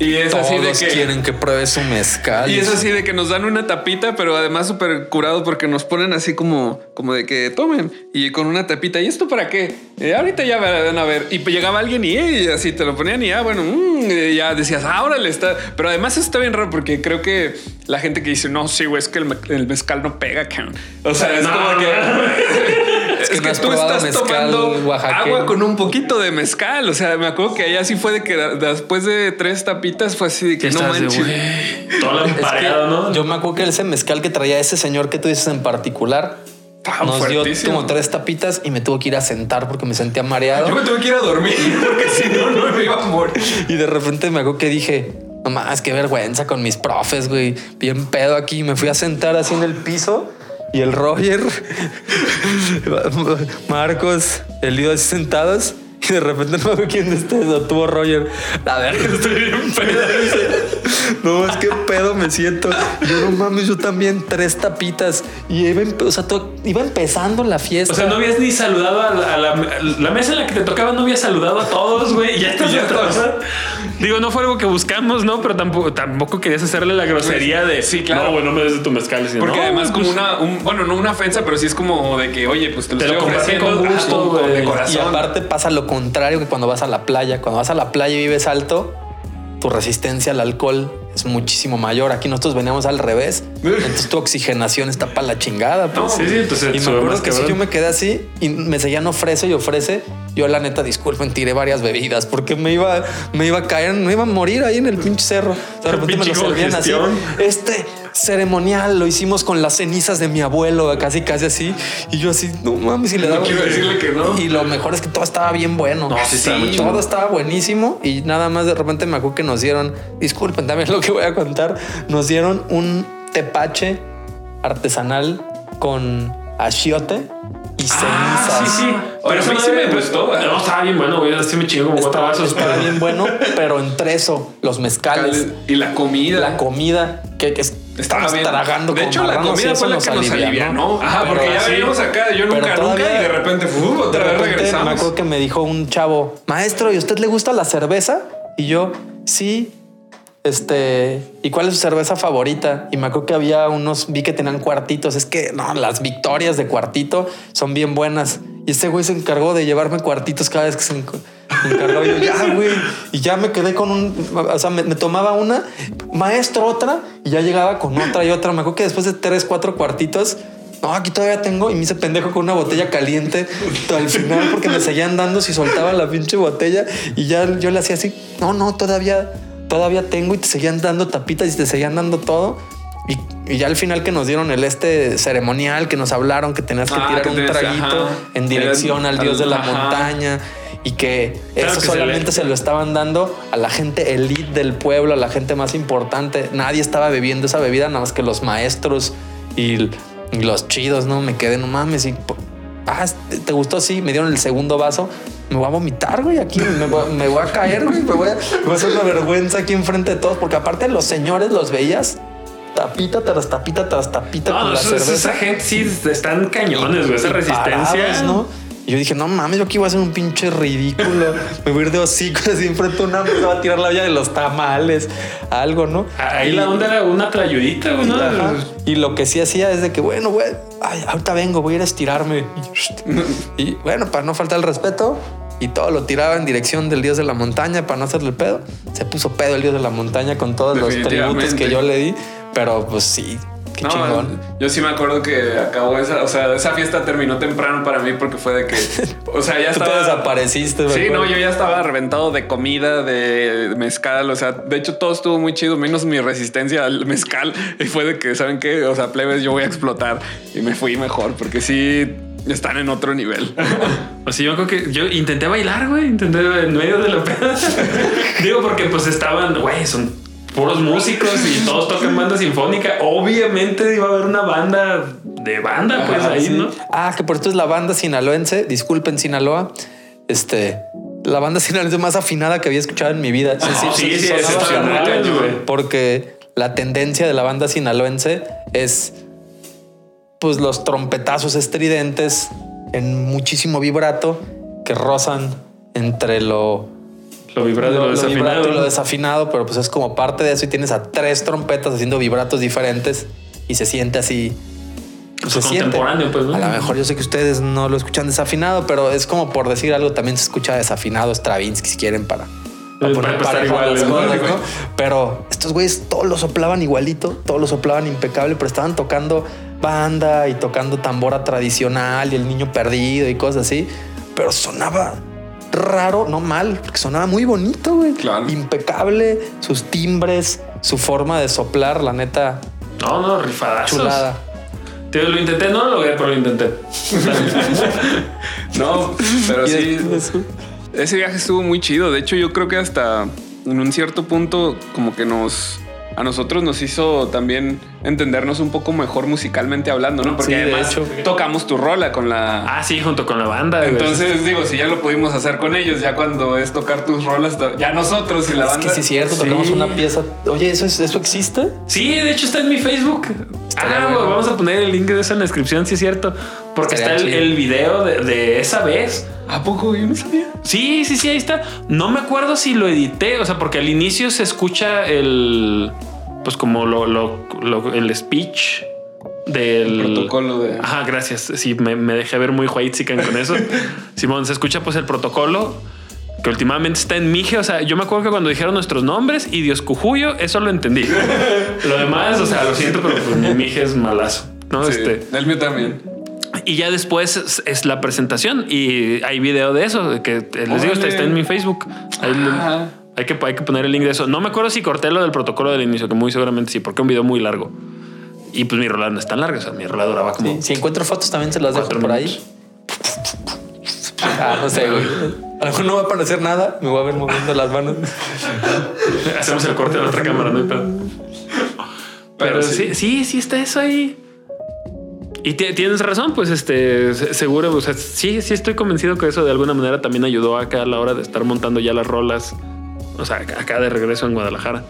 Y es Todos así de que quieren que pruebes su mezcal. y es así de que nos dan una tapita, pero además súper curado porque nos ponen así como, como de que tomen y con una tapita. ¿Y esto para qué? Eh, ahorita ya van a ver. Y pues llegaba alguien y, eh, y así te lo ponían y ya, bueno, mm, y ya decías, ahora le está. Pero además está bien raro porque creo que la gente que dice, no, sí, güey, es que el, me- el mezcal no pega, cabrón. O sea, es No, como no, que. Es, que has tú probado estás mezcal tomando agua con un poquito de mezcal. O sea, me acuerdo que allá sí fue de que después de tres tapitas fue así de que no de, manches. Todo Es que empareado, ¿no? Yo me acuerdo que ese mezcal que traía ese señor que tú dices en particular nos dio como tres tapitas y me tuvo que ir a sentar porque me sentía mareado. Yo me tuve que ir a dormir porque si no, no me iba a morir. Y de repente me acuerdo que dije, no más, qué vergüenza con mis profes, güey. Bien pedo aquí. Me fui a sentar así en el piso y el Roger, Marcos, el Lido así sentados. Y de repente no acuerdo quién de ustedes lo tuvo Roger. La verga, estoy bien pedo. No, es que pedo me siento. Yo no mames, yo también tres tapitas. Y iba, empe- o sea, to- iba empezando la fiesta. O sea, no habías ni saludado a la, a la- a la mesa en la que te tocaba, no habías saludado a todos, güey. y Ya estás otra vez. Digo, no fue algo que buscamos, ¿no? Pero tampoco, tampoco querías hacerle la grosería de Sí, claro. No, güey, no me des de tu mezcal. sino, Porque "No, además güey, como pues, una, un- bueno, no una ofensa, pero sí es como de que, oye, pues te lo Te lo estoy compartí ofreciendo con gusto, de güey. corazón. Y aparte pasa lo contrario que cuando vas a la playa. Cuando vas a la playa y vives alto, tu resistencia al alcohol es muchísimo mayor. Aquí nosotros veníamos al revés. Entonces tu oxigenación está para la chingada. pues. sí, sí, entonces y me acuerdo que si yo me quedé así y me seguían ofrece y ofrece. Yo la neta, disculpen, tiré varias bebidas porque me iba, me iba a caer, me iba a morir ahí en el pinche cerro. De repente me lo servían así. Este ceremonial lo hicimos con las cenizas de mi abuelo, casi casi así. Y yo así, no mames, y le daba. quiero decirle que no. Y lo mejor es que todo estaba bien bueno. No, sí estaba todo estaba buenísimo. Y nada más de repente me acuerdo que nos dieron, disculpen también lo que voy a contar, nos dieron un tepache artesanal con achiote y Ah, cenizas. sí, sí. Pero a eso sí me ¿eh? No, estaba bien bueno, güey. Así me chingo como cuatro Estaba, vasos. estaba pero- bien bueno, pero en treso, los mezcales, Y la comida. la comida, que, que es- Estaba estamos bien. tragando De hecho, la comida eso fue la que nos alivianó. Ajá, Pero porque ya sí, venimos acá, yo nunca, nunca, y de repente, otra vez regresamos. me acuerdo que me dijo un chavo, maestro, ¿y a usted le gusta la cerveza? Y yo, sí. Este, ¿y cuál es su cerveza favorita? Y me acuerdo que había unos, vi que tenían cuartitos. Es que no, las victorias de cuartito son bien buenas. Y ese güey se encargó de llevarme cuartitos cada vez que se encargó. Yo, ya, güey. Y ya me quedé con un, o sea, me, me tomaba una, maestro otra, y ya llegaba con otra y otra. Me acuerdo que después de tres, cuatro cuartitos, no, aquí todavía tengo. Y me hice pendejo con una botella caliente al final porque me seguían dando si soltaba la pinche botella. Y ya yo le hacía así, no, no, todavía, todavía tengo. Y te seguían dando tapitas y te seguían dando todo. Y, y ya al final que nos dieron el este ceremonial, que nos hablaron que tenías que Ah, tirar que un traguito ajá. en dirección al dios de la Ajá. montaña. Y que Claro eso que solamente se lo estaban dando a la gente elite del pueblo, a la gente más importante. Nadie estaba bebiendo esa bebida, nada más que los maestros y, y los chidos, ¿no? Me quedé, no mames. Y, ah, ¿te gustó? Sí, me dieron el segundo vaso. Me voy a vomitar, güey, aquí me voy, me voy a caer, güey. Me voy a, me voy a hacer una vergüenza aquí enfrente de todos, porque aparte los señores los veías tapita tras tapita tras tapita No, con no, la eso- cerveza. esa gente sí están cañones, güey. Esa resistencia. ¿no? Y yo dije, no mames, yo aquí voy a hacer un pinche ridículo. Me voy a ir de hocico así enfrente de una me va a tirar la olla de los tamales, algo, ¿no? Ahí Y- la onda era una trayudita, y, y lo que sí hacía es de que, bueno, güey, ahorita vengo, voy a ir a estirarme. Y, bueno, para no faltar el respeto, y todo lo tiraba en dirección del dios de la montaña para no hacerle pedo. Se puso pedo el dios de la montaña con todos los tributos que yo le di, pero pues sí, qué No, chingón. yo sí me acuerdo que acabó esa, o sea, esa fiesta terminó temprano para mí porque fue de que, o sea, ya Tú te estaba desapareciste, me Sí, acuerdo. no, yo ya estaba reventado de comida, de mezcal, o sea, de hecho todo estuvo muy chido, menos mi resistencia al mezcal. Y fue de que, ¿saben qué? O sea, plebes, yo voy a explotar. Y me fui mejor, porque sí están en otro nivel. O sea, yo creo que yo intenté bailar, güey. Intenté en medio de la peda. Digo, porque pues estaban, güey, son puros músicos y todos tocan banda sinfónica. Obviamente iba a haber una banda de banda, pues Ajá, ahí, sí. ¿no? Ah, que por esto es la banda sinaloense. Disculpen, Sinaloa. Este, la banda sinaloense más afinada que había escuchado en mi vida. Sí, Ah, sí, sí, excepcional, cabrón, güey. Porque la tendencia de la banda sinaloense es pues los trompetazos estridentes en muchísimo vibrato que rozan entre lo Lo vibrado y lo, lo desafinado. vibrato y lo desafinado, pero pues es como parte de eso y tienes a tres trompetas haciendo vibratos diferentes y se siente así. Pues se siente. contemporáneo, pues, ¿no? A lo mejor yo sé que ustedes no lo escuchan desafinado, pero es como por decir algo, también se escucha desafinado Stravinsky si quieren para, para Eh, poner para igual. Pero estos güeyes todos lo soplaban igualito, todos lo soplaban impecable, pero estaban tocando banda y tocando tambora tradicional y el niño perdido y cosas así, pero sonaba raro, no mal, porque sonaba muy bonito, güey. Claro. Impecable, sus timbres, su forma de soplar, la neta, No, no, rifadazos. chulada. Tío, lo intenté, no lo logré, pero lo intenté. No, pero sí. Ese viaje estuvo muy chido. De hecho, yo creo que hasta en un cierto punto, como que nos. A nosotros nos hizo también entendernos un poco mejor musicalmente hablando, ¿no? Porque Sí, de además hecho. tocamos tu rola con la. Ah, sí, junto con la banda. güey. Entonces, digo, si ya lo pudimos hacer con ellos, ya cuando es tocar tus rolas, ya nosotros y la Es banda. que sí es cierto, Sí. tocamos una pieza. Oye, ¿eso, es- eso existe? Sí, de hecho está en mi Facebook. Estaría Ah, bueno. vamos a poner el link de eso en la descripción, si es cierto. Porque Estaría está el video de, de esa vez. ¿A poco? Yo no sabía. Sí, sí, sí, ahí está. No me acuerdo si lo edité, o sea, porque al inicio se escucha el, pues como lo, lo- lo- el speech del El protocolo de. Ajá, gracias. Sí, me, me dejé ver muy white con eso. Simón, se escucha pues el protocolo. que últimamente está en Mije. O sea, yo me acuerdo que cuando dijeron nuestros nombres y Dios Cujuyo, eso lo entendí. lo demás, o sea, lo siento, pero pues mi Mije es malazo. ¿no? Sí, Este, el mío también. Y ya después es, es la presentación y hay video de eso, de que les digo, está, en mi Facebook. Ahí hay, que, hay que poner el link de eso. No me acuerdo si corté lo del protocolo del inicio, que muy seguramente sí, porque es un video muy largo. Y pues mi rola no es tan larga, o sea, mi rola duraba como... Sí, si encuentro fotos también se las dejo por ahí. Ah, no sé, güey. A lo mejor no va a aparecer nada. Me voy a ver moviendo las manos. Hacemos el corte de la otra cámara, no hay pedo. Pero, Pero sí. sí, sí está eso ahí. Y ti- tienes razón, pues este se- seguro, o sea, sí, sí estoy convencido que eso de alguna manera también ayudó acá a la hora de estar montando ya las rolas. O sea, acá de regreso en Guadalajara.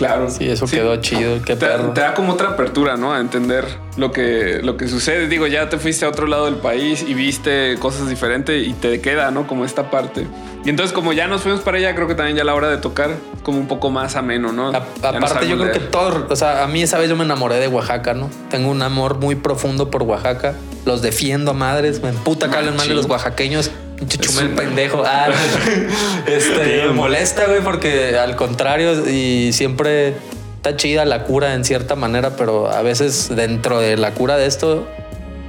Claro. Sí, eso quedó chido. Qué Te, perro. te da como otra apertura, ¿no? A entender lo que, lo que sucede. Digo, ya te fuiste a otro lado del país y viste cosas diferentes y te queda, ¿no? Como esta parte. Y entonces, como ya nos fuimos para allá, creo que también ya la hora de tocar, como un poco más ameno, ¿no? A- aparte, yo creo que todo, o sea, a mí esa vez yo me enamoré de Oaxaca, ¿no? Tengo un amor muy profundo por Oaxaca. Los defiendo a madres. Me emputa que hablen mal de los oaxaqueños. Chumel un- pendejo. Ah, este, me molesta, güey, porque al contrario, y siempre está chida la cura en cierta manera, pero a veces dentro de la cura de esto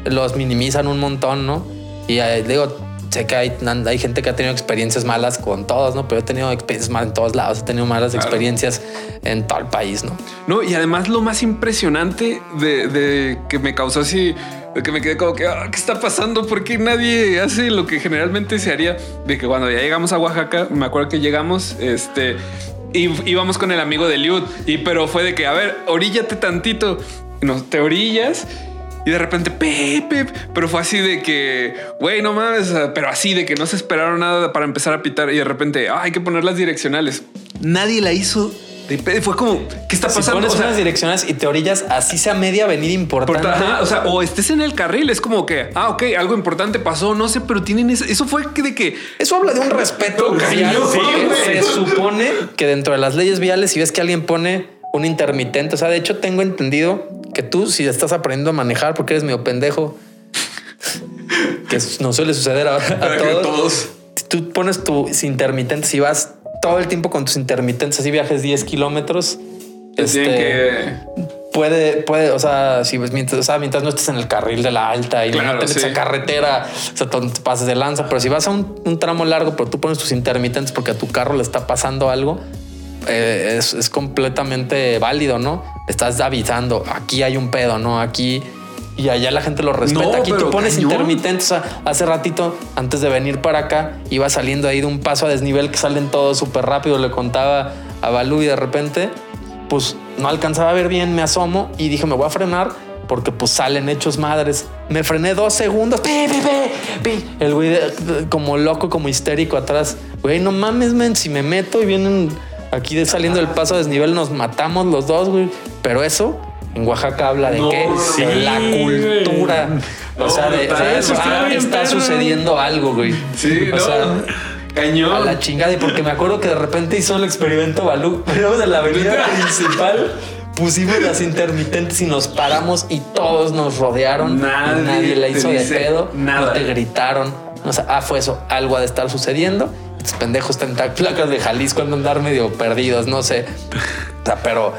los minimizan un montón, ¿no? Y eh, digo, sé que hay, hay gente que ha tenido experiencias malas con todos, ¿no? Pero he tenido experiencias malas en todos lados, he tenido malas Claro. experiencias en todo el país, ¿no? No, y además lo más impresionante de, de que me causó así, que me quedé como que, "Ah, ¿qué está pasando? ¿Por qué nadie hace lo que generalmente se haría? De que cuando ya llegamos a Oaxaca, me acuerdo que llegamos, este, y íbamos con el amigo de Liud, y pero fue de que, a ver, oríllate tantito, no, te orillas. Y de repente, Pepe, pero fue así de que, güey, no mames, pero así de que no se esperaron nada para empezar a pitar y de repente, "Ah, hay que poner las direccionales. Nadie la hizo. Fue como, ¿qué está Si pasando? pones O sea, unas direcciones y te orillas, así sea media avenida importante. Ajá, o sea, o estés en el carril, es como que, ah, ok, algo importante pasó, no sé, pero tienen eso, eso fue de que Eso habla de un respeto vial, sí, se supone que dentro de las leyes viales, si ves que alguien pone un intermitente, o sea, de hecho tengo entendido que tú, si estás aprendiendo a manejar porque eres medio pendejo, que no suele suceder a, a todos, todos. tú pones tus intermitentes, si vas todo el tiempo con tus intermitentes, así viajes 10 kilómetros, este, que puede, puede, o sea, si mientras, o sea, mientras no estés en el carril de la alta y Claro, no te metes sí. a carretera, o sea, te pases de lanza, pero si vas a un, un tramo largo, pero tú pones tus intermitentes porque a tu carro le está pasando algo, eh, es, es completamente válido, ¿no? Estás avisando, aquí hay un pedo, ¿no? Aquí y allá la gente lo respeta. No, aquí tú pones cañón. intermitentes. O sea, hace ratito, antes de venir para acá, iba saliendo ahí de un paso a desnivel que salen todos súper rápido. Le contaba a Balú y de repente, pues no alcanzaba a ver bien, me asomo y dije, me voy a frenar porque pues salen hechos madres. Me frené dos segundos. Pi, pi, pi, pi. El güey como loco, como histérico atrás. Güey, no mames, men, si me meto y vienen aquí de saliendo del paso a desnivel, nos matamos los dos, güey. Pero eso en Oaxaca habla de No, qué? sí, de la cultura. O sea, de, No, de eso está ah, está sucediendo algo, güey. Sí, o no. sea, cañón. a la chingada. Y porque me acuerdo que de repente hizo el experimento Balú. Pero en la avenida principal pusimos las intermitentes y nos paramos y todos nos rodearon. Nadie nadie la hizo de pedo. nada. No te gritaron. O sea, ah, fue eso. Algo ha de estar sucediendo. Estos pendejos están en placas de Jalisco de andar medio perdidos, no sé. O sea, pero,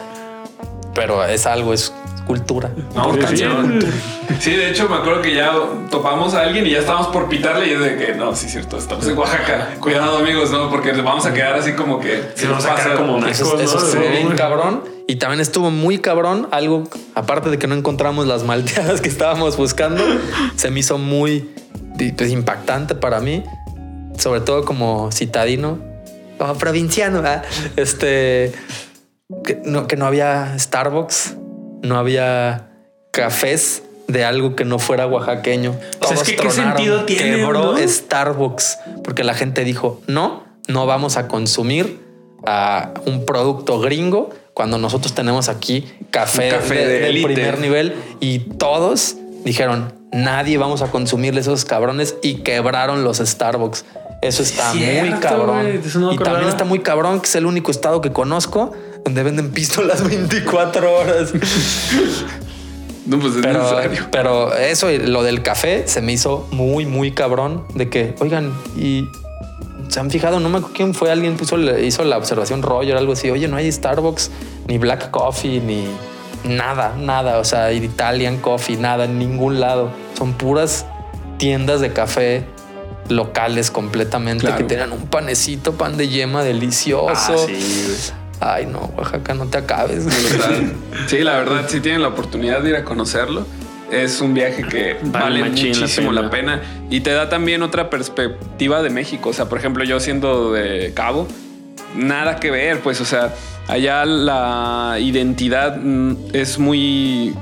pero es algo, es cultura. No, Sí. Sí, de hecho me acuerdo que ya topamos a alguien y ya estábamos por pitarle y yo de que no, sí es cierto, estamos en Oaxaca. Cuidado amigos, no, porque nos vamos a quedar así como que Sí, vamos a quedar como Eso, nacos, eso ¿no? estuvo Sí. bien cabrón. Y también estuvo muy cabrón. Algo, aparte de que no encontramos las malteadas que estábamos buscando, se me hizo muy pues, impactante para mí. Sobre todo como citadino, como provinciano. ¿verdad? Este, que no, que no había Starbucks, no había cafés de algo que no fuera oaxaqueño. O sea, es Todos que, ¿qué sentido tiene, Quebró no? Starbucks porque la gente dijo no, no vamos a consumir a un producto gringo cuando nosotros tenemos aquí café, de, de del élite. primer nivel y todos dijeron nadie vamos a consumirle esos cabrones y quebraron los Starbucks. Eso está muy cabrón. eso no y también está muy cabrón que es el único estado que conozco donde venden pistolas 24 horas. no, pues es Pero, necesario. pero eso lo del café se me hizo muy, muy cabrón de que, oigan, y se han fijado, no me acuerdo quién fue, alguien puso, hizo la observación Roger, algo así, oye, no hay Starbucks, ni Black Coffee, ni nada, nada, o sea, Italian Coffee, nada, en ningún lado. Son puras tiendas de café locales completamente que tienen un panecito, pan de yema delicioso. Ah, Ay, no, Oaxaca, no te acabes. sí, la verdad, si tienen la oportunidad de ir a conocerlo, es un viaje que vale, muchísimo la pena. y te da también otra perspectiva de México. O sea, por ejemplo, yo siendo de Cabo, nada que ver, pues, o sea, allá la identidad mm, es muy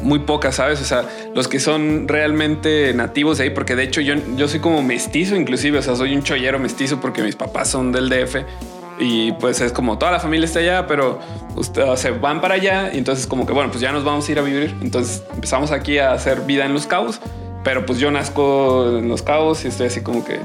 muy poca, ¿sabes? O sea, los que son realmente nativos de ahí, porque de hecho yo, yo soy como mestizo inclusive, o sea, soy un chollero mestizo porque mis papás son del DF y pues es como toda la familia está allá, pero ustedes se van para allá y entonces como que bueno, pues ya nos vamos a ir a vivir. Entonces empezamos aquí a hacer vida en Los Cabos, pero pues yo nazco en Los Cabos y estoy así como que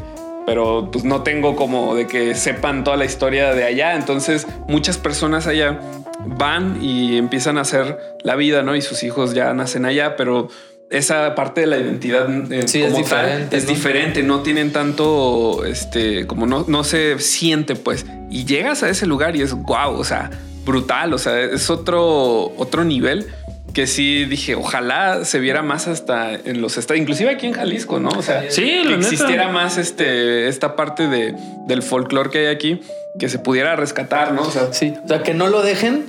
pero pues no tengo como de que sepan toda la historia de allá. Entonces muchas personas allá van y empiezan a hacer la vida, ¿no? Y sus hijos ya nacen allá, pero esa parte de la identidad eh, es diferente. es diferente, no tienen tanto, este, como no, no se siente, pues. Y llegas a ese lugar y es guau, o sea, brutal, o sea, es otro, otro nivel que sí dije, ojalá se viera más hasta en los estados, inclusive aquí en Jalisco, ¿no? O sea, sí, que existiera más este, esta parte de, del folclore que hay aquí, que se pudiera rescatar, ¿no? O sea, sí, o sea, que no lo dejen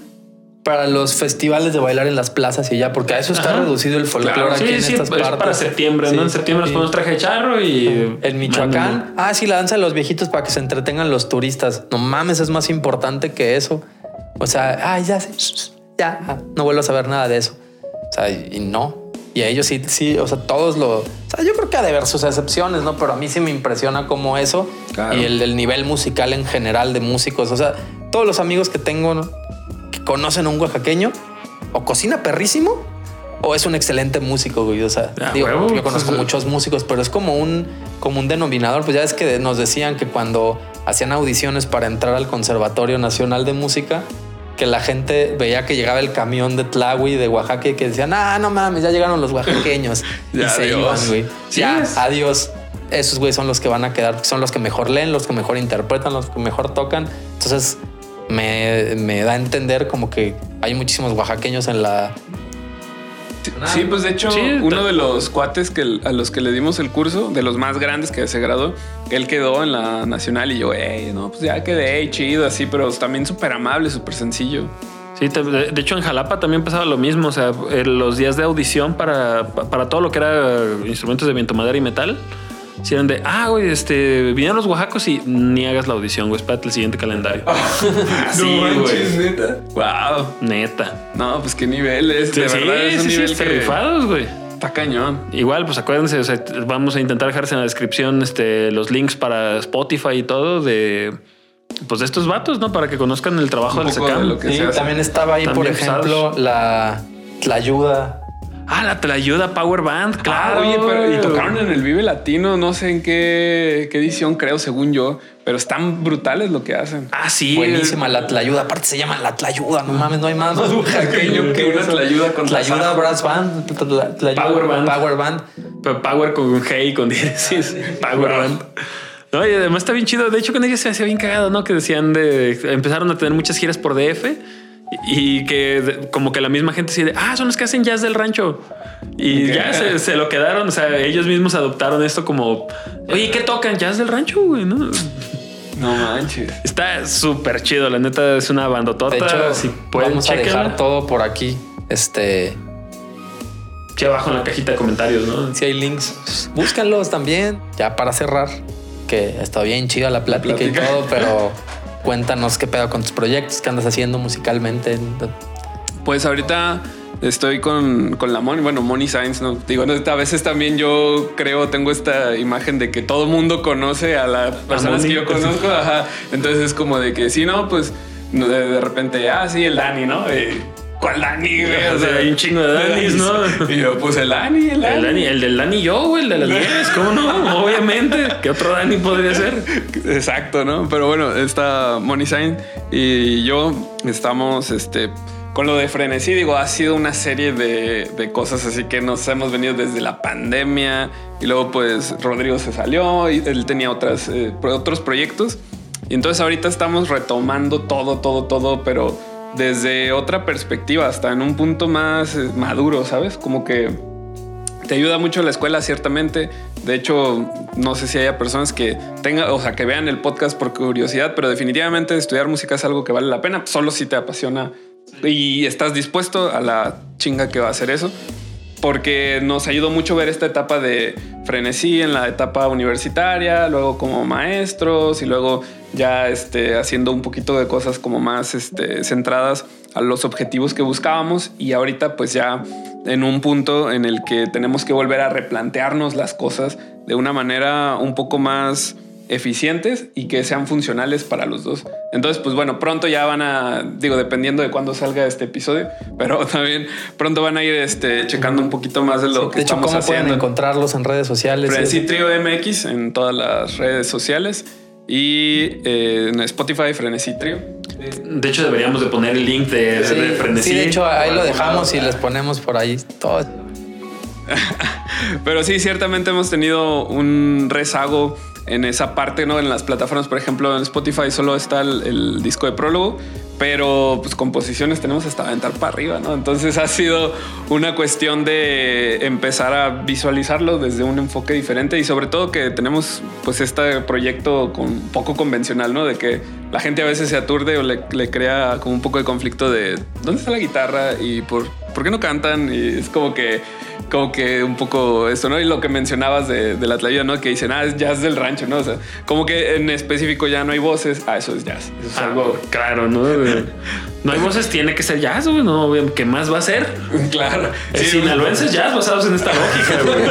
para los festivales de bailar en las plazas y ya, porque a eso está reducido el folclore aquí en estas partes. para septiembre, ¿no? En septiembre nos ponemos traje de charro y. En Michoacán. Ah, sí, la danza de los viejitos para que se entretengan los turistas. No mames, es más importante que eso. O sea, ay, ya ya, no vuelvo a saber nada de eso. O sea, y, no. Y a ellos sí, sí, o sea, todos lo... O sea, yo creo que ha de haber sus excepciones, ¿no? Pero a mí sí me impresiona como eso y el, nivel musical en general de músicos. O sea, todos los amigos que tengo que conocen a un oaxaqueño o cocina perrísimo o es un excelente músico, güey. O sea, ah, digo, yo conozco muchos músicos, pero es como un, como un denominador. Pues ya es que nos decían que cuando hacían audiciones para entrar al Conservatorio Nacional de Música, que la gente veía que llegaba el camión de Tlahui de Oaxaca y que decían, ah, no mames, ya llegaron los oaxaqueños y se iban, güey. ya, adiós. Esos güey son los que van a quedar, son los que mejor leen, los que mejor interpretan, los que mejor tocan. Entonces me, me da a entender como que hay muchísimos oaxaqueños en la Sí, pues de hecho, uno de los cuates que a los que le dimos el curso, de los más grandes que se graduó, él quedó en la nacional y yo, hey, no, pues ya quedé chido, así, pero también súper amable, súper sencillo. Sí, de hecho en Jalapa también pasaba lo mismo, o sea, los días de audición para, para todo lo que era instrumentos de viento, madera y metal, si eran de, ah, güey, este, vinieron los oaxacos y ni hagas la audición, güey, espérate el siguiente calendario. sí, güey. neta. Wow. Neta. No, pues qué nivel es, de verdad, es un nivel que... rifados, güey. Está cañón. Igual, pues acuérdense, o sea, vamos a intentar dejarse en la descripción este, los links para Spotify y todo de pues de estos vatos, ¿no? Para que conozcan el trabajo del SECAM. Sí, también estaba ahí, por ejemplo, la, la ayuda Ah, la Tlayuda Power Band, claro. oye, pero y tocaron en el Vive Latino, no sé en qué, edición creo, según yo, pero están brutales lo que hacen. Ah, sí. Buenísima la Tlayuda. Aparte se llama la Tlayuda, no mames, no hay más. Pequeño que una Tlayuda con Tlayuda Brass Band, Power Band. Power Band. Pero Power con G y con diéresis. Power Band. No, y además está bien chido. De hecho, con ellos se hacía bien cagado, ¿no? Que decían de empezaron a tener muchas giras por DF y que como que la misma gente decide, ah, son los que hacen jazz del rancho. Y ya se, lo quedaron. O sea, ellos mismos adoptaron esto como, oye, ¿qué tocan? Jazz del rancho, güey, ¿no? No manches. Está súper chido. La neta es una bandotota. De hecho, si pueden, vamos a dejar todo por aquí. Este. Aquí abajo en la cajita de comentarios, ¿no? Si hay links, búscanlos también. Ya para cerrar, que está bien chida la plática, la plática. y todo, pero Cuéntanos qué pedo con tus proyectos, qué andas haciendo musicalmente. Pues ahorita estoy con, con la Moni, bueno, Moni Science, ¿no? Digo, a veces también yo creo, tengo esta imagen de que todo mundo conoce a las personas que yo conozco, ajá. Entonces es como de que si no, pues de, repente, ah, sí, el Dani, ¿no? Eh, ¿Cuál Dani, güey? O sea, hay un chingo de Danis, ¿no? Y yo, pues el Dani, el Dani. El, Dani, el del Dani yo, güey, el de las 10, ¿cómo no? Obviamente. ¿Qué otro Dani podría ser? Exacto, ¿no? Pero bueno, está Money Sign y yo estamos, este, con lo de frenesí, digo, ha sido una serie de, de, cosas así que nos hemos venido desde la pandemia y luego pues Rodrigo se salió y él tenía otras, eh, otros proyectos. Y entonces ahorita estamos retomando todo, todo, todo, pero desde otra perspectiva, hasta en un punto más eh, maduro, ¿sabes? Como que te ayuda mucho la escuela, ciertamente. De hecho, no sé si haya personas que tengan, o sea, que vean el podcast por curiosidad, pero definitivamente estudiar música es algo que vale la pena, solo si te apasiona y estás dispuesto a la chinga que va a hacer eso. Porque nos ayudó mucho ver esta etapa de frenesí en la etapa universitaria, luego como maestros y luego ya este, haciendo un poquito de cosas como más este, centradas a los objetivos que buscábamos. Y ahorita pues ya en un punto en el que tenemos que volver a replantearnos las cosas de una manera un poco más eficientes y que sean funcionales para los dos. Entonces, pues bueno, pronto ya van a, digo, dependiendo de cuándo salga este episodio, pero también pronto van a ir este, checando un poquito más de lo que de hecho, estamos ¿cómo haciendo. pueden encontrarlos en redes sociales? Frenzy Trio MX en todas las redes sociales y eh, en Spotify Frenesí Trio. De hecho, deberíamos de poner el link de, Sí, de Frenesí. sí, de hecho, ahí lo dejamos y les ponemos por ahí todo. Pero sí, ciertamente hemos tenido un rezago en esa parte, ¿no? En las plataformas, por ejemplo, en Spotify solo está el, disco de prólogo, pero pues composiciones tenemos hasta aventar para arriba, ¿no? Entonces ha sido una cuestión de empezar a visualizarlo desde un enfoque diferente y sobre todo que tenemos pues este proyecto con poco convencional, ¿no? De que la gente a veces se aturde o le, le crea como un poco de conflicto de ¿dónde está la guitarra? y por, ¿por qué no cantan? Y es como que como que un poco esto, ¿no? Y lo que mencionabas de, de la tlayuda, ¿no? Que dicen, ah, es jazz del rancho, ¿no? O sea, como que en específico ya no hay voces, ah, eso es jazz. Eso es Ah, algo... claro, ¿no? No hay voces, tiene que ser jazz, güey. No, ¿qué más va a ser? Claro. Sí, sinaloense es jazz basados en esta lógica, güey.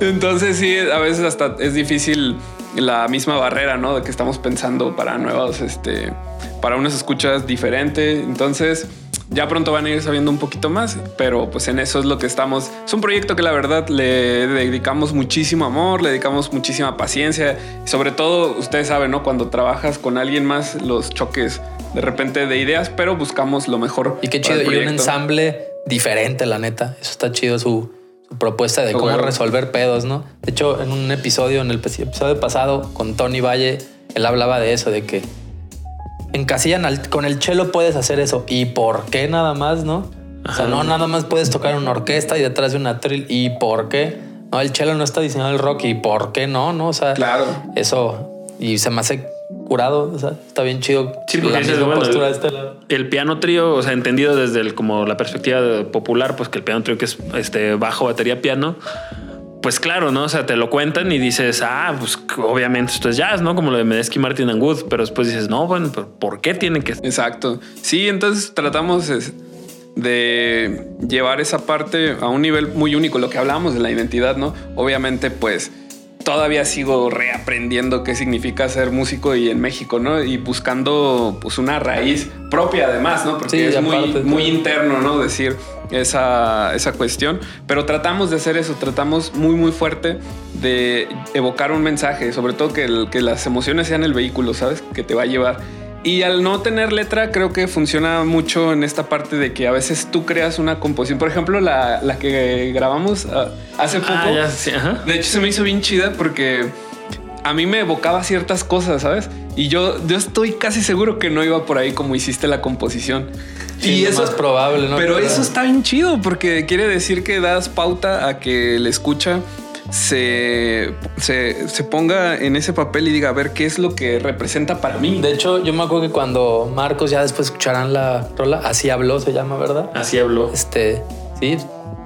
Entonces sí, a veces hasta es difícil la misma barrera, ¿no? De que estamos pensando para nuevos, este, para unas escuchas diferentes. Entonces ya pronto van a ir sabiendo un poquito más, pero pues en eso es lo que estamos. Es un proyecto que la verdad le dedicamos muchísimo amor, le dedicamos muchísima paciencia sobre todo, ustedes saben, ¿no? Cuando trabajas con alguien más, los choques de repente de ideas, pero buscamos lo mejor. Y qué chido. Y un ensamble diferente, la neta. Eso está chido su, su propuesta de cómo resolver pedos, ¿no? De hecho, en un episodio, en el episodio pasado con Tony Valle, él hablaba de eso, de que encasillan con el chelo puedes hacer eso. ¿Y por qué nada más, no? O sea, no nada más puedes tocar una orquesta y detrás de una trill. ¿Y por qué? No, el chelo no está diseñado el rock. ¿Y por qué no? No, o sea, Claro. eso. Y se me hace curado. O sea, está bien chido. Sí, la dices, misma bueno, postura el- de este lado. El piano trío, o sea, entendido desde el- como la perspectiva popular, pues que el piano trío que es este bajo, batería, piano, pues claro, ¿no? O sea, te lo cuentan y dices, ah, pues obviamente esto es jazz, ¿no? Como lo de Medesky, Martin and Wood, pero después dices, no, bueno, ¿por qué tiene que Exacto. Sí, entonces tratamos de llevar esa parte a un nivel muy único, lo que hablábamos de la identidad, ¿no? Obviamente, pues todavía sigo reaprendiendo qué significa ser músico y en México, ¿no? Y buscando pues una raíz propia además, ¿no? Porque Sí, es muy, muy interno, ¿no? Decir esa, esa cuestión, pero tratamos de hacer eso, tratamos muy, muy fuerte de evocar un mensaje, sobre todo que, el- que las emociones sean el vehículo, ¿sabes? Que te va a llevar. Y al no tener letra, creo que funciona mucho en esta parte de que a veces tú creas una composición. Por ejemplo, la, la que grabamos ah, hace poco. Ah, ya, sí, ajá. De hecho, se me hizo bien chida porque a mí me evocaba ciertas cosas, ¿sabes? Y yo, yo estoy casi seguro que no iba por ahí como hiciste la composición. Sí, y eso más probable, ¿no? Pero Pero- eso está bien chido porque quiere decir que das pauta a que el escucha se, se, se ponga en ese papel y diga, a ver, ¿qué es lo que representa para mí? De hecho, yo me acuerdo que cuando Marcos ya después escucharán la rola, así habló, se llama, ¿verdad? Así habló. Este, sí,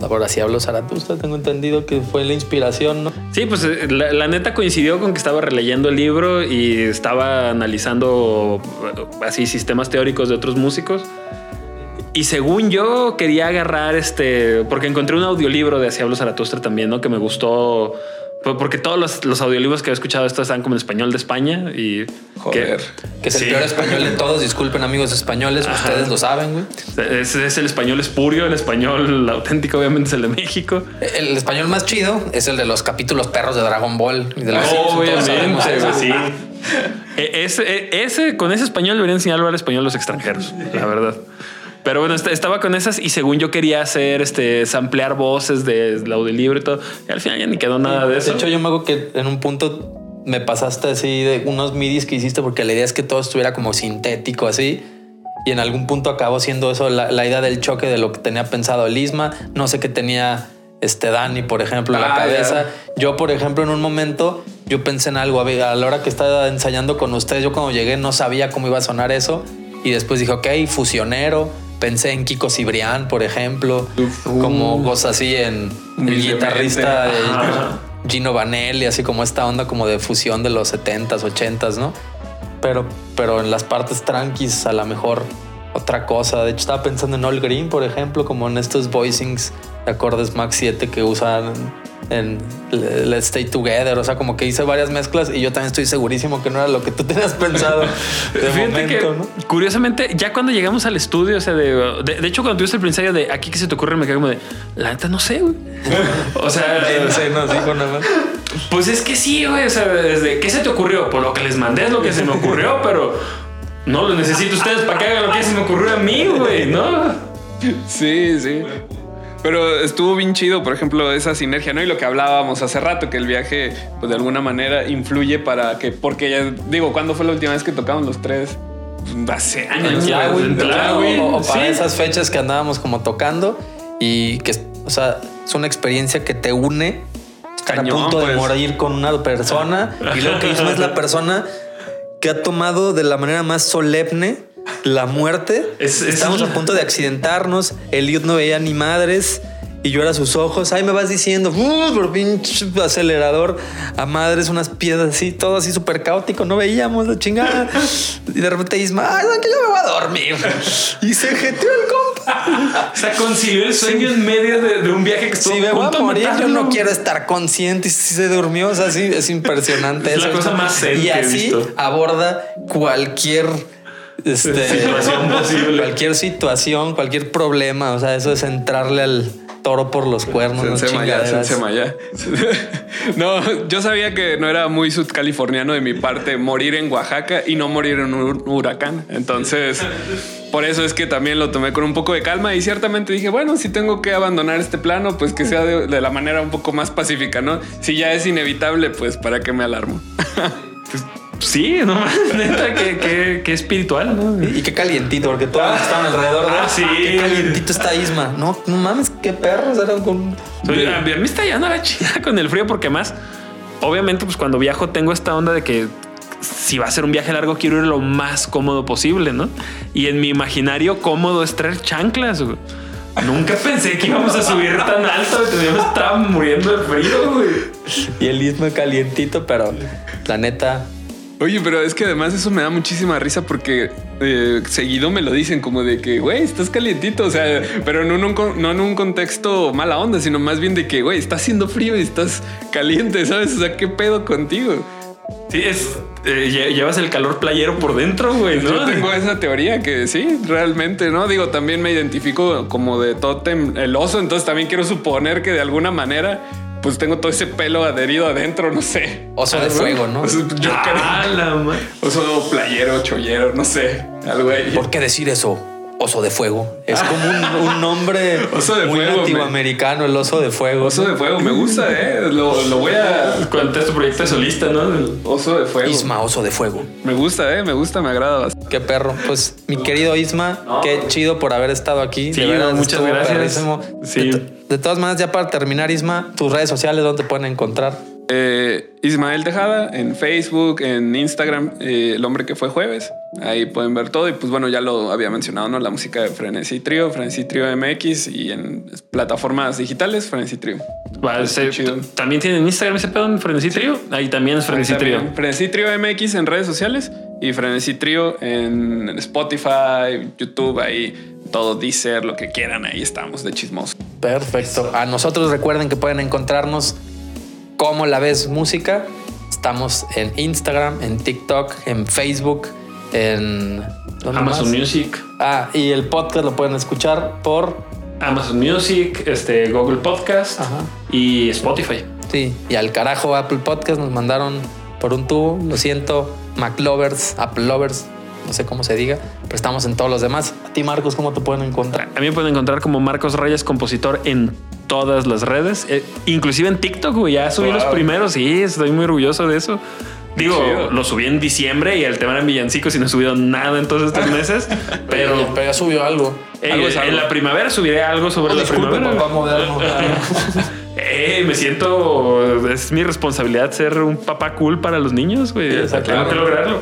ahora así habló Zaratustra, tengo entendido que fue la inspiración, ¿no? Sí, pues eh, la, la neta coincidió con que estaba releyendo el libro y estaba analizando eh, así sistemas teóricos de otros músicos. Y según yo quería agarrar este, porque encontré un audiolibro de Así hablo Zaratustra también, ¿no? Que me gustó, porque todos los, los audiolibros que he escuchado estos están como en español de España y... Joder. Que es Sí. el peor español de todos, disculpen amigos españoles, ustedes lo saben, güey. Es, es el español espurio, el español auténtico obviamente es el de México. El español más chido es el de los capítulos perros de Dragon Ball y de los Simpsons, todos sabemos Obviamente, sí. E- Ese, e- ese, con ese español deberían enseñar a hablar español los extranjeros, la verdad. Pero bueno, est- estaba con esas y según yo quería hacer este samplear voces de la audiolibro y todo. Y al final ya ni quedó nada de eso. De hecho, yo me hago que en un punto me pasaste así de unos midis que hiciste porque la idea es que todo estuviera como sintético así. Y en algún punto acabó siendo eso la, la idea del choque de lo que tenía pensado el Isma. No sé qué tenía este Dani, por ejemplo, en la Ah, cabeza. Yo, por ejemplo, en un momento yo pensé en algo. A la hora que estaba ensayando con ustedes, yo cuando llegué no sabía cómo iba a sonar eso. Y después dije, ok, fusionero. Pensé en Kiko Cibrián, por ejemplo, Uf. como cosas así en el guitarrista de Ajá. Gino Vanelli, así como esta onda como de fusión de los 70s, 80s, ¿no? Pero, pero en las partes tranquis a lo mejor otra cosa. De hecho, estaba pensando en All Green, por ejemplo, como en estos voicings de acordes Max 7 que usan en Let's Stay Together. O sea, como que hice varias mezclas y yo también estoy segurísimo que no era lo que tú tenías pensado de Fíjate momento, que, ¿no? curiosamente, ya cuando llegamos al estudio, o sea, de, de, de hecho, cuando tuviste el principio de aquí que se te ocurre, me quedé como de la neta, no sé, güey. o sea, Sí, no sé, no dijo nada más. pues es que sí, güey. O sea, desde qué se te ocurrió, por lo que les mandé es lo que se me ocurrió, pero no lo necesito ustedes para que hagan lo que se me ocurrió a mí, güey, ¿no? Sí, sí. Pero estuvo bien chido, por ejemplo, esa sinergia, ¿no? Y lo que hablábamos hace rato, que el viaje, pues de alguna manera influye para que, porque ya digo, ¿cuándo fue la última vez que tocamos los tres? Hace años. Ya, güey, o, o para sí. esas fechas que andábamos como tocando y que, o sea, es una experiencia que te une. Estar Cañón, a punto de pues. morir con una persona y lo que es la persona que ha tomado de la manera más solemne la muerte. Es- es- Estamos a punto de accidentarnos. Eliud no veía ni madres. Y yo era sus ojos, ay, me vas diciendo, uh, por pinche acelerador a madres, unas piedras así, todo así súper caótico, no veíamos la chingada. Y de repente Isma, ay, que yo me voy a dormir. Y se jeteó el compa. O sea, concilió el sueño en medio de, de un viaje que estuvo Si me a voy a morir, yo no quiero estar consciente. Y si se durmió, o sea, sí, es impresionante Es la cosa más zen Y así aborda cualquier este, Situación posible. Cualquier situación, cualquier problema. O sea, eso es entrarle al toro por los cuernos. no Maya. No, yo sabía que no era muy sudcaliforniano de mi parte morir en Oaxaca y no morir en un huracán. Entonces, por eso es que también lo tomé con un poco de calma y ciertamente dije, bueno, si tengo que abandonar este plano, pues que sea de, de la manera un poco más pacífica, ¿no? Si ya es inevitable, pues para qué me alarmo. Sí, no neta, que, que, que espiritual, ¿no? Y qué calientito, porque todos estaban alrededor de Ah, sí. Qué calientito está Isma. No, no mames, qué perros eran con. Soy, a mí me está llevando la chingada con el frío porque más, obviamente, pues cuando viajo tengo esta onda de que si va a ser un viaje largo quiero ir lo más cómodo posible, ¿no? Y en mi imaginario cómodo es traer chanclas. güey. Nunca pensé que íbamos a subir tan alto. Yo estaba muriendo de frío, güey. Y el Isma calientito, pero la neta. Oye, pero es que además eso me da muchísima risa porque eh, seguido me lo dicen como de que, güey, estás calientito, o sea, pero no en, un, no en un contexto mala onda, sino más bien de que, güey, está haciendo frío y estás caliente, ¿sabes? O sea, ¿qué pedo contigo? Sí, es. eh, lle- llevas el calor playero por dentro, güey, ¿no? Yo tengo esa teoría que sí, realmente, ¿no? Digo, también me identifico como de tótem el oso, entonces también quiero suponer que de alguna manera, pues tengo todo ese pelo adherido adentro, no sé. Oso de fuego, ¿no? O sea, yo Ah, creo. la playero, chollero, no sé, algo ahí. ¿Por qué decir eso? Oso de fuego. Es como un, un nombre Oso de muy fuego, latinoamericano, el oso de fuego. Oso de fuego, me gusta, ¿eh? Lo, lo voy a... Cuando es tu proyecto de solista, ¿no? Del- Oso de fuego. Isma, oso de fuego. Me gusta, ¿eh? Me gusta, me agrada bastante. Qué perro. Pues mi querido Isma, qué chido por haber estado aquí. Sí, de veras, no, muchas gracias. perrísimo. Sí. De todas maneras, ya para terminar, Isma, tus redes sociales, ¿dónde te pueden encontrar? Eh, Ismael Tejada en Facebook, en Instagram, eh, El hombre que fue jueves. Ahí pueden ver todo. Y pues bueno, ya lo había mencionado, ¿no? La música de Frenesí Trio, Frenesí Trio MX y en plataformas digitales, Frenesí Trio. Va, se- chido. También tienen Instagram ese pedo en Frenesí Trio. Ahí también es Frenesí Trio. Frenesí Trio MX en redes sociales y Frenesí Trio en Spotify, YouTube, ahí todo Deezer, lo que quieran, ahí estamos de chismoso. Perfecto. A nosotros recuerden que pueden encontrarnos como la ves música. Estamos en Instagram, en TikTok, en Facebook, en ¿dónde Amazon más? Music. Ah, y el podcast lo pueden escuchar por Amazon Music, este, Google Podcast Ajá. y Spotify. sí, y al carajo Apple Podcast nos mandaron por un tubo. Lo siento, MacLovers, Apple Lovers. no sé cómo se diga, pero estamos en todos los demás. A ti, Marcos, ¿cómo te pueden encontrar? A mí me pueden encontrar como Marcos Rayas Compositor en todas las redes, eh, inclusive en TikTok, güey. Ya subí los primeros, sí, estoy muy orgulloso de eso. Digo, Chido. lo subí en diciembre y el tema eran villancicos y no he subido nada en todos estos meses, pero pero ya subió algo. eh, algo es algo. en la primavera subiré algo sobre Oh, la disculpe, primavera. papá moderno. Eh, me siento, es mi responsabilidad ser un papá cool para los niños, güey. O sea, tengo que lograrlo.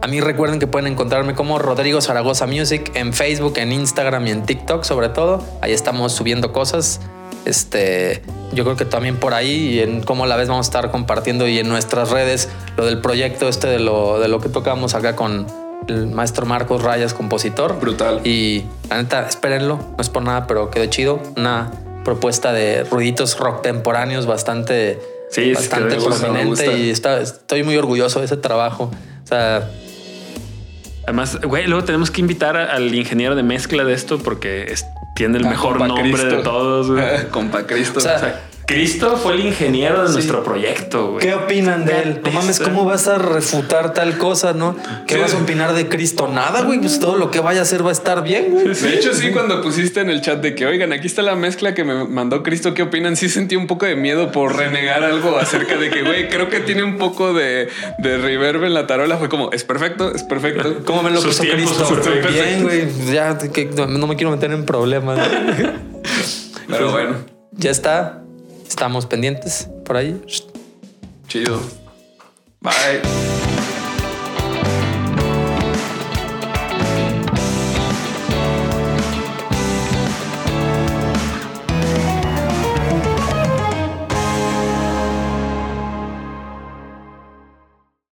A mí recuerden que pueden encontrarme como Rodrigo Zaragoza Music en Facebook, en Instagram y en TikTok sobre todo. Ahí estamos subiendo cosas. Este, yo creo que también por ahí y en cómo la vez vamos a estar compartiendo y en nuestras redes lo del proyecto este de lo, de lo que tocamos acá con el maestro Marcos Rayas, compositor. Brutal. Y la neta, espérenlo, no es por nada, pero quedó chido. Una propuesta de ruiditos rock temporáneos bastante, Sí, bastante prominente gusta. y está- estoy muy orgulloso de ese trabajo. O sea, Además, güey, luego tenemos que invitar al ingeniero de mezcla de esto porque es- tiene el Ah, mejor nombre Cristo. de todos. Compa Cristo. O sea, O sea, Cristo fue el ingeniero de Sí. nuestro proyecto, güey. ¿Qué opinan de él? No mames, ¿cómo vas a refutar tal cosa, no? ¿Qué Sí. vas a opinar de Cristo? Nada, güey. Pues todo lo que vaya a hacer va a estar bien, güey. De hecho, sí, cuando pusiste en el chat de que, oigan, aquí está la mezcla que me mandó Cristo, ¿qué opinan? Sí sentí un poco de miedo por renegar algo acerca de que, güey, creo que tiene un poco de, de reverb en la tarola. Fue como, es perfecto, es perfecto. ¿Cómo me lo puso Cristo? Bien, güey. Pues Ya que no, no me quiero meter en problemas. Pero bueno, ya está. Estamos pendientes por ahí. chido. Bye.